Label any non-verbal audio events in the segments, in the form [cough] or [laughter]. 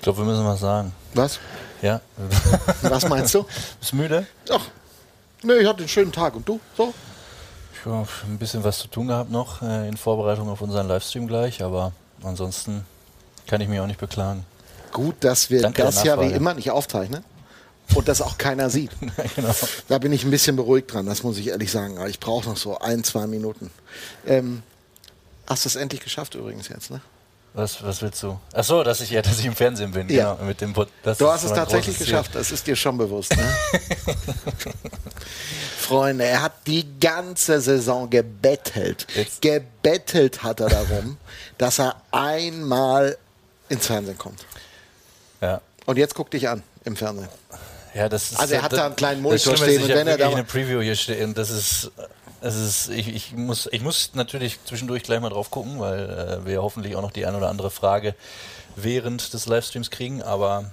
Ich glaube, wir müssen was sagen. Was? Ja. [laughs] Was meinst du? Bist du müde? Ach, nö, ich hatte einen schönen Tag. Und du? So? Ich habe ein bisschen was zu tun gehabt noch äh, in Vorbereitung auf unseren Livestream gleich, aber ansonsten kann ich mich auch nicht beklagen. Gut, dass wir Danke das ja wie immer nicht aufzeichnen und das auch keiner sieht. [laughs] genau. Da bin ich ein bisschen beruhigt dran, das muss ich ehrlich sagen. Aber ich brauche noch so ein, zwei Minuten. Ähm, hast du es endlich geschafft übrigens jetzt, ne? Was, was willst du? Ach so, dass ich, ja, dass ich im Fernsehen bin. Ja. Genau, mit dem Pod- Du hast es tatsächlich geschafft, das ist dir schon bewusst. Ne? [laughs] Freunde, er hat die ganze Saison gebettelt. Jetzt- Gebettelt hat er darum, [laughs] dass er einmal ins Fernsehen kommt. Ja. Und jetzt guck dich an im Fernsehen. Ja, das ist, Also er hat das, da einen kleinen Monitor Schlimme ist, stehen und Ich wenn er da eine Preview hier stehen. Das ist, ist ich, ich, muss, ich muss natürlich zwischendurch gleich mal drauf gucken, weil äh, wir hoffentlich auch noch die ein oder andere Frage während des Livestreams kriegen. Aber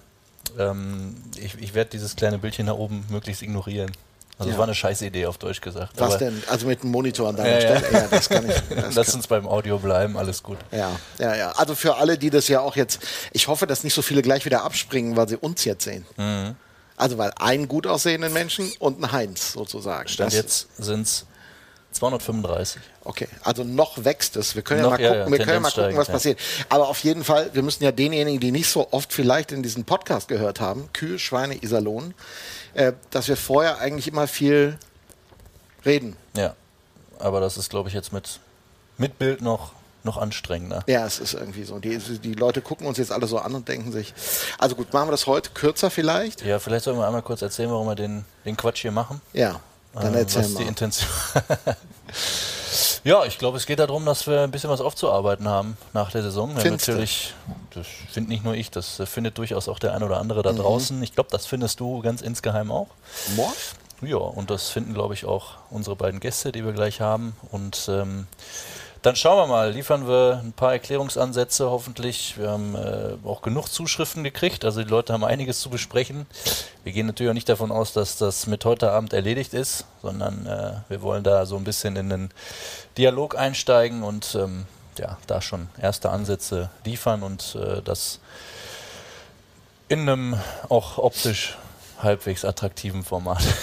ähm, ich, ich werde dieses kleine Bildchen da oben möglichst ignorieren. Also es Ja. war eine scheiß Idee auf Deutsch gesagt. Was aber denn? Also mit einem Monitor an deiner Ja, ja. Stelle? Ja, das kann ich. [laughs] Das Lass kann, uns beim Audio bleiben, alles gut. ja, ja, ja. Also für alle, die das ja auch jetzt, ich hoffe, dass nicht so viele gleich wieder abspringen, weil sie uns jetzt sehen. Mhm. Also weil einen gut aussehenden Menschen und ein Heinz sozusagen. Stand Das- jetzt sind es 235. Okay, also noch wächst es. Wir können Noch, ja mal ja, gucken, ja, wir können ja mal gucken, was steigend, passiert. Aber auf jeden Fall, wir müssen ja denjenigen, die nicht so oft vielleicht in diesen Podcast gehört haben, Kühe, Schweine, Iserlohn, äh, dass wir vorher eigentlich immer viel reden. Ja, aber das ist, glaube ich, jetzt mit, mit Bild noch, noch anstrengender. Ja, es ist irgendwie so. Die, die Leute gucken uns jetzt alle so an und denken sich, also gut, machen wir das heute kürzer vielleicht? Ja, vielleicht sollen wir einmal kurz erzählen, warum wir den, den Quatsch hier machen. Ja, dann Äh, erzähl was die mal. Intention. [laughs] ja, ich glaube, es geht darum, dass wir ein bisschen was aufzuarbeiten haben nach der Saison. Du? natürlich, das finde nicht nur ich, das findet durchaus auch der ein oder andere da Mhm. draußen. Ich glaube, das findest du ganz insgeheim auch. Mord? Ja, und das finden, glaube ich, auch unsere beiden Gäste, die wir gleich haben. Und ähm, dann schauen wir mal, liefern wir ein paar Erklärungsansätze hoffentlich. Wir haben äh, auch genug Zuschriften gekriegt, also die Leute haben einiges zu besprechen. Wir gehen natürlich auch nicht davon aus, dass das mit heute Abend erledigt ist, sondern äh, wir wollen da so ein bisschen in den Dialog einsteigen und ähm, ja, da schon erste Ansätze liefern und äh, das in einem auch optisch halbwegs attraktiven Format. [laughs]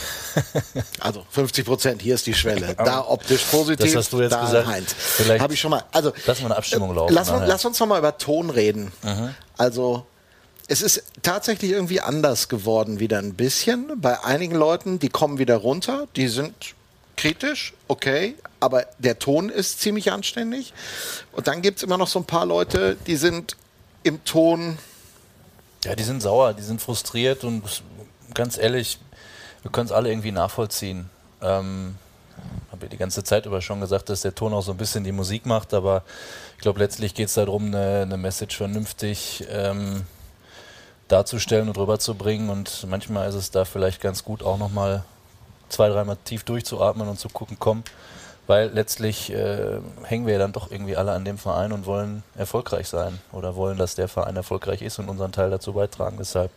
Also 50 Prozent, hier ist die Schwelle. Da optisch positiv, Das hast du jetzt da gesagt. Heinz. Vielleicht Habe ich schon mal. Also lassen wir eine Abstimmung äh, laufen Lass, uns- nachher. lass uns noch mal über Ton reden. Also es ist tatsächlich irgendwie anders geworden wieder ein bisschen. Bei einigen Leuten, die kommen wieder runter, die sind kritisch, okay, aber der Ton ist ziemlich anständig. Und dann gibt es immer noch so ein paar Leute, die sind im Ton Ja, die sind sauer, die sind frustriert und ganz ehrlich, wir können es alle irgendwie nachvollziehen. Ähm, habe ja die ganze Zeit über schon gesagt, dass der Ton auch so ein bisschen die Musik macht, aber ich glaube, letztlich geht es darum, eine, eine Message vernünftig ähm, darzustellen und rüberzubringen und manchmal ist es da vielleicht ganz gut, auch nochmal zwei, dreimal tief durchzuatmen und zu gucken, komm, weil letztlich äh, hängen wir ja dann doch irgendwie alle an dem Verein und wollen erfolgreich sein oder wollen, dass der Verein erfolgreich ist und unseren Teil dazu beitragen. Deshalb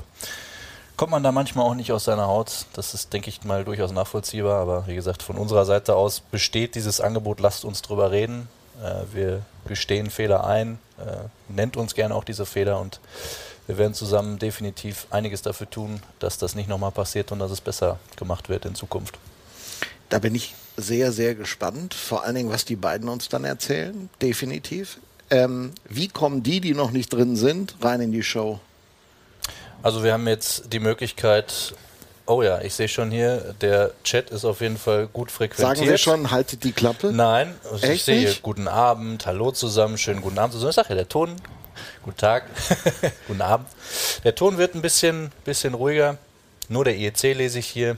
kommt man da manchmal auch nicht aus seiner Haut. Das ist, denke ich mal, durchaus nachvollziehbar. Aber wie gesagt, von unserer Seite aus besteht dieses Angebot, lasst uns drüber reden. Äh, wir gestehen Fehler ein, äh, nennt uns gerne auch diese Fehler und wir werden zusammen definitiv einiges dafür tun, dass das nicht nochmal passiert und dass es besser gemacht wird in Zukunft. Da bin ich sehr, sehr gespannt. Vor allen Dingen, was die beiden uns dann erzählen. Definitiv. Ähm, wie kommen die, die noch nicht drin sind, rein in die Show? Also wir haben jetzt die Möglichkeit, oh ja, ich sehe schon hier, der Chat ist auf jeden Fall gut frequentiert. Sagen wir schon, haltet die Klappe? Nein, also ich sehe nicht? guten Abend, hallo zusammen, schönen guten Abend zusammen. Ich sag ja, der Ton, guten Tag, [laughs] guten Abend. Der Ton wird ein bisschen, bisschen ruhiger. Nur der IEC lese ich hier.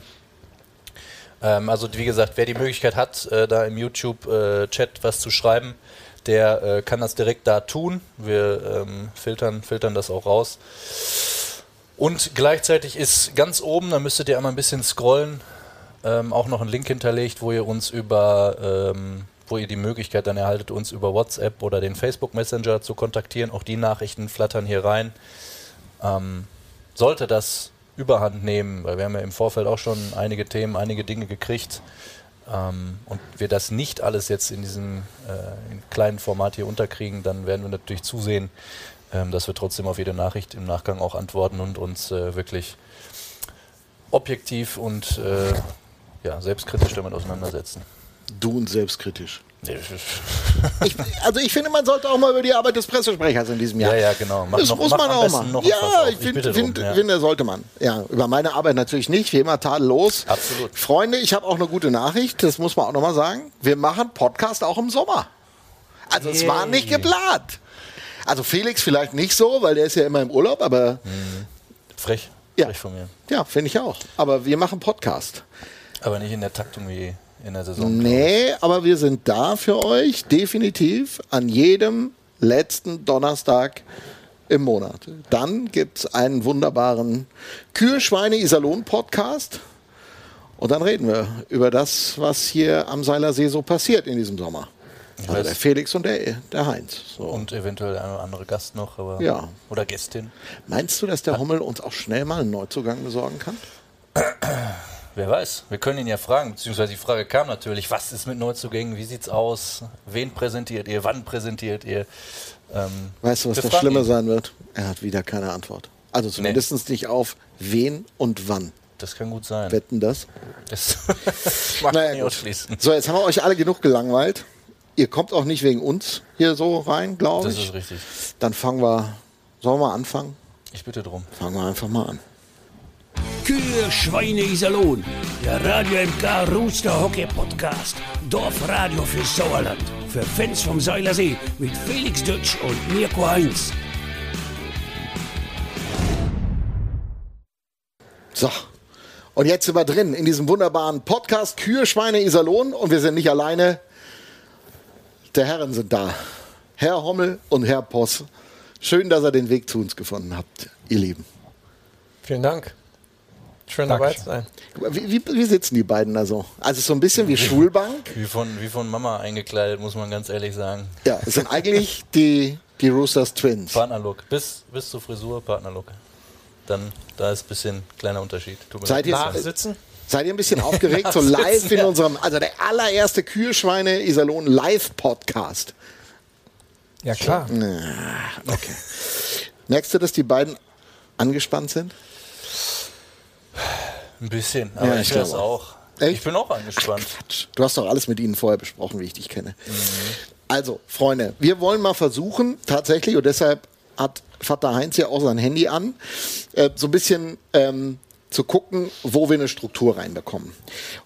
Ähm, also wie gesagt, wer die Möglichkeit hat, äh, da im YouTube-Chat was zu schreiben, der äh, kann das direkt da tun. Wir ähm, filtern, filtern das auch raus. Und gleichzeitig ist ganz oben, da müsstet ihr einmal ein bisschen scrollen, ähm, auch noch ein Link hinterlegt, wo ihr uns über, ähm, wo ihr die Möglichkeit dann erhaltet, uns über WhatsApp oder den Facebook Messenger zu kontaktieren. Auch die Nachrichten flattern hier rein. Ähm, sollte das Überhand nehmen, weil wir haben ja im Vorfeld auch schon einige Themen, einige Dinge gekriegt ähm, und wir das nicht alles jetzt in diesem äh, in kleinen Format hier unterkriegen, dann werden wir natürlich zusehen, ähm, dass wir trotzdem auf jede Nachricht im Nachgang auch antworten und uns äh, wirklich objektiv und äh, ja, selbstkritisch damit auseinandersetzen. Du und selbstkritisch. [laughs] Ich, also ich finde, man sollte auch mal über die Arbeit des Pressesprechers in diesem Jahr. Ja, ja, genau. Mach das noch, muss man auch mal. ja, ich, find, ich find, ja. finde, sollte man. Ja, über meine Arbeit natürlich nicht, wie immer tadellos. Absolut. Freunde, ich habe auch eine gute Nachricht, das muss man auch nochmal sagen. Wir machen Podcast auch im Sommer. Also es war nicht geplant. Also Felix vielleicht nicht so, weil der ist ja immer im Urlaub, aber... Mhm. Frech. Ja. Frech von mir. Ja, finde ich auch. Aber wir machen Podcast. Aber nicht in der Taktung wie in der Saison. Nee, aber wir sind da für euch, definitiv, an jedem letzten Donnerstag im Monat. Dann gibt es einen wunderbaren Kühe-Schweine-Iserlohn-Podcast. Und dann reden wir über das, was hier am Seilersee so passiert in diesem Sommer. Also der Felix und der, der Heinz. So. Und eventuell eine oder andere Gast noch, aber ja. oder Gästin. Meinst du, dass der Hummel uns auch schnell mal einen Neuzugang besorgen kann? [clears throat] Wer weiß. Wir können ihn ja fragen, beziehungsweise die Frage kam natürlich, was ist mit Neuzugängen, wie sieht's aus, wen präsentiert ihr, wann präsentiert ihr? Ähm, weißt du, was das Schlimme sein wird? Er hat wieder keine Antwort. Also zumindest nee. nicht auf wen und wann. Das kann gut sein. Wetten das? Das [laughs] mag naja, nicht ausschließen. So, jetzt haben wir euch alle genug gelangweilt. Ihr kommt auch nicht wegen uns hier so rein, glaube ich. Das ist richtig. Dann fangen wir. Sollen wir anfangen? Ich bitte drum. Fangen wir einfach mal an. Kühe, Schweine, Iserlohn. Der Radio MK Rooster Hockey Podcast. Dorfradio für Sauerland. Für Fans vom Seilersee mit Felix Dutsch und Mirko Heinz. So. Und jetzt sind wir drin in diesem wunderbaren Podcast Kühe, Schweine, Iserlohn. Und wir sind nicht alleine. Der Herren sind da. Herr Hommel und Herr Poss. Schön, dass ihr den Weg zu uns gefunden habt, ihr Lieben. Vielen Dank. Schön dabei zu sein. Wie, wie, wie, sitzen die beiden da so? Also so ein bisschen wie Schulbank. Wie von, wie von Mama eingekleidet, muss man ganz ehrlich sagen. Ja, es sind eigentlich die, die Roosters Twins. Partnerlook. Bis, bis zur Frisur Partnerlook. Dann, da ist ein bisschen kleiner Unterschied. Seid ihr, Nachsitzen? Seid ihr ein bisschen [laughs] aufgeregt? so live in unserem, also der allererste Kühlschweine Iserlohn Live-Podcast. Ja, klar. Okay. Merkst du, dass die beiden angespannt sind? Ein bisschen, aber ja, ich, ich das auch. Echt? Ich bin auch angespannt. Ach, du hast doch alles mit ihnen vorher besprochen, wie ich dich kenne. Mhm. Also, Freunde, wir wollen mal versuchen, tatsächlich, und deshalb hat Vater Heinz ja auch sein Handy an, äh, so ein bisschen ähm, zu gucken, wo wir eine Struktur reinbekommen.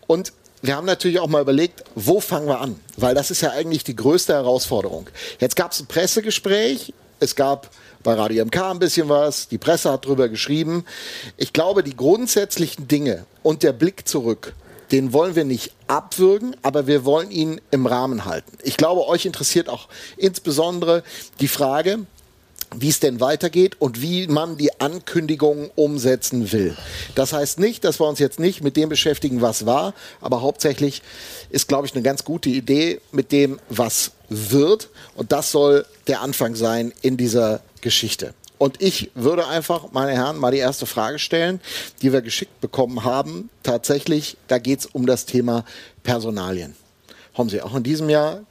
Und wir haben natürlich auch mal überlegt, wo fangen wir an? Weil das ist ja eigentlich die größte Herausforderung. Jetzt gab es ein Pressegespräch, es gab bei Radio MK ein bisschen was, die Presse hat drüber geschrieben. Ich glaube, die grundsätzlichen Dinge und der Blick zurück, den wollen wir nicht abwürgen, aber wir wollen ihn im Rahmen halten. Ich glaube, euch interessiert auch insbesondere die Frage, wie es denn weitergeht und wie man die Ankündigungen umsetzen will. Das heißt nicht, dass wir uns jetzt nicht mit dem beschäftigen, was war, aber hauptsächlich ist, glaube ich, eine ganz gute Idee mit dem, was wird. Und das soll der Anfang sein in dieser Geschichte. Und ich würde einfach, meine Herren, mal die erste Frage stellen, die wir geschickt bekommen haben. Tatsächlich, da geht es um das Thema Personalien. Haben Sie auch in diesem Jahr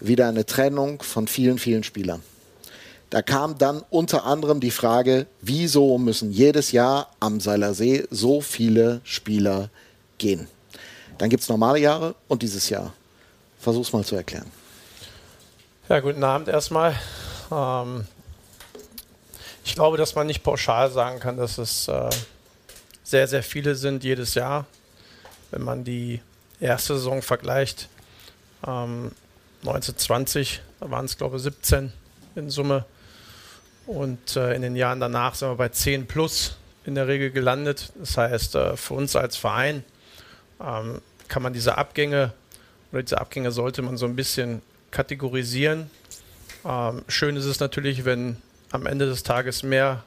wieder eine Trennung von vielen, vielen Spielern. Da kam dann unter anderem die Frage, wieso müssen jedes Jahr am Seilersee so viele Spieler gehen? Dann gibt es normale Jahre und dieses Jahr. Versuch's mal zu erklären. Ja, guten Abend erstmal. Ähm, ich glaube, dass man nicht pauschal sagen kann, dass es äh, sehr, sehr viele sind jedes Jahr. Wenn man die erste Saison vergleicht, ähm, 1920, da waren es glaube ich 17 in Summe. Und äh, in den Jahren danach sind wir bei 10 plus in der Regel gelandet. Das heißt, äh, für uns als Verein ähm, kann man diese Abgänge oder diese Abgänge sollte man so ein bisschen kategorisieren. Ähm, schön ist es natürlich, wenn am Ende des Tages mehr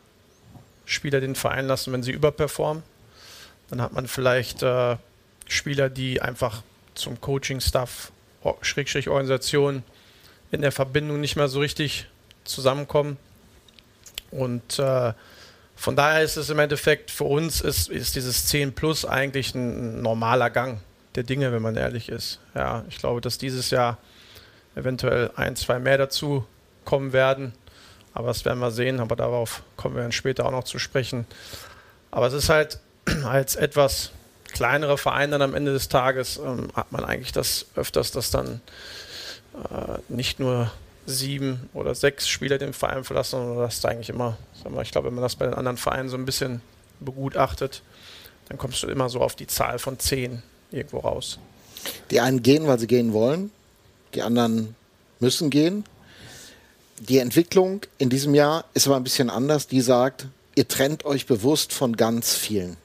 Spieler den Verein lassen, wenn sie überperformen. Dann hat man vielleicht äh, Spieler, die einfach zum Coaching-Staff, Schrägstrich Organisation in der Verbindung nicht mehr so richtig zusammenkommen. Und äh, von daher ist es im Endeffekt für uns ist, ist dieses 10 Plus eigentlich ein normaler Gang der Dinge, wenn man ehrlich ist. Ja, ich glaube, dass dieses Jahr eventuell ein, zwei mehr dazu kommen werden. Aber das werden wir sehen, aber darauf kommen wir dann später auch noch zu sprechen. Aber es ist halt [clears throat] als etwas kleinere Verein dann am Ende des Tages ähm, hat man eigentlich das öfters, dass dann äh, nicht nur sieben oder sechs Spieler den Verein verlassen, sondern das ist eigentlich immer, mal, ich glaube, wenn man das bei den anderen Vereinen so ein bisschen begutachtet, dann kommst du immer so auf die Zahl von zehn irgendwo raus. Die einen gehen, weil sie gehen wollen, die anderen müssen gehen. Die Entwicklung in diesem Jahr ist aber ein bisschen anders. Die sagt, ihr trennt euch bewusst von ganz vielen.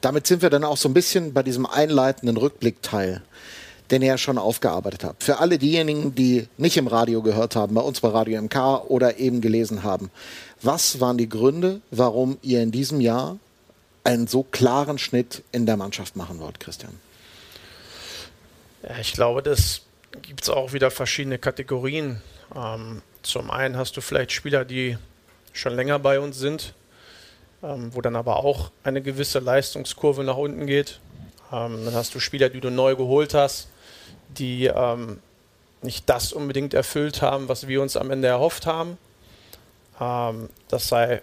Damit sind wir dann auch so ein bisschen bei diesem einleitenden Rückblickteil, den ja schon aufgearbeitet habt. Für alle diejenigen, die nicht im Radio gehört haben, bei uns bei Radio MK oder eben gelesen haben, was waren die Gründe, warum ihr in diesem Jahr einen so klaren Schnitt in der Mannschaft machen wollt, Christian? Ja, ich glaube, das gibt es auch wieder verschiedene Kategorien. Ähm, zum einen hast du vielleicht Spieler, die schon länger bei uns sind, ähm, wo dann aber auch eine gewisse Leistungskurve nach unten geht. Ähm, dann hast du Spieler, die du neu geholt hast, die ähm, nicht das unbedingt erfüllt haben, was wir uns am Ende erhofft haben. Ähm, das sei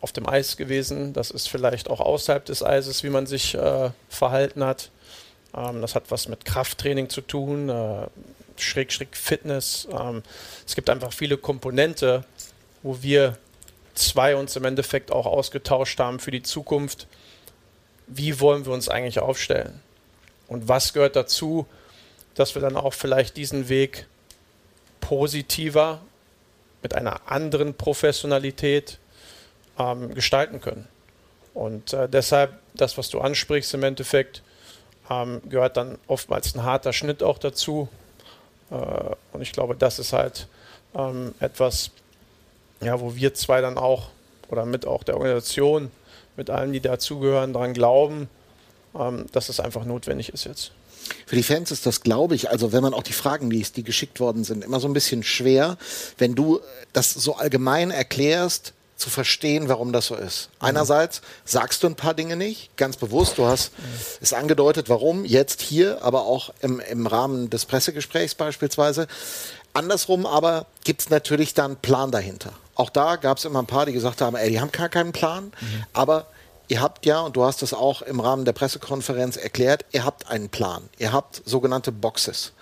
auf dem Eis gewesen, das ist vielleicht auch außerhalb des Eises, wie man sich äh, verhalten hat. Ähm, das hat was mit Krafttraining zu tun, äh, schräg, schräg Fitness. Ähm, es gibt einfach viele Komponente, wo wir zwei uns im Endeffekt auch ausgetauscht haben für die Zukunft. Wie wollen wir uns eigentlich aufstellen? Und was gehört dazu, dass wir dann auch vielleicht diesen Weg positiver mit einer anderen Professionalität ähm, gestalten können? Und äh, deshalb, das, was du ansprichst im Endeffekt, ähm, gehört dann oftmals ein harter Schnitt auch dazu. Äh, und ich glaube, das ist halt ähm, etwas, ja, wo wir zwei dann auch oder mit auch der Organisation, mit allen, die dazugehören, daran glauben, ähm, dass es einfach notwendig ist jetzt. Für die Fans ist das, glaube ich, also wenn man auch die Fragen liest, die geschickt worden sind, immer so ein bisschen schwer, wenn du das so allgemein erklärst, zu verstehen, warum das so ist. Mhm. Einerseits sagst du ein paar Dinge nicht, ganz bewusst. Du hast mhm. es angedeutet, warum, jetzt hier, aber auch im, im Rahmen des Pressegesprächs beispielsweise. Andersrum aber gibt es natürlich dann einen Plan dahinter. Auch da gab es immer ein paar, die gesagt haben, ey, die haben gar keinen Plan, mhm. aber ihr habt ja, und du hast es auch im Rahmen der Pressekonferenz erklärt, ihr habt einen Plan. Ihr habt sogenannte Boxes,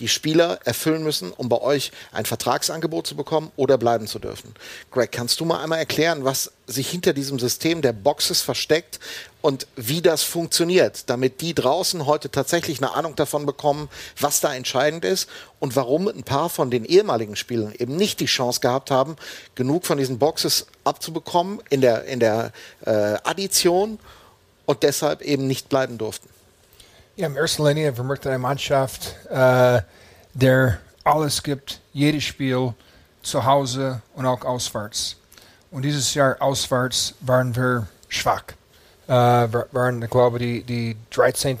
die Spieler erfüllen müssen, um bei euch ein Vertragsangebot zu bekommen oder bleiben zu dürfen. Greg, kannst du mal einmal erklären, was sich hinter diesem System der Boxes versteckt und wie das funktioniert, damit die draußen heute tatsächlich eine Ahnung davon bekommen, was da entscheidend ist und warum ein paar von den ehemaligen Spielern eben nicht die Chance gehabt haben, genug von diesen Boxes abzubekommen in der, in der äh, Addition und deshalb eben nicht bleiben durften. Ja, in erster Linie vermerkt eine Mannschaft, äh, der alles gibt, jedes Spiel zu Hause und auch auswärts. Und dieses Jahr auswärts waren wir schwach. Äh, waren, ich glaube, die, die 13.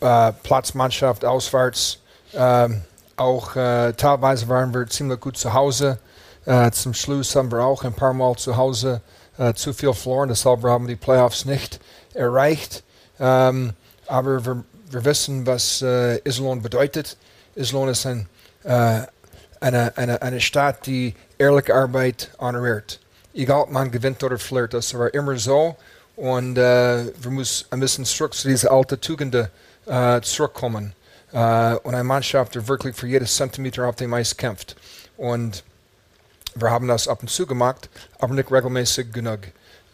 Äh, Platzmannschaft auswärts. Ähm, auch äh, teilweise waren wir ziemlich gut zu Hause. Zum Schluss haben wir auch ein paar Mal zu Hause zu viel verloren, deshalb haben wir die Playoffs nicht erreicht. Ähm, aber wir, wir wissen, was äh, Iserlohn bedeutet. Iserlohn ist ein, äh, eine, eine, eine Stadt, die ehrliche Arbeit honoriert. Egal, ob man gewinnt oder verliert, das war immer so. Und äh, wir müssen ein bisschen zurück zu diesen alten Tugenden äh, zurückkommen. Äh, und eine Mannschaft, die wirklich für jedes Zentimeter auf dem Eis kämpft. Und wir haben das ab und zu gemacht, aber nicht regelmäßig genug.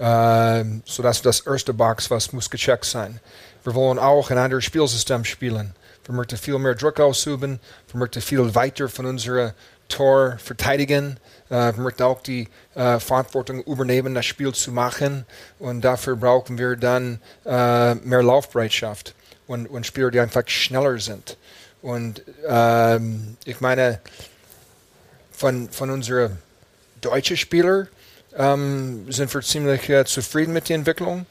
Äh, so das erste Box, was muss gecheckt sein. Wir wollen auch ein anderes Spielsystem spielen. Wir möchten viel mehr Druck ausüben. Wir möchten viel weiter von unserem Tor verteidigen. Wir möchten auch die uh, Verantwortung übernehmen, das Spiel zu machen. Und dafür brauchen wir dann uh, mehr Laufbereitschaft und, und Spieler, die einfach schneller sind. Und ähm, ich meine, von, von unseren deutschen Spielern ähm, sind wir ziemlich zufrieden mit der Entwicklung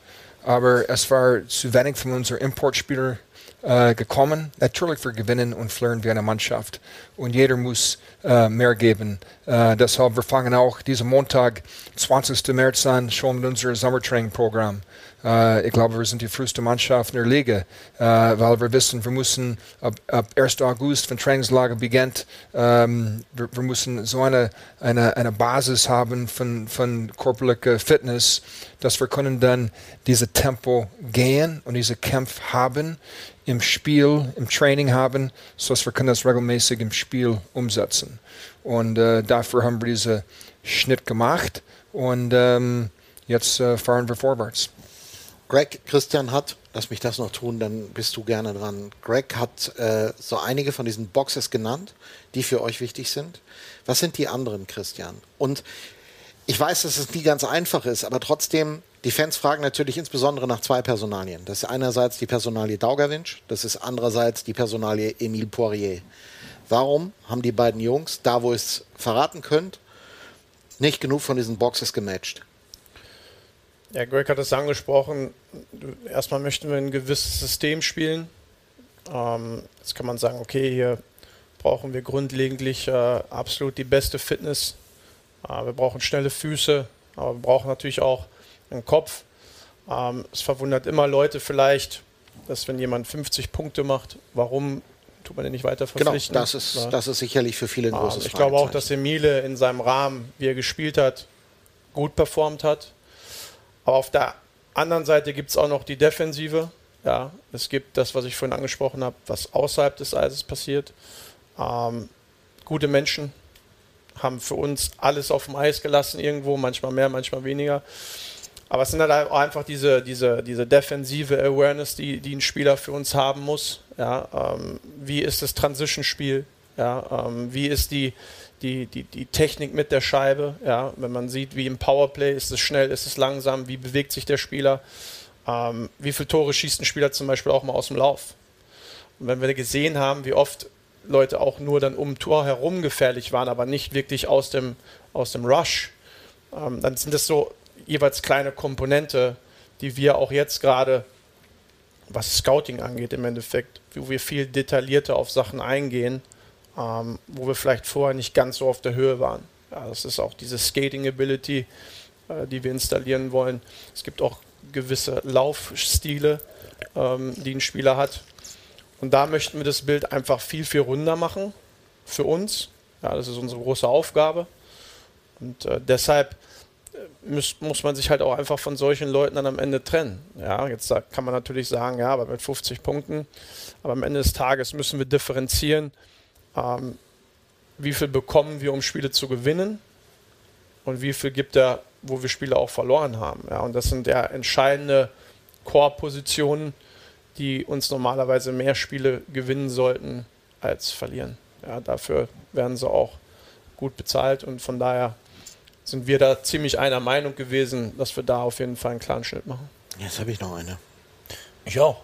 aber es war zu wenig von unseren Importspielern äh, gekommen. Natürlich wir gewinnen und verlieren wie eine Mannschaft. Und jeder muss äh, mehr geben. Äh, deshalb wir fangen auch diesen Montag, 20. März an, schon mit unserem Sommertraining-Programm. Äh, ich glaube, wir sind die früheste Mannschaft in der Liga, äh, weil wir wissen, wir müssen ab, ab 1. August, wenn Trainingslager beginnt, ähm, wir, wir, müssen so eine, eine, eine Basis haben von, von körperlicher Fitness, dass wir können dann diese Tempo gehen und diese Kämpfe haben im Spiel, im Training haben, sodass wir können das regelmäßig im Spiel umsetzen. Und äh, dafür haben wir diesen Schnitt gemacht und ähm, jetzt äh, fahren wir vorwärts. Greg, Christian hat, lass mich das noch tun, dann bist du gerne dran. Greg hat äh, so einige von diesen Boxes genannt, die für euch wichtig sind. Was sind die anderen, Christian? Und ich weiß, dass es nie ganz einfach ist, aber trotzdem, die Fans fragen natürlich insbesondere nach zwei Personalien. Das ist einerseits die Personalie Daugerwinsch, das ist andererseits die Personalie Emile Poirier. Warum haben die beiden Jungs, da wo ihr es verraten könnt, nicht genug von diesen Boxes gematcht? Ja, Greg hat es angesprochen. Erstmal möchten wir ein gewisses System spielen. Ähm, jetzt kann man sagen, okay, hier brauchen wir grundlegend äh, absolut die beste Fitness. Äh, wir brauchen schnelle Füße, aber wir brauchen natürlich auch einen Kopf. Ähm, es verwundert immer Leute vielleicht, dass wenn jemand 50 Punkte macht, warum tut man den nicht weiter genau, verpflichten? Genau, das ist, ja. das ist sicherlich für viele ein ähm, großes Ich glaube auch, dass Emile in seinem Rahmen, wie er gespielt hat, gut performt hat. Aber auf der anderen Seite gibt es auch noch die Defensive. Ja, es gibt das, was ich vorhin angesprochen habe, was außerhalb des Eises passiert. Ähm, gute Menschen haben für uns alles auf dem Eis gelassen irgendwo, manchmal mehr, manchmal weniger. Aber es sind halt einfach diese, diese, diese defensive Awareness, die, die ein Spieler für uns haben muss. Ja, ähm, wie ist das Transition-Spiel? Ja, ähm, wie ist die, die, die, die Technik mit der Scheibe. Ja, wenn man sieht, wie im Powerplay ist es schnell, ist es langsam, wie bewegt sich der Spieler, ähm, wie viele Tore schießt ein Spieler zum Beispiel auch mal aus dem Lauf. Und wenn wir gesehen haben, wie oft Leute auch nur dann um Tor herum gefährlich waren, aber nicht wirklich aus dem, aus dem Rush, ähm, dann sind das so jeweils kleine Komponente, die wir auch jetzt gerade, was Scouting angeht im Endeffekt, wo wir viel detaillierter auf Sachen eingehen ähm, wo wir vielleicht vorher nicht ganz so auf der Höhe waren. Ja, das ist auch diese Skating Ability, äh, die wir installieren wollen. Es gibt auch gewisse Laufstile, ähm, die ein Spieler hat. Und da möchten wir das Bild einfach viel, viel runder machen für uns. Ja, das ist unsere große Aufgabe. Und äh, deshalb muss, muss man sich halt auch einfach von solchen Leuten dann am Ende trennen. Ja, jetzt kann man natürlich sagen, ja, aber mit 50 Punkten. Aber am Ende des Tages müssen wir differenzieren ähm, wie viel bekommen wir, um Spiele zu gewinnen und wie viel gibt er, wo wir Spiele auch verloren haben. Ja, und das sind ja entscheidende Core-Positionen, die uns normalerweise mehr Spiele gewinnen sollten als verlieren. Ja, dafür werden sie auch gut bezahlt und von daher sind wir da ziemlich einer Meinung gewesen, dass wir da auf jeden Fall einen klaren Schnitt machen. Jetzt habe ich noch eine. Ich auch.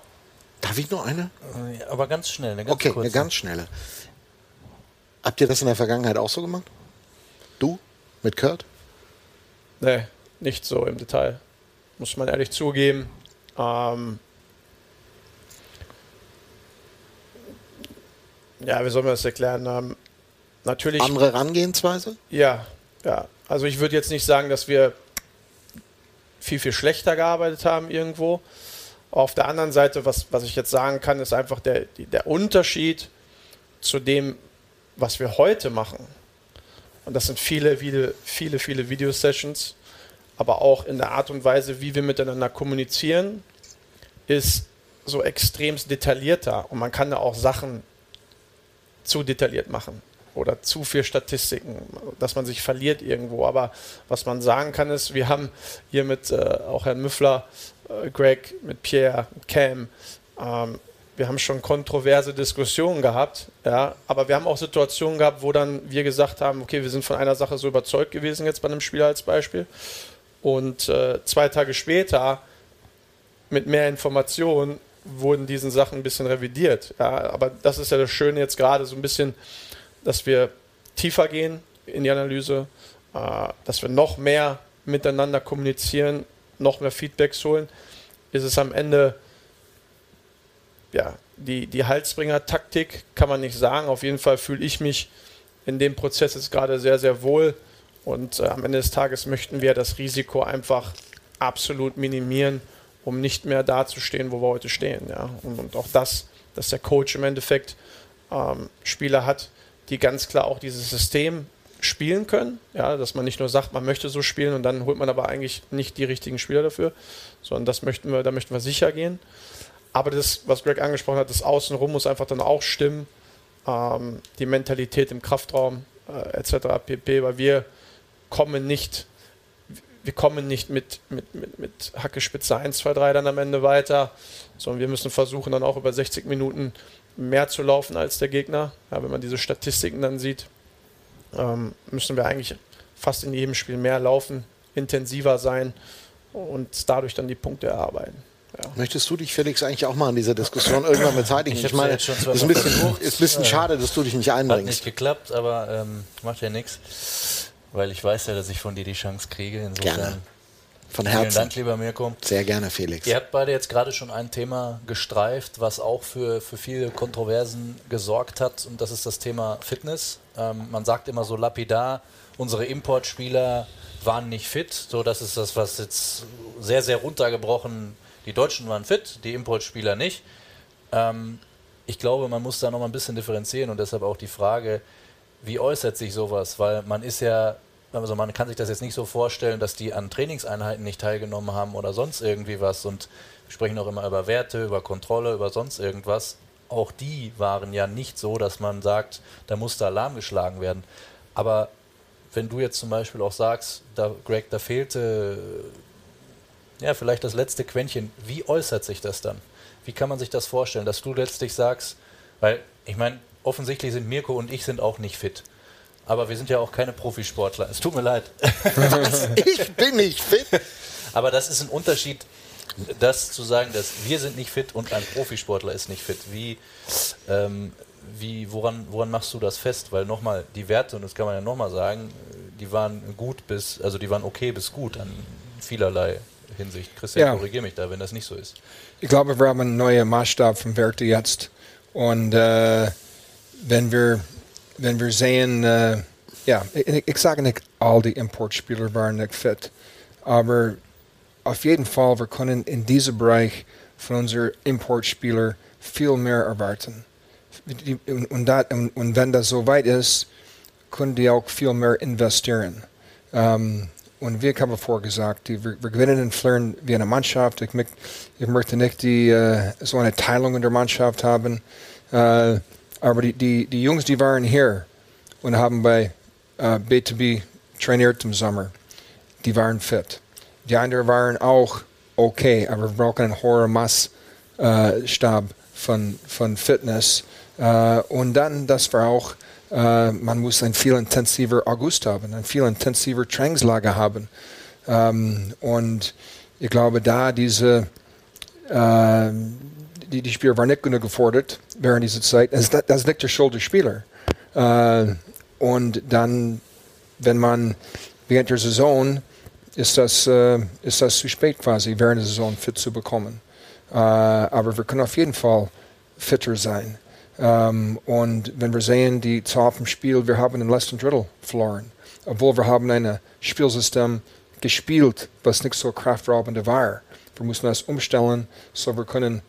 Darf ich noch eine? Aber ganz schnell, eine ganz Okay, kurze. eine ganz schnelle. Habt ihr das in der Vergangenheit auch so gemacht? Du? Mit Kurt? Nee, nicht so im Detail. Muss man ehrlich zugeben. Ähm ja, wie soll man das erklären? Ähm, natürlich. Andere Herangehensweise? Ja, ja. Also ich würde jetzt nicht sagen, dass wir viel, viel schlechter gearbeitet haben irgendwo. Auf der anderen Seite, was, was ich jetzt sagen kann, ist einfach der, der Unterschied zu dem, was wir heute machen, und das sind viele, viele, viele, viele Video-Sessions, aber auch in der Art und Weise, wie wir miteinander kommunizieren, ist so extremst detaillierter. Und man kann da auch Sachen zu detailliert machen oder zu viel Statistiken, dass man sich verliert irgendwo. Aber was man sagen kann ist, wir haben hier mit äh, auch Herrn Müffler, äh, Greg, mit Pierre, Cam, ähm, wir haben schon kontroverse Diskussionen gehabt, ja, aber wir haben auch Situationen gehabt, wo dann wir gesagt haben, okay, wir sind von einer Sache so überzeugt gewesen jetzt bei einem Spieler als Beispiel. Und äh, zwei Tage später mit mehr Informationen wurden diese Sachen ein bisschen revidiert, ja, aber das ist ja das Schöne jetzt gerade so ein bisschen, dass wir tiefer gehen in die Analyse, äh, dass wir noch mehr miteinander kommunizieren, noch mehr Feedbacks holen, ist es am Ende ja, die, die Halsbringer-Taktik kann man nicht sagen. Auf jeden Fall fühle ich mich in dem Prozess jetzt gerade sehr, sehr wohl. Und äh, am Ende des Tages möchten wir das Risiko einfach absolut minimieren, um nicht mehr dazustehen, wo wir heute stehen. Ja? Und, und auch das, dass der Coach im Endeffekt ähm, Spieler hat, die ganz klar auch dieses System spielen können. Ja, dass man nicht nur sagt, man möchte so spielen und dann holt man aber eigentlich nicht die richtigen Spieler dafür, sondern das möchten wir, da möchten wir sicher gehen. Aber das, was Greg angesprochen hat, das Außenrum muss einfach dann auch stimmen. Ähm, die Mentalität im Kraftraum äh, etc. pp. Weil wir kommen nicht, wir kommen nicht mit, mit, mit, mit Hackespitze 1, 2, 3 dann am Ende weiter, sondern wir müssen versuchen, dann auch über 60 Minuten mehr zu laufen als der Gegner. Ja, wenn man diese Statistiken dann sieht, ähm, müssen wir eigentlich fast in jedem Spiel mehr laufen, intensiver sein und dadurch dann die Punkte erarbeiten. Ja. Möchtest du dich, Felix, eigentlich auch mal an dieser Diskussion irgendwann beteiligen? Ich, ich meine, es ist ein bisschen, ist ein bisschen schade, dass du dich nicht einbringst. Hat nicht geklappt, aber ähm, macht ja nichts, weil ich weiß ja, dass ich von dir die Chance kriege. Insofern Gerne. Von Herzen. Vielen Dank, lieber Mirko. Sehr gerne, Felix. Ihr habt beide jetzt gerade schon ein Thema gestreift, was auch für, für viele Kontroversen gesorgt hat, und das ist das Thema Fitness. Ähm, man sagt immer so lapidar, unsere Importspieler waren nicht fit. So, das ist das, was jetzt sehr, sehr runtergebrochen. Die Deutschen waren fit, die Importspieler nicht. Ähm, ich glaube, man muss da noch mal ein bisschen differenzieren und deshalb auch die Frage, wie äußert sich sowas? Weil man ist ja also man kann sich das jetzt nicht so vorstellen, dass die an Trainingseinheiten nicht teilgenommen haben oder sonst irgendwie was. Und wir sprechen auch immer über Werte, über Kontrolle, über sonst irgendwas. Auch die waren ja nicht so, dass man sagt, da muss da Alarm geschlagen werden. Aber wenn du jetzt zum Beispiel auch sagst, da, Greg, da fehlte ja vielleicht das letzte Quäntchen, wie äußert sich das dann? Wie kann man sich das vorstellen, dass du letztlich sagst, weil ich meine, offensichtlich sind Mirko und ich sind auch nicht fit. Aber wir sind ja auch keine Profisportler. Es tut mir leid. Was? [laughs] Ich bin nicht fit. Aber das ist ein Unterschied, das zu sagen, dass wir sind nicht fit und ein Profisportler ist nicht fit. Wie, ähm, wie, woran, woran machst du das fest? Weil nochmal, die Werte, und das kann man ja nochmal sagen, die waren gut bis, also die waren okay bis gut an vielerlei Hinsicht. Christian, ja. korrigiere mich da, wenn das nicht so ist. Ich glaube, wir haben einen neuen Maßstab von Werte jetzt. Und äh, wenn wir wenn wir sehen, äh, ja, ich, ich sage nicht, all die Importspieler waren nicht fit, aber auf jeden Fall, wir können in diesem Bereich von unseren Importspielern viel mehr erwarten. Und, dat, und, wenn das so weit ist, können die auch viel mehr investieren. Um, und wie ich habe vorgesagt, die, wir, wir, gewinnen und verlieren wie eine Mannschaft. Ich, ich möchte nicht die, uh, so eine Teilung in der Mannschaft haben. Uh, aber die, die, die Jungs, die waren hier und haben bei äh, B2B trainiert im Sommer, die waren fit. Die anderen waren auch okay, aber wir brauchen einen hohen Maßstab äh, von, von Fitness. Äh, und dann, das war auch, äh, man muss ein viel intensiver August haben, ein viel intensiver Trainingslager haben. Ähm, und ich glaube, da diese äh, die, die Spieler waren nicht genug gefordert während dieser Zeit. Das, das nicht der Schuld der Spieler. Äh, und dann, wenn man während der Saison ist das, äh, ist das zu spät quasi, während der Saison fit zu bekommen. Äh, aber wir können auf jeden Fall fitter sein. Ähm, und wenn wir sehen, die Zahl vom Spiel, wir haben den letzten Drittel verloren. Obwohl wir haben ein Spielsystem gespielt, was nicht so kraftraubend war. Wir müssen das umstellen, so wir können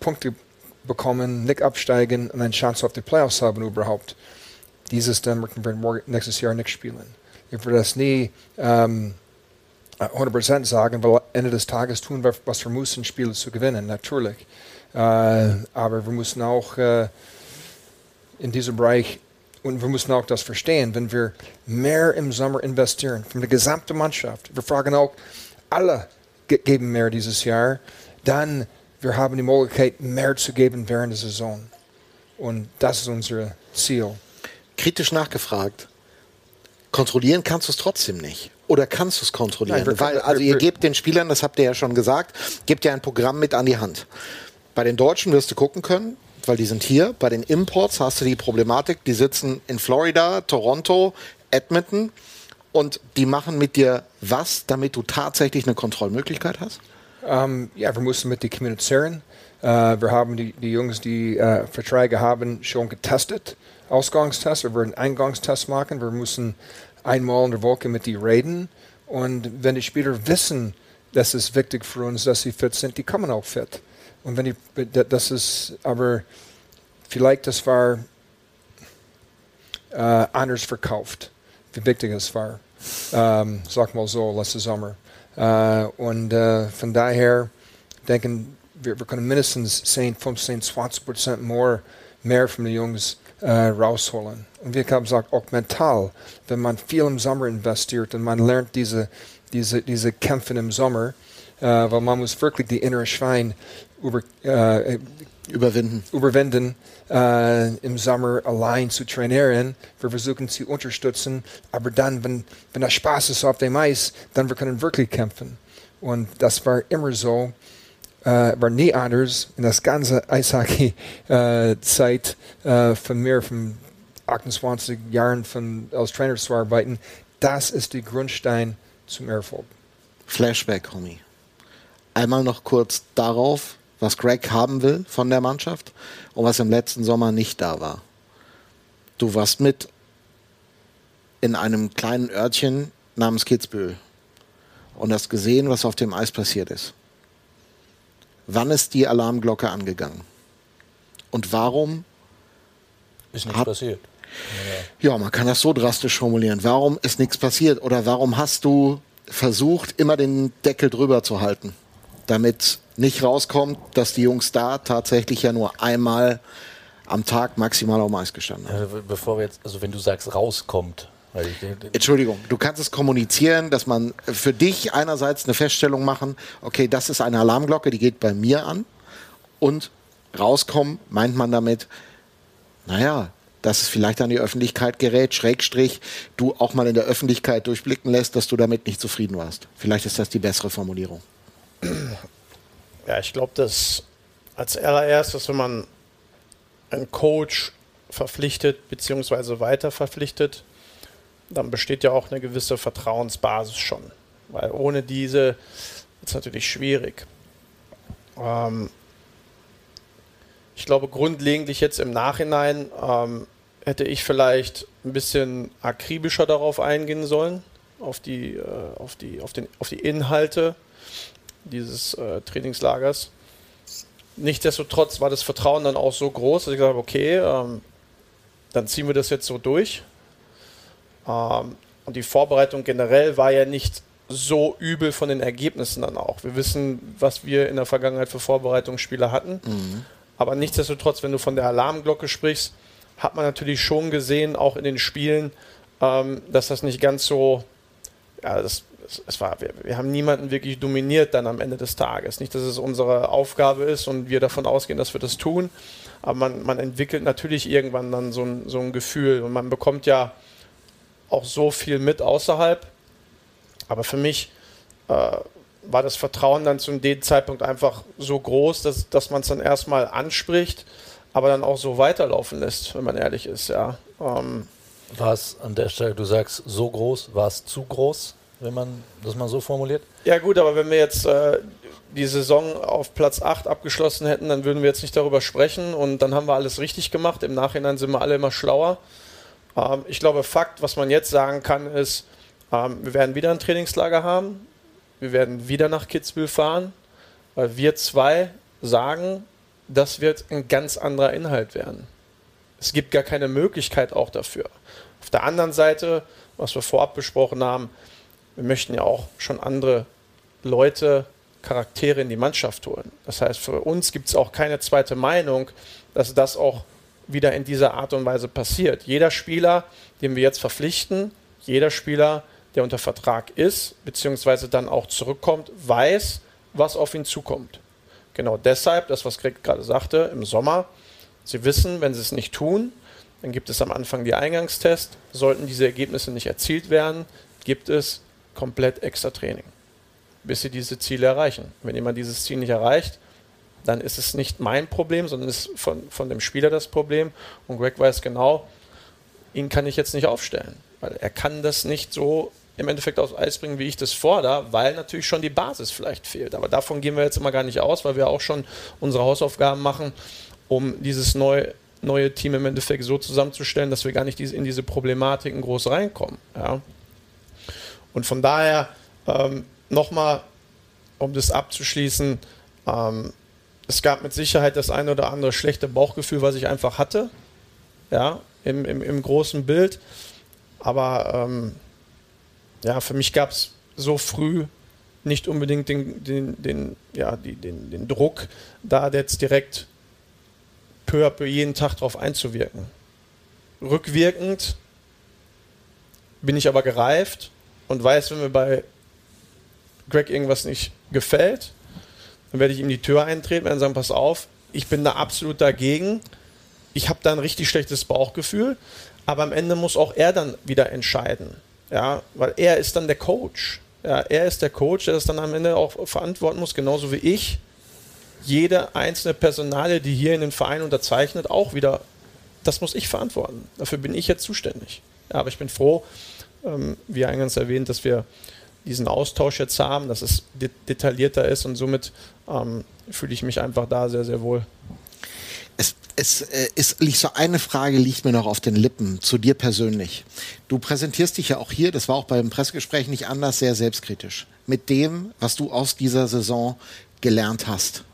Punkte bekommen, nicht absteigen und eine Chance auf die Playoffs haben überhaupt. Dieses dann werden wir nächstes Jahr nicht spielen. Ich würde das nie ähm, 100% sagen, weil Ende des Tages tun wir, was wir müssen, Spiele zu gewinnen, natürlich. Äh, aber wir müssen auch äh, in diesem Bereich und wir müssen auch das verstehen, wenn wir mehr im Sommer investieren, von der gesamten Mannschaft, wir fragen auch, alle geben mehr dieses Jahr, dann wir haben die Möglichkeit, mehr zu geben während der Saison. Und das ist unser Ziel. Kritisch nachgefragt. Kontrollieren kannst du es trotzdem nicht. Oder kannst du es kontrollieren? Nein, Weil, also ihr gebt den Spielern, das habt ihr ja schon gesagt, gebt ja ein Programm mit an die Hand. Bei den Deutschen wirst du gucken können, weil die sind hier. Bei den Imports hast du die Problematik, die sitzen in Florida, Toronto, Edmonton und die machen mit dir was, damit du tatsächlich eine Kontrollmöglichkeit hast? Um, ja, wir müssen mit den kommunizieren. Äh, wir haben die, die Jungs, die äh, Verträge haben, schon getestet. Ausgangstest, wir werden Eingangstest machen. Wir müssen einmal in der Woche mit die reden. Und wenn die Spieler wissen, dass es wichtig für uns, dass sie fit sind, die kommen auch fit. Und wenn die, das ist, aber vielleicht das war äh, anders verkauft, wie wichtig es war. Ähm, sag mal so, letzte Sommer. Und von daher denken wir, wir können mindestens 10, 15, 20 Prozent mehr, mehr von den Jungs äh, rausholen. Und wie ich habe gesagt, auch mental, wenn man viel im Sommer investiert und man lernt diese, diese, diese Kämpfe im Sommer, äh, weil man muss wirklich die innere Schwein über, äh, Überwinden. überwinden, äh, im Sommer allein zu trainieren. Wir versuchen zu unterstützen, aber dann, wenn, wenn das Spaß ist auf dem Eis, dann wir können wirklich kämpfen. Und das war immer so, äh, war nie anders in das ganze Eishockey-Zeit äh, von mir, von 28 Jahren von, als Trainer zu arbeiten. Das ist der Grundstein zum Erfolg. Flashback, Homie. Einmal noch kurz darauf, was Greg haben will von der Mannschaft und was im letzten Sommer nicht da war. Du warst mit in einem kleinen Örtchen namens Kitzbühel und hast gesehen, was auf dem Eis passiert ist. Wann ist die Alarmglocke angegangen? Und warum Ist nichts passiert. Ja, man kann das so drastisch formulieren. Warum ist nichts passiert? Oder warum hast du versucht, immer den Deckel drüber zu halten? Damit nicht rauskommt, dass die Jungs da tatsächlich ja nur einmal am Tag maximal auf dem Eis gestanden haben. Äh, Bevor wir jetzt, also wenn du sagst, rauskommt, Entschuldigung, du kannst es kommunizieren, dass man für dich einerseits eine Feststellung machen, okay, das ist eine Alarmglocke, die geht bei mir an. Und rauskommen meint man damit, naja, dass es vielleicht an die Öffentlichkeit gerät, Schrägstrich, du auch mal in der Öffentlichkeit durchblicken lässt, dass du damit nicht zufrieden warst. Vielleicht ist das die bessere Formulierung. Ja, ich glaube, dass als allererstes, wenn man einen Coach verpflichtet bzw. weiter verpflichtet, dann besteht ja auch eine gewisse Vertrauensbasis schon. Weil ohne diese ist es natürlich schwierig. Ähm, ich glaube, grundlegend jetzt im Nachhinein ähm, hätte ich vielleicht ein bisschen akribischer darauf eingehen sollen, auf die, äh, auf die, auf den, auf die Inhalte dieses äh, Trainingslagers. Nichtsdestotrotz war das Vertrauen dann auch so groß, dass ich gesagt habe, okay, ähm, dann ziehen wir das jetzt so durch. Ähm, und die Vorbereitung generell war ja nicht so übel von den Ergebnissen dann auch. Wir wissen, was wir in der Vergangenheit für Vorbereitungsspiele hatten. Aber nichtsdestotrotz, wenn du von der Alarmglocke sprichst, hat man natürlich schon gesehen, auch in den Spielen, ähm, dass das nicht ganz so, ja, das, es, es war, wir, wir haben niemanden wirklich dominiert dann am Ende des Tages. Nicht, dass es unsere Aufgabe ist und wir davon ausgehen, dass wir das tun, aber man, man entwickelt natürlich irgendwann dann so ein, so ein Gefühl und man bekommt ja auch so viel mit außerhalb. Aber für mich äh, war das Vertrauen dann zu dem Zeitpunkt einfach so groß, dass, dass man es dann erstmal anspricht, aber dann auch so weiterlaufen lässt, wenn man ehrlich ist. Ja. Ähm, war es an der Stelle, du sagst so groß, war es zu groß, wenn man das mal so formuliert? ja gut, aber wenn wir jetzt äh, die Saison auf Platz 8 abgeschlossen hätten, dann würden wir jetzt nicht darüber sprechen und dann haben wir alles richtig gemacht. Im Nachhinein sind wir alle immer schlauer. Ähm, ich glaube, Fakt, was man jetzt sagen kann, ist, ähm, wir werden wieder ein Trainingslager haben. Wir werden wieder nach Kitzbühel fahren, weil wir zwei sagen, das wird ein ganz anderer Inhalt werden. Es gibt gar keine Möglichkeit auch dafür. Auf der anderen Seite, was wir vorab besprochen haben, wir möchten ja auch schon andere Leute, Charaktere in die Mannschaft holen. Das heißt, für uns gibt es auch keine zweite Meinung, dass das auch wieder in dieser Art und Weise passiert. Jeder Spieler, den wir jetzt verpflichten, jeder Spieler, der unter Vertrag ist, beziehungsweise dann auch zurückkommt, weiß, was auf ihn zukommt. Genau deshalb, das, was Greg gerade sagte, im Sommer, sie wissen, wenn sie es nicht tun, dann gibt es am Anfang die Eingangstest. Sollten diese Ergebnisse nicht erzielt werden, gibt es komplett extra Training, bis sie diese Ziele erreichen. Wenn jemand dieses Ziel nicht erreicht, dann ist es nicht mein Problem, sondern ist von, von dem Spieler das Problem. Und Greg weiß genau, ihn kann ich jetzt nicht aufstellen, weil er kann das nicht so im Endeffekt aufs Eis bringen, wie ich das fordere, weil natürlich schon die Basis vielleicht fehlt. Aber davon gehen wir jetzt immer gar nicht aus, weil wir auch schon unsere Hausaufgaben machen, um dieses neue, neue Team im Endeffekt so zusammenzustellen, dass wir gar nicht in diese Problematiken groß reinkommen. Ja. Und von daher ähm, nochmal, um das abzuschließen, ähm, es gab mit Sicherheit das eine oder andere schlechte Bauchgefühl, was ich einfach hatte, ja, im, im, im großen Bild. Aber ähm, ja, für mich gab es so früh nicht unbedingt den, den, den, ja, die, den, den Druck, da jetzt direkt peu à peu jeden Tag drauf einzuwirken. Rückwirkend bin ich aber gereift und weiß, wenn mir bei Greg irgendwas nicht gefällt, dann werde ich ihm die Tür eintreten und sagen, pass auf, ich bin da absolut dagegen. Ich habe da ein richtig schlechtes Bauchgefühl, aber am Ende muss auch er dann wieder entscheiden. Ja, weil er ist dann der Coach. Ja, er ist der Coach, der das dann am Ende auch verantworten muss, genauso wie ich. Jede einzelne Personale, die hier in den Verein unterzeichnet, auch wieder, das muss ich verantworten. Dafür bin ich jetzt zuständig. Ja, aber ich bin froh, wie eingangs erwähnt, dass wir diesen Austausch jetzt haben, dass es de detaillierter ist und somit ähm, fühle ich mich einfach da sehr, sehr wohl. Es, es, äh, es liegt so eine Frage liegt mir noch auf den Lippen zu dir persönlich. Du präsentierst dich ja auch hier, das war auch beim Pressegespräch nicht anders, sehr selbstkritisch mit dem, was du aus dieser Saison gelernt hast.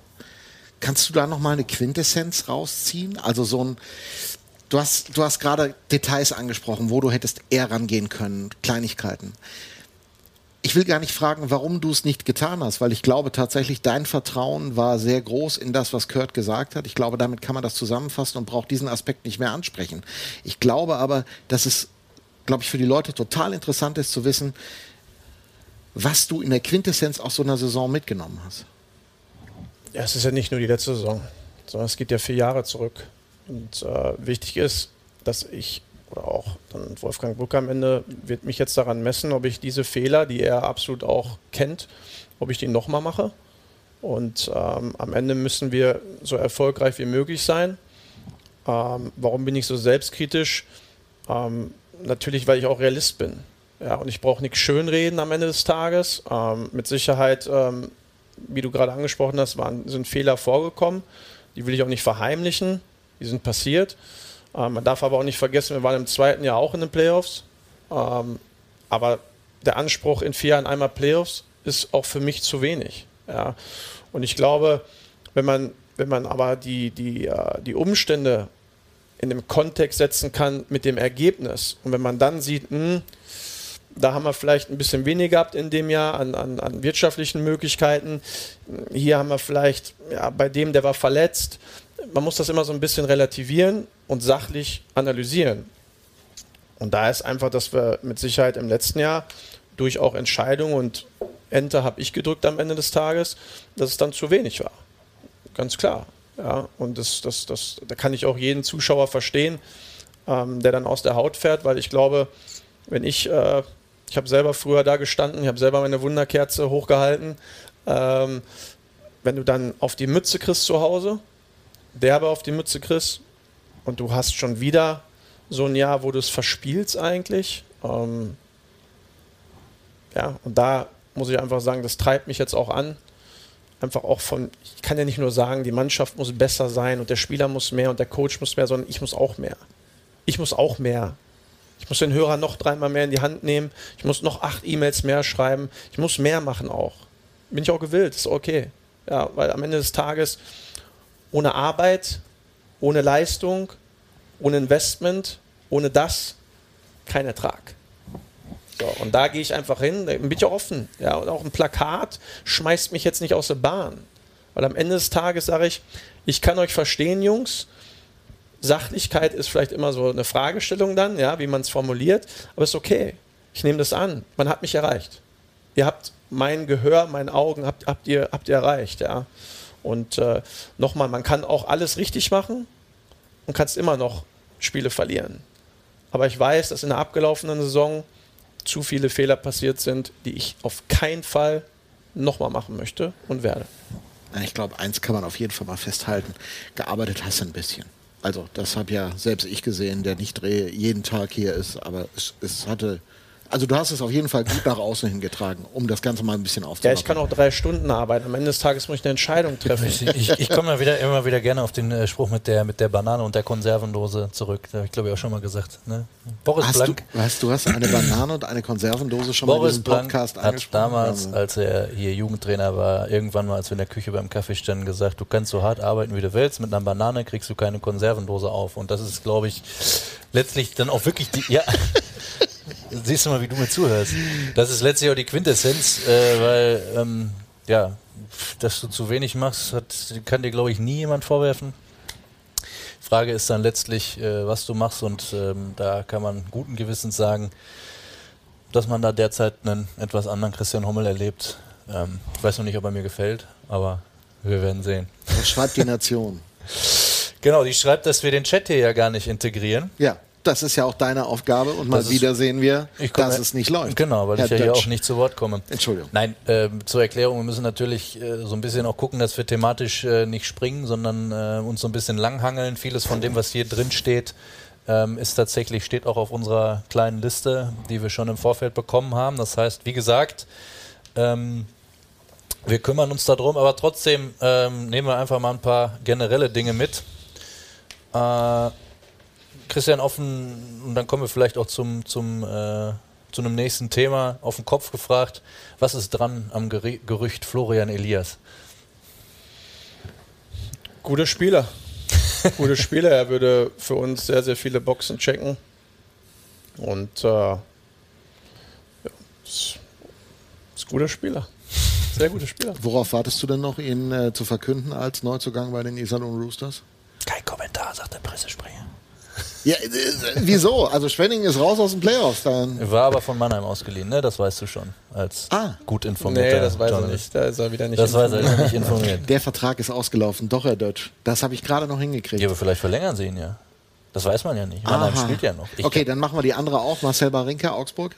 Kannst du da noch mal eine Quintessenz rausziehen? Also so ein Du hast, du hast gerade Details angesprochen, wo du hättest eher rangehen können, Kleinigkeiten ich will gar nicht fragen, warum du es nicht getan hast, weil ich glaube tatsächlich, dein Vertrauen war sehr groß in das, was Kurt gesagt hat. Ich glaube, damit kann man das zusammenfassen und braucht diesen Aspekt nicht mehr ansprechen. Ich glaube aber, dass es, glaube ich, für die Leute total interessant ist zu wissen, was du in der Quintessenz aus so einer Saison mitgenommen hast. Ja, es ist ja nicht nur die letzte Saison, sondern es geht ja vier Jahre zurück. Und äh, wichtig ist, dass ich oder auch dann Wolfgang Buck am Ende wird mich jetzt daran messen, ob ich diese Fehler, die er absolut auch kennt, ob ich die nochmal mache. Und ähm, am Ende müssen wir so erfolgreich wie möglich sein. Ähm, warum bin ich so selbstkritisch? Ähm, natürlich, weil ich auch Realist bin. Ja, und ich brauche nichts schönreden am Ende des Tages. Ähm, mit Sicherheit, ähm, wie du gerade angesprochen hast, waren, sind Fehler vorgekommen. Die will ich auch nicht verheimlichen. Die sind passiert. Ähm, man darf aber auch nicht vergessen, wir waren im zweiten Jahr auch in den Playoffs. Ähm, aber der Anspruch in vier Jahren einmal Playoffs ist auch für mich zu wenig. Ja. Und ich glaube, wenn man, wenn man aber die, die, äh, die Umstände in dem Kontext setzen kann mit dem Ergebnis und wenn man dann sieht, mh, hm, da haben wir vielleicht ein bisschen weniger gehabt in dem Jahr an, an, an wirtschaftlichen Möglichkeiten. Hier haben wir vielleicht ja, bei dem, der war verletzt, man muss das immer so ein bisschen relativieren und sachlich analysieren. Und da ist einfach, dass wir mit Sicherheit im letzten Jahr durch auch Entscheidungen und Enter habe ich gedrückt am Ende des Tages, dass es dann zu wenig war. Ganz klar. Ja, und das, das, das, da kann ich auch jeden Zuschauer verstehen, ähm, der dann aus der Haut fährt, weil ich glaube, wenn ich, äh, ich habe selber früher da gestanden, ich habe selber meine Wunderkerze hochgehalten, ähm, wenn du dann auf die Mütze kriegst zu Hause, derbe auf die Mütze kriegst und du hast schon wieder so ein Jahr, wo du es verspielst eigentlich. Ähm, ja, und da muss ich einfach sagen, das treibt mich jetzt auch an. Einfach auch von, ich kann ja nicht nur sagen, die Mannschaft muss besser sein und der Spieler muss mehr und der Coach muss mehr, sondern ich muss auch mehr. Ich muss auch mehr. Ich muss den Hörer noch dreimal mehr in die Hand nehmen. Ich muss noch acht E-Mails mehr schreiben. Ich muss mehr machen auch. Bin ich auch gewillt, ist okay. Ja, weil am Ende des Tages ohne Arbeit, ohne Leistung, ohne Investment, ohne das kein Ertrag. So, und da gehe ich einfach hin, bin ich auch offen. Ja, und auch ein Plakat schmeißt mich jetzt nicht aus der Bahn. Weil am Ende des Tages sage ich, ich kann euch verstehen, Jungs. Sachlichkeit ist vielleicht immer so eine Fragestellung dann, ja, wie man es formuliert, aber ist okay. Ich nehme das an. Man hat mich erreicht. Ihr habt mein Gehör, meine Augen habt, habt, ihr, habt ihr erreicht, ja. Und äh, nochmal, man kann auch alles richtig machen und kannst immer noch Spiele verlieren. Aber ich weiß, dass in der abgelaufenen Saison zu viele Fehler passiert sind, die ich auf keinen Fall nochmal machen möchte und werde. Ich glaube, eins kann man auf jeden Fall mal festhalten. Gearbeitet hast du ein bisschen. Also, das habe ja selbst ich gesehen, der nicht jeden Tag hier ist, aber es, es hatte also du hast es auf jeden Fall gut nach außen hingetragen, um das Ganze mal ein bisschen Ja, aufzubauen. ich kann auch drei Stunden arbeiten. Am Ende des Tages muss ich eine Entscheidung treffen. Ich, ich, ich komme ja wieder, immer wieder gerne auf den äh, Spruch mit der, mit der Banane und der Konservendose zurück. Da habe ich glaube ich auch schon mal gesagt. Ne? Boris Hast du, Blank, weißt, du hast eine Banane und eine Konservendose schon mal in Boris Blank Podcast hat damals, Also, als er hier Jugendtrainer war, irgendwann mal, als wir in der Küche beim Kaffee standen, gesagt, du kannst so hart arbeiten, wie du willst, mit einer Banane kriegst du keine Konservendose auf. Und das ist, glaube ich, letztlich dann auch wirklich die, ja, siehst du mal, wie du mir zuhörst. Das ist letztlich auch die Quintessenz, äh, weil, ähm, ja, dass du zu wenig machst, hat, kann dir, glaube ich, nie jemand vorwerfen. Frage ist dann letztlich, äh, was du machst und ähm, da kann man guten Gewissens sagen, dass man da derzeit einen etwas anderen Christian Hommel erlebt. Ähm, ich weiß noch nicht, ob er mir gefällt, aber wir werden sehen. was schreibt die Nation? Genau, die schreibt, dass wir den Chat hier ja gar nicht integrieren. Ja, das ist ja auch deine Aufgabe und mal ist- wieder sehen wir, Ich komme- dass es nicht läuft. Genau, weil Herr ich ja hier Dötsch. auch nicht zu Wort komme. Entschuldigung. Nein, ähm, zur Erklärung, wir müssen natürlich äh, so ein bisschen auch gucken, dass wir thematisch äh, nicht springen, sondern äh, uns so ein bisschen langhangeln. Vieles von dem, was hier drin steht, ähm, ist tatsächlich, steht auch auf unserer kleinen Liste, die wir schon im Vorfeld bekommen haben. Das heißt, wie gesagt, ähm, wir kümmern uns darum, aber trotzdem ähm, nehmen wir einfach mal ein paar generelle Dinge mit. Äh, Christian offen, und dann kommen wir vielleicht auch zum, zum, äh, zu einem nächsten Thema, auf den Kopf gefragt, was ist dran am Geri- Gerücht Florian Elias? Guter Spieler. [laughs] Guter Spieler. Er würde für uns sehr, sehr viele Boxen checken. Und äh, ja, ist, ist ein guter Spieler. Sehr guter Spieler. Worauf wartest du denn noch, ihn äh, zu verkünden als Neuzugang bei den Iserlohn Roosters? Kein Kommentar, sagt der Pressesprecher. Ja, äh, wieso? Also Schwenning ist raus aus den Playoffs. Dann. War aber von Mannheim ausgeliehen, ne? Das weißt du schon, als Ah. gut informierter Nee, das weiß er nicht. Da ist er wieder nicht Das weiß er, informiert. ist er nicht informiert. Der Vertrag ist ausgelaufen. Doch, Herr Dötsch. Das habe ich gerade noch hingekriegt. Ja, aber vielleicht verlängern sie ihn ja. Das weiß man ja nicht. Mannheim Aha. spielt ja noch. Ich okay, dann machen wir die andere auch. Marcel Barinka, Augsburg.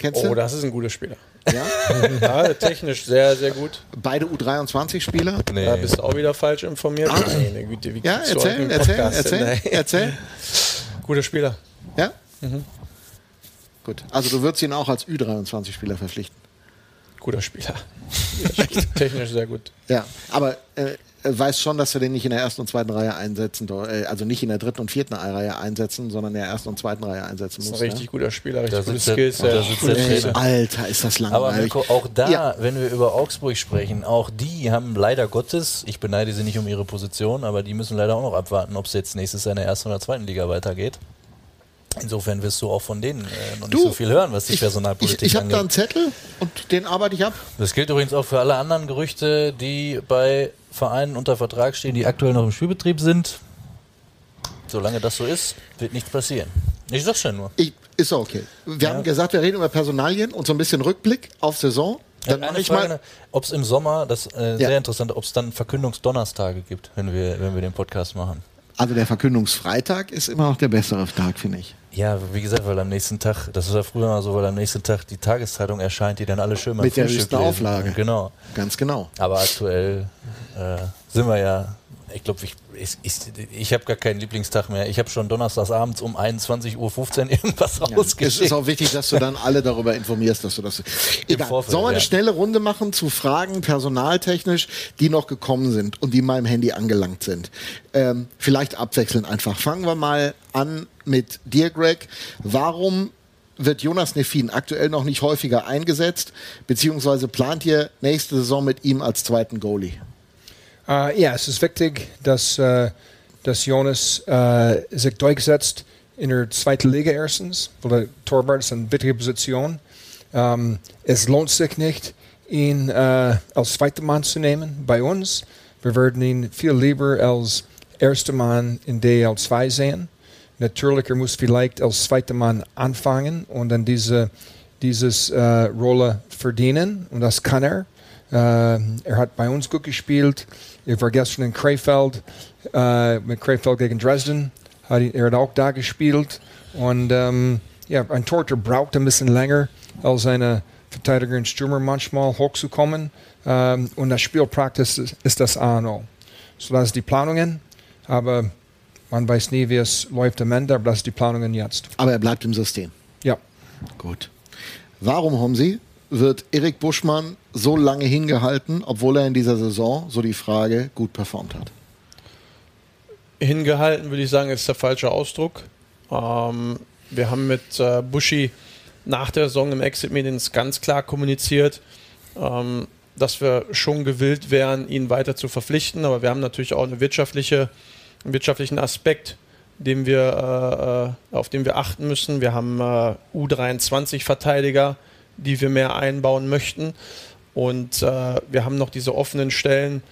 Kennst Oh, du? das ist ein guter Spieler. Ja? [laughs] Ja, technisch sehr, sehr gut. Beide U23-Spieler. nee. Da bist du auch wieder falsch informiert. Meine Güte, wie Ja, erzähl, erzähl, Podcast erzähl, ey? erzähl. Guter Spieler. Ja? Gut. Also du würdest ihn auch als Ü23-Spieler verpflichten. Guter Spieler. [laughs] technisch sehr gut. Ja, aber äh, weiß schon, dass wir den nicht in der ersten und zweiten Reihe einsetzen, äh, also nicht in der dritten und vierten Reihe einsetzen, sondern in der ersten und zweiten Reihe einsetzen Das ist muss. ein richtig guter Spieler, richtig Da gute sitzt der- ja. sitzt Gute der Ne? Trainer. Ey, Alter, ist das Aber langweilig. Mirko, auch da, Ja. wenn wir über Augsburg sprechen, auch die haben leider Gottes, ich beneide sie nicht um ihre Position, aber die müssen leider auch noch abwarten, ob es jetzt nächstes Jahr in der ersten oder zweiten Liga weitergeht. Insofern wirst du auch von denen äh, noch nicht Du, so viel hören, was die ich Personalpolitik ich, ich habe da einen angeht. Zettel und den arbeite ich ab. Das gilt übrigens auch für alle anderen Gerüchte, die bei Vereinen unter Vertrag stehen, die aktuell noch im Spielbetrieb sind. Solange das so ist, wird nichts passieren. Ich sag's ja nur. Ich, ist okay. Wir Ja. haben gesagt, wir reden über Personalien und so ein bisschen Rückblick auf Saison. Dann mache ich Frage, mal. ob es im Sommer, das äh, Ja. sehr interessant, ob es dann Verkündungsdonnerstage gibt, wenn wir, wenn wir den Podcast machen. Also der Verkündungsfreitag ist immer noch der bessere Tag, finde ich. Ja, wie gesagt, weil am nächsten Tag, das ist ja früher mal so, weil am nächsten Tag die Tageszeitung erscheint, die dann alle schön beim Mit der Frühstück höchsten lesen. Auflage. Genau. Ganz genau. Aber aktuell äh, sind wir ja, ich glaube, ich, ich, ich, ich habe gar keinen Lieblingstag mehr. Ich habe schon donnerstagsabends um 21.15 Uhr [laughs] irgendwas Es rausgeschickt. ist auch wichtig, dass du dann alle darüber informierst, dass du das. Egal. Vorfeld, Sollen wir eine ja. schnelle Runde machen zu Fragen personaltechnisch, die noch gekommen sind und die meinem Handy angelangt sind? Ähm, vielleicht abwechselnd einfach. Fangen wir mal an mit dir, Greg. Warum wird Jonas Neffin aktuell noch nicht häufiger eingesetzt, beziehungsweise plant ihr nächste Saison mit ihm als zweiten Goalie? Uh, ja, es ist wichtig, dass, uh, dass Jonas uh, sich durchsetzt in der zweiten Liga erstens, weil der Torwart ist eine wichtige Position. Um, es lohnt sich nicht, ihn uh, als zweiter Mann zu nehmen bei uns. Wir würden ihn viel lieber als erster Mann in DL2 sehen. Natürlich, er muss vielleicht als zweiter Mann anfangen und dann diese dieses uh, Rolle verdienen und das kann er. Uh, er hat bei uns gut gespielt. Ich war gestern in Krefeld uh, mit Krefeld gegen Dresden. Hat, er hat auch da gespielt. Und ähm, ja, ein Torhüter braucht ein bisschen länger als eine Verteidiger und Stürmer manchmal hochzukommen. Ähm, und das Spielpraxis ist, ist das A und O. So, das sind die Planungen. Aber man weiß nie, wie es läuft am Ende. Aber das sind die Planungen jetzt. Aber er bleibt im System. Ja. Gut. Warum, Homsi, wird Erik Buschmann so lange hingehalten, obwohl er in dieser Saison, so die Frage, gut performt hat? Hingehalten, würde ich sagen, ist der falsche Ausdruck. Ähm, wir haben mit äh, Buschi nach der Saison im Exit Meetings ganz klar kommuniziert, ähm, dass wir schon gewillt wären, ihn weiter zu verpflichten. Aber wir haben natürlich auch eine wirtschaftliche, einen wirtschaftlichen Aspekt, den wir, äh, äh auf den wir achten müssen. Wir haben äh, U23-Verteidiger, die wir mehr einbauen möchten. Und äh, wir haben noch diese offenen Stellen,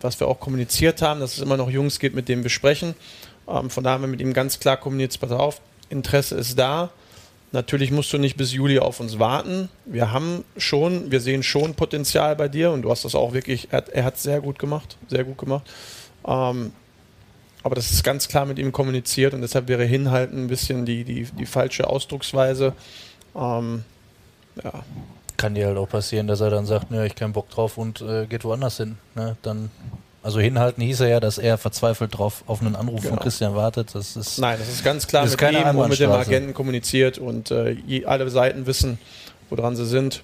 was wir auch kommuniziert haben, dass es immer noch Jungs gibt, mit denen wir sprechen. Ähm, von daher haben wir mit ihm ganz klar kommuniziert, pass auf, Interesse ist da. Natürlich musst du nicht bis Juli auf uns warten. Wir haben schon, wir sehen schon Potenzial bei dir und du hast das auch wirklich, er, hat sehr gut gemacht, sehr gut gemacht. Ähm, aber das ist ganz klar mit ihm kommuniziert und deshalb wäre hinhalten ein bisschen die, die, die falsche Ausdrucksweise. Ähm, ja. Kann dir halt auch passieren, dass er dann sagt, ne, ich keinen Bock drauf und äh, geht woanders hin. Ne? Dann, also hinhalten hieß er ja, dass er verzweifelt drauf auf einen Anruf Genau. von Christian wartet. Das ist Nein, das ist ganz klar Das ist mit keine ihm und mit dem. Agenten kommuniziert und äh, je, alle Seiten wissen, woran sie sind.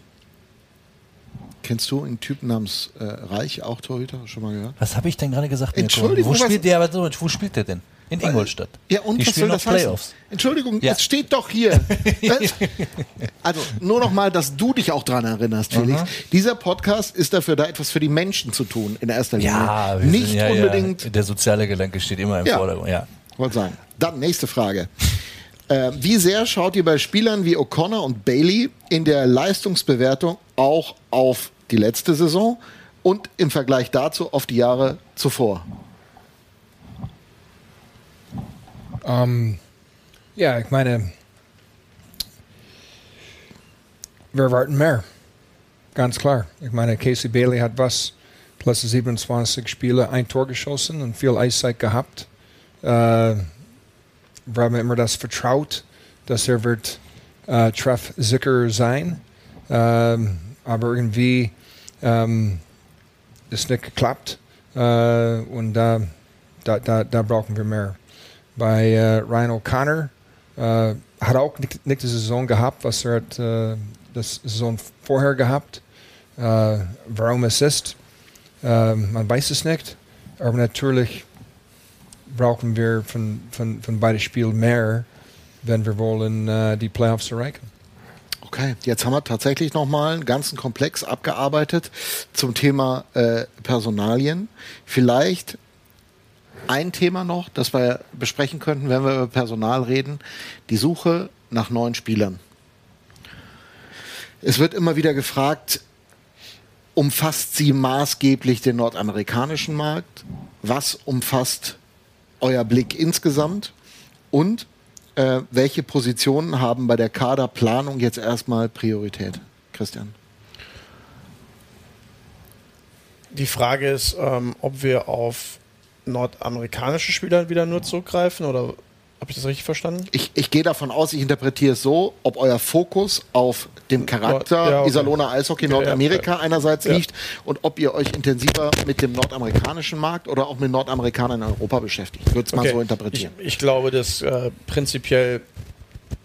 Kennst du einen Typen namens äh, Reich, auch Torhüter? Schon mal gehört? Was habe ich denn gerade gesagt? Mirko? Entschuldigung, Wo spielt der, wo spielt der denn? In Ingolstadt. Ja, und Die was soll noch das heißen? Playoffs. Entschuldigung, Ja. es steht doch hier. Das- [laughs] also nur noch mal, dass du dich auch dran erinnerst, Felix. Dieser Podcast ist dafür da, etwas für die Menschen zu tun, in erster Linie. Ja, wir nicht sind, ja, unbedingt. Ja. Der soziale Gedanke steht immer im Ja. Vordergrund. Ja. Wollte sagen. Dann nächste Frage. Äh, wie sehr schaut ihr bei Spielern wie O'Connor und Bailey in der Leistungsbewertung auch auf die letzte Saison und im Vergleich dazu auf die Jahre zuvor? Ähm, ja, ich meine, wir erwarten mehr. Ganz klar. Ich meine, Casey Bailey hat was, letzte 27 Spiele, ein Tor geschossen und viel Eiszeit gehabt. Äh, wir haben immer das vertraut, dass er wird äh, treffsicher sein. Ähm, aber irgendwie ähm, ist nicht geklappt. Äh, und da, da, da, da brauchen wir mehr bei äh, Ryan O'Connor. Äh, hat auch nicht, nicht die Saison gehabt, was er hat äh, das Saison vorher gehabt. Äh, warum es ist, äh, man weiß es nicht. Aber natürlich brauchen wir von, von, von beiden Spielen mehr, wenn wir wollen äh, die Playoffs erreichen. Okay, jetzt haben wir tatsächlich nochmal einen ganzen Komplex abgearbeitet zum Thema äh, Personalien. Vielleicht ein Thema noch, das wir besprechen könnten, wenn wir über Personal reden, die Suche nach neuen Spielern. Es wird immer wieder gefragt, umfasst sie maßgeblich den nordamerikanischen Markt? Was umfasst euer Blick insgesamt? Und äh, welche Positionen haben bei der Kaderplanung jetzt erstmal Priorität? Christian. Die Frage ist, ähm, ob wir auf nordamerikanische Spieler wieder nur zurückgreifen oder habe ich das richtig verstanden? Ich, ich gehe davon aus, ich interpretiere es so, ob euer Fokus auf dem Charakter Ja, okay. Iserlohner Eishockey Nordamerika ja, ja. einerseits liegt und ob ihr euch intensiver mit dem nordamerikanischen Markt oder auch mit Nordamerikanern in Europa beschäftigt. Ich würde es mal Okay. so interpretieren. Ich, ich glaube, dass äh, prinzipiell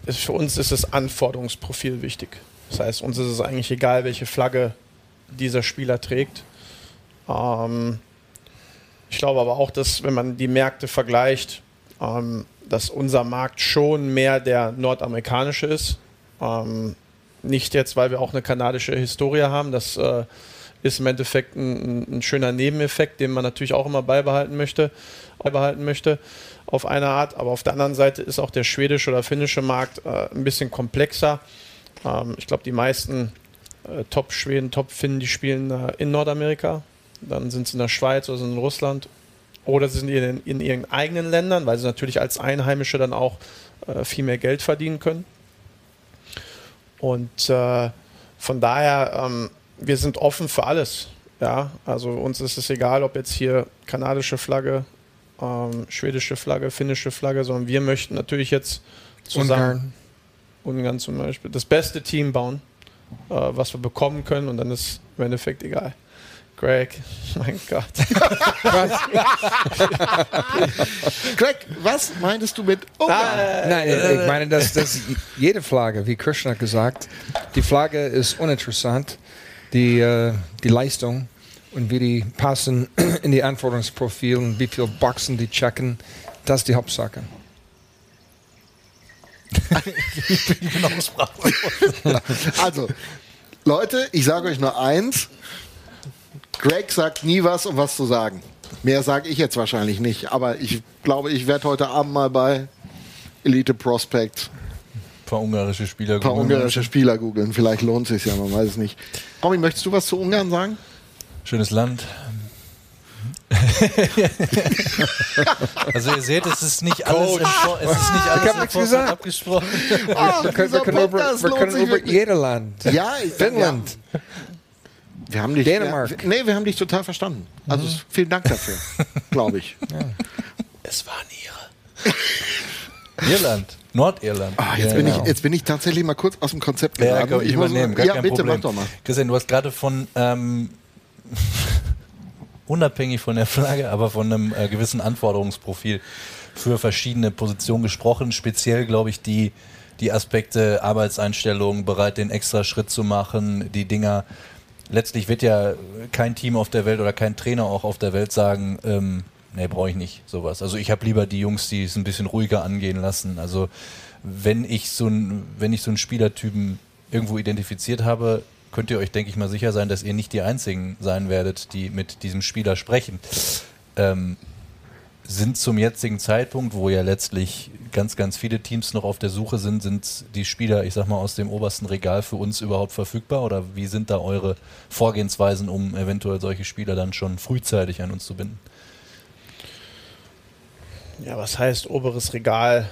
ist für uns ist das Anforderungsprofil wichtig. Das heißt, uns ist es eigentlich egal, welche Flagge dieser Spieler trägt. Ähm, ich glaube aber auch, dass wenn man die Märkte vergleicht, ähm, dass unser Markt schon mehr der nordamerikanische ist. Ähm, nicht jetzt, weil wir auch eine kanadische Historie haben. Das äh, ist im Endeffekt ein, ein schöner Nebeneffekt, den man natürlich auch immer beibehalten möchte, beibehalten möchte auf eine Art. Aber auf der anderen Seite ist auch der schwedische oder finnische Markt äh, ein bisschen komplexer. Ähm, ich glaube, die meisten äh, Top-Schweden, Top-Finnen, die spielen äh, in Nordamerika. Dann sind sie in der Schweiz oder sind in Russland. Oder sie sind in, in ihren eigenen Ländern, weil sie natürlich als Einheimische dann auch äh, viel mehr Geld verdienen können. Und äh, von daher, ähm, wir sind offen für alles. Ja, also uns ist es egal, ob jetzt hier kanadische Flagge, ähm, schwedische Flagge, finnische Flagge, sondern wir möchten natürlich jetzt zusammen Ungarn. Ungarn zum Beispiel das beste Team bauen, äh, was wir bekommen können und dann ist im Endeffekt egal. Greg, [laughs] mein Gott. Greg, was meintest du mit Ungarn? Nein, ich meine, dass, dass jede Flagge, wie Krishna gesagt, die Flagge ist uninteressant. Die, äh, die Leistung und wie die passen [clears throat] in die Anforderungsprofil und wie viele Boxen die checken, das ist die Hauptsache. ich bin auch sprachlos. Also, Leute, ich sage euch nur eins. Greg sagt nie was, um was zu sagen. Mehr sage ich jetzt wahrscheinlich nicht, aber ich glaube, ich werde heute Abend mal bei Elite Prospect Ein paar ungarische Spieler ein paar googeln. ungarische Spieler googeln. Vielleicht lohnt es sich ja, man weiß es nicht. Romy, möchtest du was zu Ungarn sagen? Schönes Land. [laughs] also ihr seht, es ist nicht alles im Vor es ist nicht alles hab im nichts gesagt. abgesprochen. Ah, Wir können, wir können, über, wir können über jeder Land. Ja, ich- Finnland. Ja. Wir haben dich, Dänemark. Ja, nee, wir haben dich total verstanden. Also Mhm. vielen Dank dafür, [laughs] glaube ich. Es waren ihre. [laughs] Irland. Nordirland. Ah, jetzt, Ja, bin genau. ich, jetzt bin ich tatsächlich mal kurz aus dem Konzept Ja, geraten. komm, ich übernehme, gar ja, kein bitte, Problem. mach doch mal. Christian, du hast gerade von, ähm, [laughs] unabhängig von der Flagge, aber von einem äh, gewissen Anforderungsprofil für verschiedene Positionen gesprochen. Speziell, glaube ich, die, die Aspekte Arbeitseinstellung, bereit, den extra Schritt zu machen, die Dinger. Letztlich wird ja kein Team auf der Welt oder kein Trainer auch auf der Welt sagen, ähm, nee, brauche ich nicht sowas. Also ich habe lieber die Jungs, die es ein bisschen ruhiger angehen lassen. Also wenn ich so ein, wenn ich so einen Spielertypen irgendwo identifiziert habe, könnt ihr euch, denke ich mal, sicher sein, dass ihr nicht die einzigen sein werdet, die mit diesem Spieler sprechen. Ähm, sind zum jetzigen Zeitpunkt, wo ja letztlich ganz, ganz viele Teams noch auf der Suche sind, sind die Spieler, ich sag mal, aus dem obersten Regal für uns überhaupt verfügbar? Oder wie sind da eure Vorgehensweisen, um eventuell solche Spieler dann schon frühzeitig an uns zu binden? Ja, was heißt oberes Regal?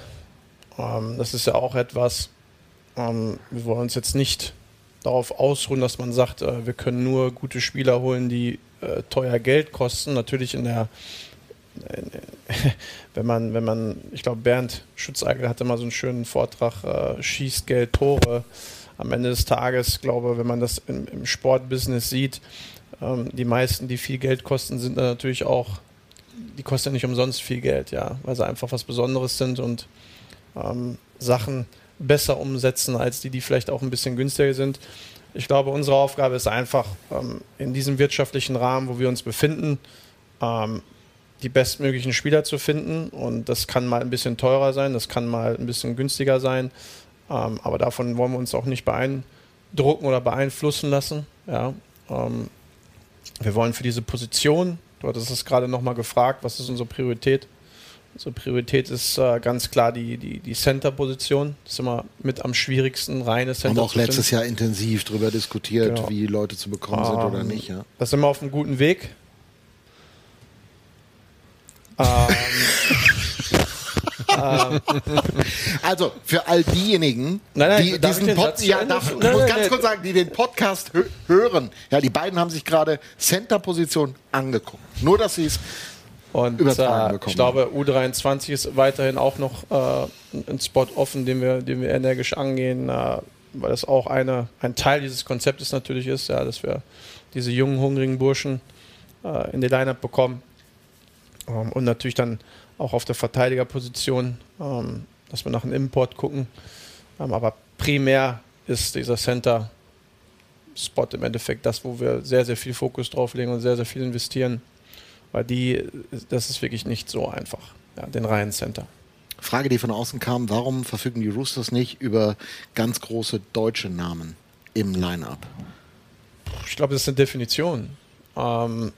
Ähm, das ist ja auch etwas, ähm, wir wollen uns jetzt nicht darauf ausruhen, dass man sagt, äh, wir können nur gute Spieler holen, die äh, teuer Geld kosten. Natürlich in der, [laughs] wenn man, wenn man, ich glaube, Bernd Schutzeigel hatte mal so einen schönen Vortrag, äh, schießt Geld Tore. Am Ende des Tages, glaube wenn man das im, im Sportbusiness sieht, ähm, die meisten, die viel Geld kosten, sind natürlich auch die kosten nicht umsonst viel Geld, ja, weil sie einfach was Besonderes sind und ähm, Sachen besser umsetzen als die, die vielleicht auch ein bisschen günstiger sind. Ich glaube, unsere Aufgabe ist einfach, ähm, in diesem wirtschaftlichen Rahmen, wo wir uns befinden, ähm, die bestmöglichen Spieler zu finden. Und das kann mal ein bisschen teurer sein, das kann mal ein bisschen günstiger sein. Ähm, aber davon wollen wir uns auch nicht beeindrucken oder beeinflussen lassen. Ja. Ähm, wir wollen für diese Position, du hattest es gerade nochmal gefragt, was ist unsere Priorität? Unsere Priorität ist äh, ganz klar die, die, die Center-Position. Das ist immer mit am schwierigsten, reine Haben Center. wir auch letztes Jahr intensiv darüber diskutiert, Genau. wie Leute zu bekommen sind oder Ähm, nicht. Ja. Da sind wir auf einem guten Weg. Ähm, [laughs] ähm, Also für all diejenigen, Nein, nein, die diesen den Pod Satz zu ja, darf, ich muss ganz kurz sagen, die den Podcast hö hören. Ja, die beiden haben sich gerade Center-Position angeguckt. Nur, dass sie es Und übertragen äh, bekommen ich glaube, U23 ist weiterhin auch noch äh, ein- ein Spot offen, den wir, den wir energisch angehen, äh, weil das auch eine, ein Teil dieses Konzeptes natürlich ist, ja, dass wir diese jungen, hungrigen Burschen äh, in die Lineup bekommen. Ähm, und natürlich dann auch auf der Verteidigerposition, ähm, dass wir nach einem Import gucken. Ähm, aber primär ist dieser Center Spot im Endeffekt das, wo wir sehr, sehr viel Fokus drauf legen und sehr, sehr viel investieren. Weil die, das ist wirklich nicht so einfach, ja, den reinen Center. Frage, die von außen kam, warum verfügen die Roosters nicht über ganz große deutsche Namen im Line-Up? Ich glaube, das ist eine Definition. Ähm,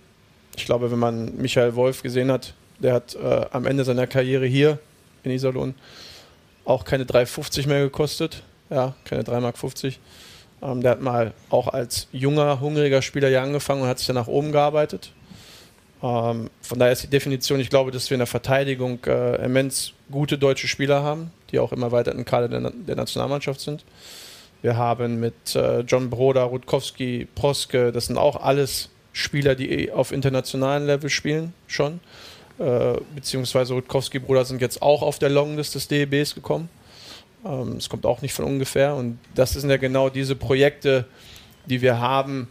ich glaube, wenn man Michael Wolf gesehen hat, der hat äh, am Ende seiner Karriere hier in Iserlohn auch keine 3,50 mehr gekostet. Ja, keine 3,50 Mark. Ähm, der hat mal auch als junger, hungriger Spieler hier angefangen und hat sich dann nach oben gearbeitet. Ähm, von daher ist die Definition, ich glaube, dass wir in der Verteidigung äh, immens gute deutsche Spieler haben, die auch im erweiterten Kader der, der Nationalmannschaft sind. Wir haben mit äh, John Broda, Rutkowski, Proske, das sind auch alles Spieler, die auf internationalen Level spielen, schon. Äh, beziehungsweise Rutkowski, Bruder sind jetzt auch auf der Longlist des DEBs gekommen. Ähm, Es kommt auch nicht von ungefähr. Und das sind ja genau diese Projekte, die wir haben,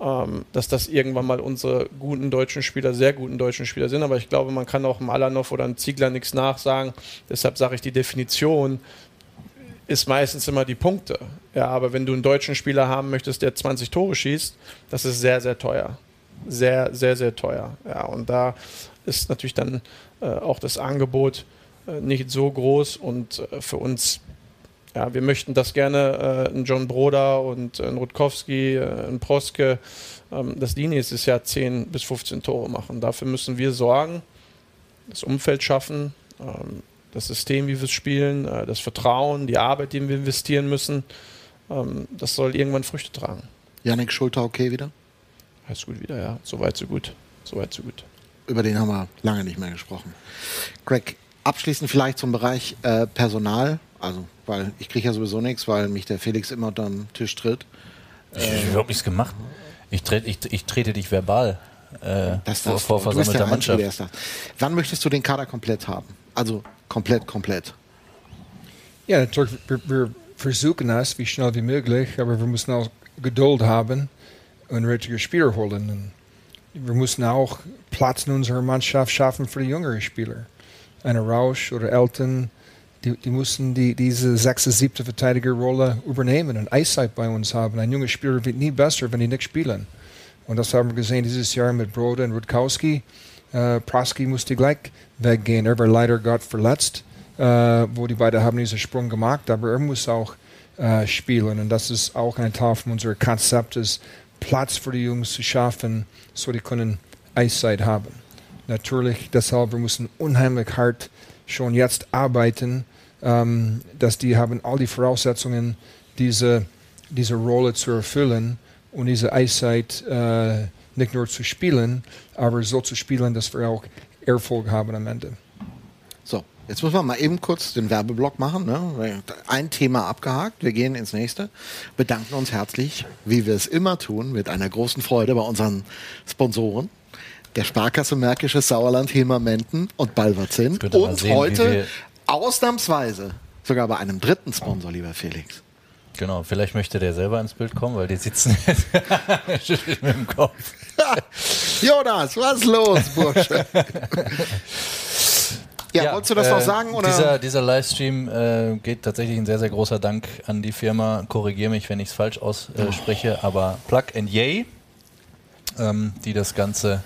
ähm, dass das irgendwann mal unsere guten deutschen Spieler, sehr guten deutschen Spieler sind. Aber ich glaube, man kann auch einem Alanov oder einem Ziegler nichts nachsagen. Deshalb sage ich, die Definition ist meistens immer die Punkte. Ja, aber wenn du einen deutschen Spieler haben möchtest, der 20 Tore schießt, das ist sehr, sehr teuer. Sehr, sehr, sehr teuer. Ja, und da ist natürlich dann äh, auch das Angebot äh, nicht so groß und äh, für uns ja, wir möchten das gerne, äh, ein John Broder und ein Rutkowski, äh, ein Proske, ähm, dass die nächstes Jahr 10 bis 15 Tore machen. Dafür müssen wir sorgen, das Umfeld schaffen, ähm, das System, wie wir es spielen, äh, das Vertrauen, die Arbeit, die wir investieren müssen. Ähm, das soll irgendwann Früchte tragen. Yannick Schulter okay wieder? Alles gut wieder, ja. Soweit, so gut. Soweit, so gut. Über den haben wir lange nicht mehr gesprochen. Greg, abschließend vielleicht zum Bereich äh, Personal. Also, weil ich kriege ja sowieso nichts, weil mich der Felix immer unter den Tisch tritt. Wie habe ich es gemacht? Ich, tret, ich, ich trete dich verbal äh, Das vor, vor der versammelter Einzige, Mannschaft. der es darf. Wann möchtest du den Kader komplett haben? Also komplett, komplett. Ja, natürlich, wir, wir versuchen es, wie schnell wie möglich, aber wir müssen auch Geduld haben und richtige Spieler holen. Und wir müssen auch Platz in unserer Mannschaft schaffen für die jüngeren Spieler. Eine Rausch oder Elton, die, die müssen die, diese sechste, siebte Verteidigerrolle übernehmen und Eiszeit bei uns haben. Ein junger Spieler wird nie besser, wenn die nicht spielen. Und das haben wir gesehen dieses Jahr mit Broder und Rutkowski. Äh, Praski musste gleich weggehen. Er war leider Gott verletzt, äh, wo die beiden haben diesen Sprung gemacht, aber er muss auch äh, spielen. Und das ist auch ein Teil von unserem Konzept, ist Platz für die Jungs zu schaffen, so die können Eiszeit haben. Natürlich, deshalb wir müssen unheimlich hart schon jetzt arbeiten, ähm, dass die haben all die Voraussetzungen, diese, diese Rolle zu erfüllen und diese Eiszeit äh, nicht nur zu spielen, aber so zu spielen, dass wir auch Erfolg haben am Ende. Jetzt müssen wir mal eben kurz den Werbeblock machen. Ne? Ein Thema abgehakt, wir gehen ins nächste. Bedanken uns herzlich, wie wir es immer tun, mit einer großen Freude bei unseren Sponsoren. Der Sparkasse Märkisches Sauerland, Hilmermenten und Balverzin. Und sehen, heute ausnahmsweise sogar bei einem dritten Sponsor, lieber Felix. Genau, vielleicht möchte der selber ins Bild kommen, weil die sitzen [laughs] jetzt mit dem Kopf. [laughs] Jonas, was ist los, Bursche? [laughs] ja, wolltest du das noch äh, sagen? Oder? Dieser, dieser Livestream äh, geht tatsächlich ein sehr, sehr großer Dank an die Firma. Korrigiere mich, wenn ich es falsch ausspreche, aber Plug and Yay, ähm, die das Ganze